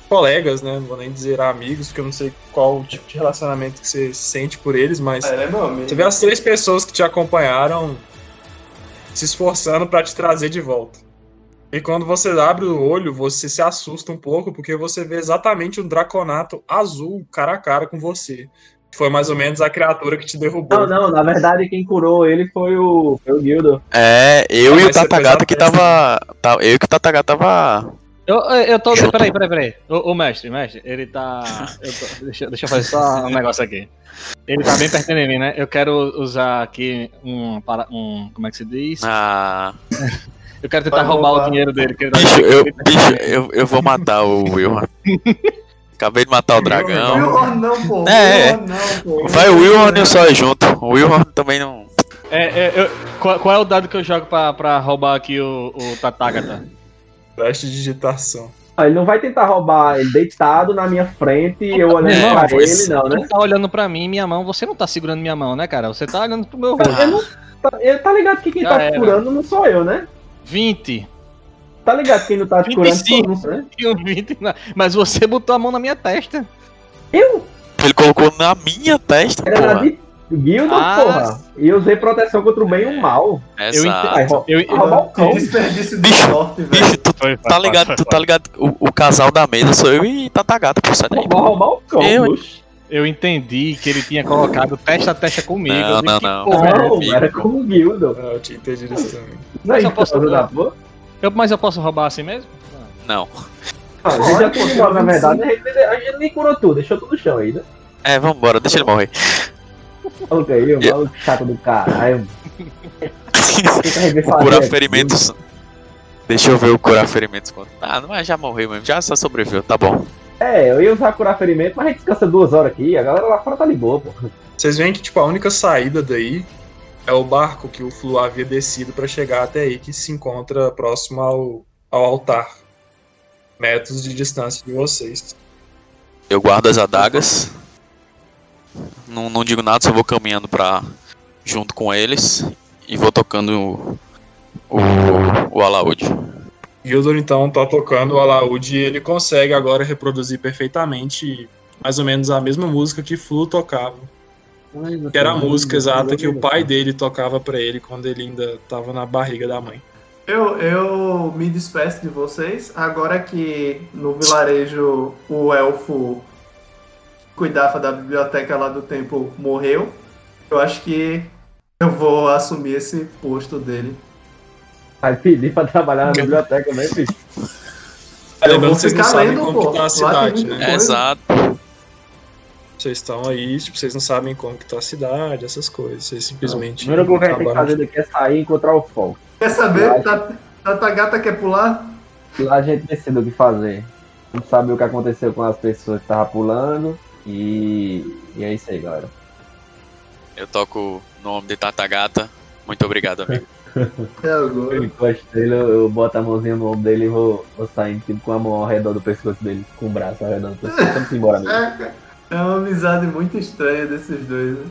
colegas, né? Não vou nem dizer amigos, porque eu não sei qual o tipo de relacionamento que você sente por eles, mas Ele é meu amigo. você vê as três pessoas que te acompanharam se esforçando pra te trazer de volta. E quando você abre o olho, você se assusta um pouco, porque você vê exatamente um draconato azul cara a cara com você. Foi mais ou menos a criatura que te derrubou. Não, não, na verdade quem curou ele foi o, foi o Guildo. É, eu Ah, e o Tatagata que tava. tá- Eu e o Tatagata tava. Eu, eu tô. Junto. Peraí, peraí, peraí. Ô, ô, mestre, mestre, ele tá. eu tô- deixa, deixa eu fazer só um negócio aqui. Ele tá bem perto de mim, né? Eu quero usar aqui um. para- um como é que se diz? Ah. Eu quero tentar roubar, roubar. o dinheiro dele. Que ele tá Bicho, eu, bicho, eu, eu vou matar o Wilhorn. Acabei de matar o dragão. Wilhorn não, pô. É, Wilhorn não, pô. Vai o Wilhorn e o Sói junto. O Wilhorn também não. É, é, eu- qual, qual é o dado que eu jogo pra, pra roubar aqui o, o Tatagata? Teste de digitação. Ah, Ele não vai tentar roubar ele deitado na minha frente e eu olhando É, pra ele, não, né? Você tá olhando pra mim, minha mão, você não tá segurando minha mão, né, cara? Você tá olhando pro meu rosto. Ele, não, tá- ele tá ligado que quem Já tá era. te curando não sou eu, né? 20. Tá ligado que quem não tá te curando 25. não sou eu, né? Tinha 20 na- Mas você botou a mão na minha testa. Eu? Ele colocou na minha testa, Era na porra. de Guildo, Ah, porra. E eu usei proteção contra o bem e o mal. eu Exato. Eu, Ah, roubar o cão. desperdício de Bicho, sorte, velho. Bicho, tu Foi, tá ligado, tu tá ligado? O, o casal da mesa sou eu e Tatagata, pô, sai daí. Roubar, roubar o cão, Eu-. Eu entendi que ele tinha colocado testa a testa comigo. Não, não, que não. porra é Não, era com o Guildo. Eu tinha entendido isso também. Não é Mas eu isso posso- que tá fazendo, pô? Eu, mas eu posso roubar assim mesmo? Não. Ah, a gente já embora, na verdade, a gente, a gente nem curou tudo, deixou tudo no chão né? É, vambora, deixa ele morrer. Maluco aí, o maluco chato do caralho. Fazer curar aqui. ferimentos. Deixa eu ver o curar ferimentos. quanto- Ah, não, mas já morreu mesmo, já só sobreviveu, tá bom. É, eu ia usar curar ferimento, mas a gente descansa duas horas aqui, a galera lá fora tá de boa, pô. Vocês veem que tipo a única saída daí é o barco que o Flu havia descido pra chegar até aí, que se encontra próximo ao, ao altar. Metros de distância de vocês. Eu guardo as adagas. Não, não digo nada, só vou caminhando pra. junto com eles. E vou tocando o. o, o alaúde. Gildor então tá tocando o alaúde e ele consegue agora reproduzir perfeitamente mais ou menos a mesma música que Flu tocava. Que era a música exata que o pai dele tocava pra ele quando ele ainda tava na barriga da mãe. Eu, eu me despeço de vocês. Agora que no vilarejo o elfo cuidava da biblioteca lá do tempo morreu, eu acho que Eu vou assumir esse posto dele. Vai pedir pra trabalhar na biblioteca, né, bicho? Eu vou vocês não ficar sabem lendo, como pô. que tá a cidade, né? coisa. Exato. Vocês estão aí, tipo, vocês não sabem como que tá a cidade, essas coisas. Vocês simplesmente. coisa que a gente tem que fazer daqui é sair e encontrar o foco. Quer saber? Tata, Tata Gata quer pular? Lá a gente decide o que fazer. Não sabe o que aconteceu com as pessoas que estavam pulando. E, e é isso aí, galera. Eu toco o nome de Tatagata. Muito obrigado, amigo. É agora. Eu encosto ele, eu, boto a mãozinha no ombro dele e vou, vou saindo tipo, com a mão ao redor do pescoço dele, com o braço ao redor do pescoço. Vamos embora, amigo. É, é uma amizade muito estranha desses dois, né?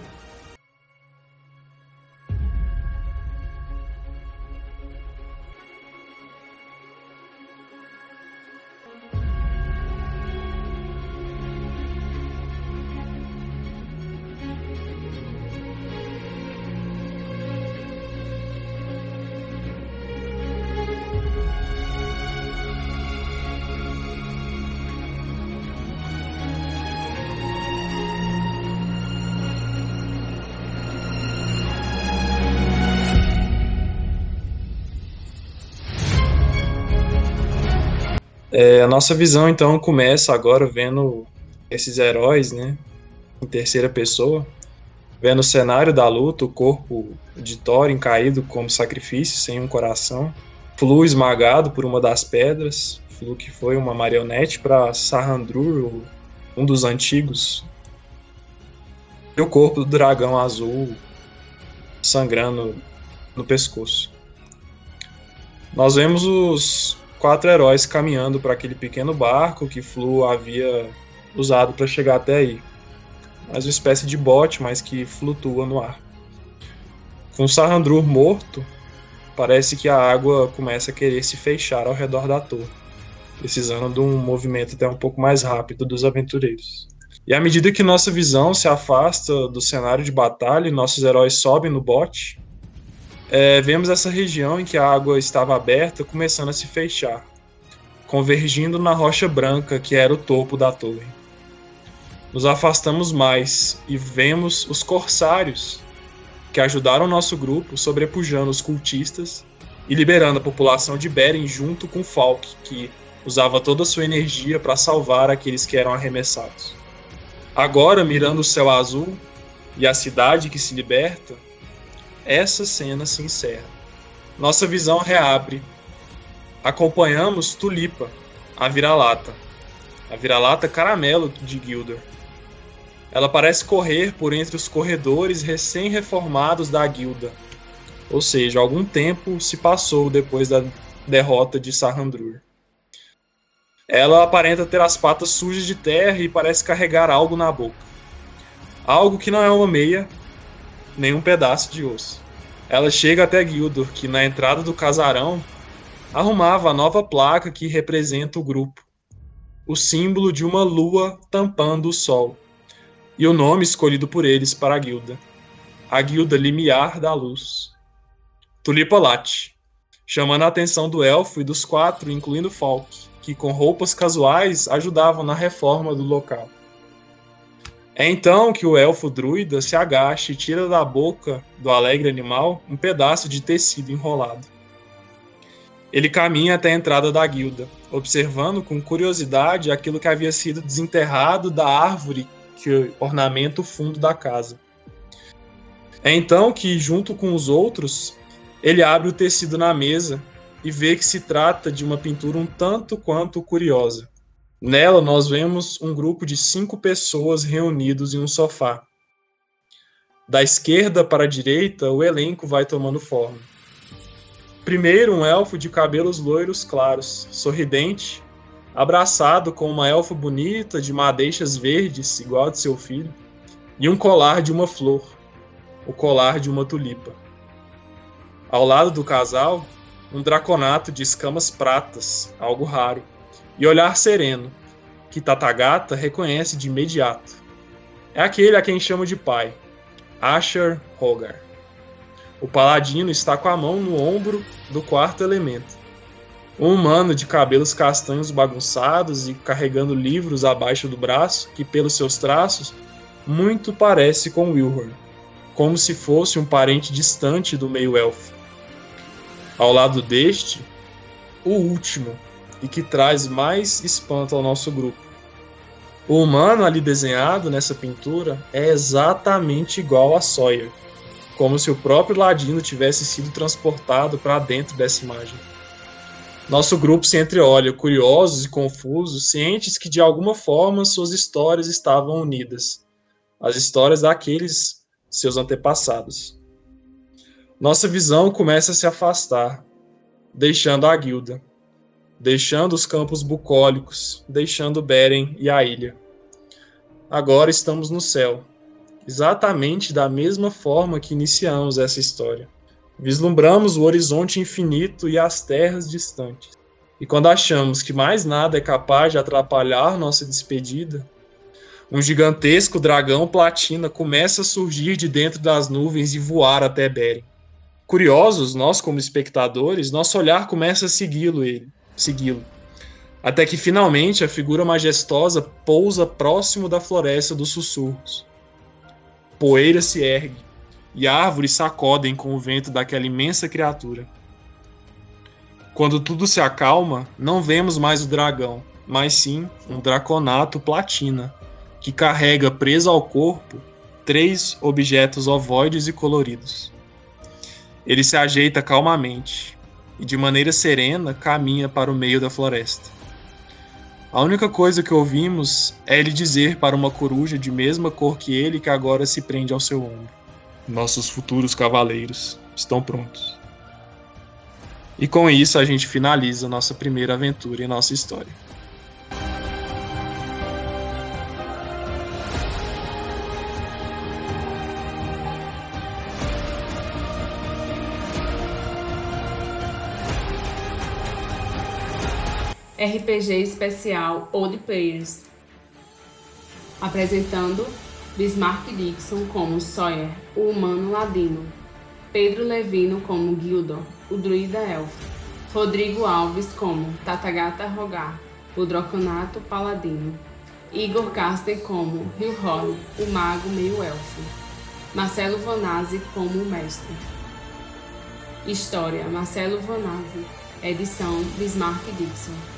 É, a nossa visão, então, começa agora vendo esses heróis, né? Em terceira pessoa. Vendo o cenário da luta, o corpo de Thorin caído como sacrifício, sem um coração. Flu esmagado por uma das pedras. Flu que foi uma marionete para Sahandrur, um dos antigos. E o corpo do dragão azul sangrando no pescoço. Nós vemos os quatro heróis caminhando para aquele pequeno barco que Flu havia usado para chegar até aí. Mais uma espécie de bote, mas que flutua no ar. Com Sahandrur morto, parece que a água começa a querer se fechar ao redor da torre, precisando de um movimento até um pouco mais rápido dos aventureiros. E à medida que nossa visão se afasta do cenário de batalha e nossos heróis sobem no bote, é, vemos essa região em que a água estava aberta começando a se fechar, convergindo na rocha branca que era o topo da torre. Nos afastamos mais e vemos os corsários que ajudaram nosso grupo sobrepujando os cultistas e liberando a população de Beren junto com Falk, que usava toda a sua energia para salvar aqueles que eram arremessados. Agora, mirando o céu azul e a cidade que se liberta, essa cena se encerra. Nossa visão reabre. Acompanhamos Tulipa, a vira-lata. A vira-lata caramelo de Gilder. Ela parece correr por entre os corredores recém-reformados da guilda. Ou seja, algum tempo se passou depois da derrota de Sahandrur. Ela aparenta ter as patas sujas de terra e parece carregar algo na boca. Algo que não é uma meia, nem um pedaço de osso. Ela chega até Gildor, que na entrada do casarão arrumava a nova placa que representa o grupo. O símbolo de uma lua tampando o sol. E o nome escolhido por eles para a guilda. A guilda Limiar da Luz. Tulipa late, chamando a atenção do elfo e dos quatro, incluindo Falk, que com roupas casuais ajudavam na reforma do local. É então que o elfo druida se agacha e tira da boca do alegre animal um pedaço de tecido enrolado. Ele caminha até a entrada da guilda, observando com curiosidade aquilo que havia sido desenterrado da árvore que ornamenta o fundo da casa. É então que, junto com os outros, ele abre o tecido na mesa e vê que se trata de uma pintura um tanto quanto curiosa. Nela, nós vemos um grupo de cinco pessoas reunidos em um sofá. Da esquerda para a direita, o elenco vai tomando forma. Primeiro, um elfo de cabelos loiros claros, sorridente, abraçado com uma elfa bonita de madeixas verdes, igual a de seu filho, e um colar de uma flor, o colar de uma tulipa. Ao lado do casal, um draconato de escamas pratas, algo raro, e olhar sereno, que Tatagata reconhece de imediato. É aquele a quem chama de pai, Asher Hogar. O paladino está com a mão no ombro do quarto elemento. Um humano de cabelos castanhos bagunçados e carregando livros abaixo do braço, que pelos seus traços muito parece com Wilhorn. como se fosse um parente distante do meio-elfo. Ao lado deste, o último, e que traz mais espanto ao nosso grupo. O humano ali desenhado nessa pintura é exatamente igual a Sawyer, como se o próprio Ladino tivesse sido transportado para dentro dessa imagem. Nosso grupo se entreolha, curiosos e confusos, cientes que de alguma forma suas histórias estavam unidas, as histórias daqueles seus antepassados. Nossa visão começa a se afastar, deixando a guilda, deixando os campos bucólicos, deixando Beren e a ilha. Agora estamos no céu, exatamente da mesma forma que iniciamos essa história. Vislumbramos o horizonte infinito e as terras distantes. E quando achamos que mais nada é capaz de atrapalhar nossa despedida, um gigantesco dragão platina começa a surgir de dentro das nuvens e voar até Beren. Curiosos, nós como espectadores, nosso olhar começa a segui-lo ele, segui-lo. Até que finalmente a figura majestosa pousa próximo da floresta dos sussurros. Poeira se ergue, e árvores sacodem com o vento daquela imensa criatura. Quando tudo se acalma, não vemos mais o dragão, mas sim um draconato platina, que carrega preso ao corpo três objetos ovoides e coloridos. Ele se ajeita calmamente e, de maneira serena, caminha para o meio da floresta. A única coisa que ouvimos é ele dizer para uma coruja de mesma cor que ele que agora se prende ao seu ombro. Nossos futuros cavaleiros estão prontos. E com isso a gente finaliza nossa primeira aventura em nossa história. RPG especial Old Players, apresentando Bismarck Dixon como Sawyer, o humano ladino, Pedro Levino como Gildor, o druida elfo, Rodrigo Alves como Tatagata Rogar, o droconato paladino, Igor Carsten como Hilhorn, o mago meio-elfo, Marcelo Vanazzi como o mestre. História Marcelo Vanazzi, edição Bismarck Dixon.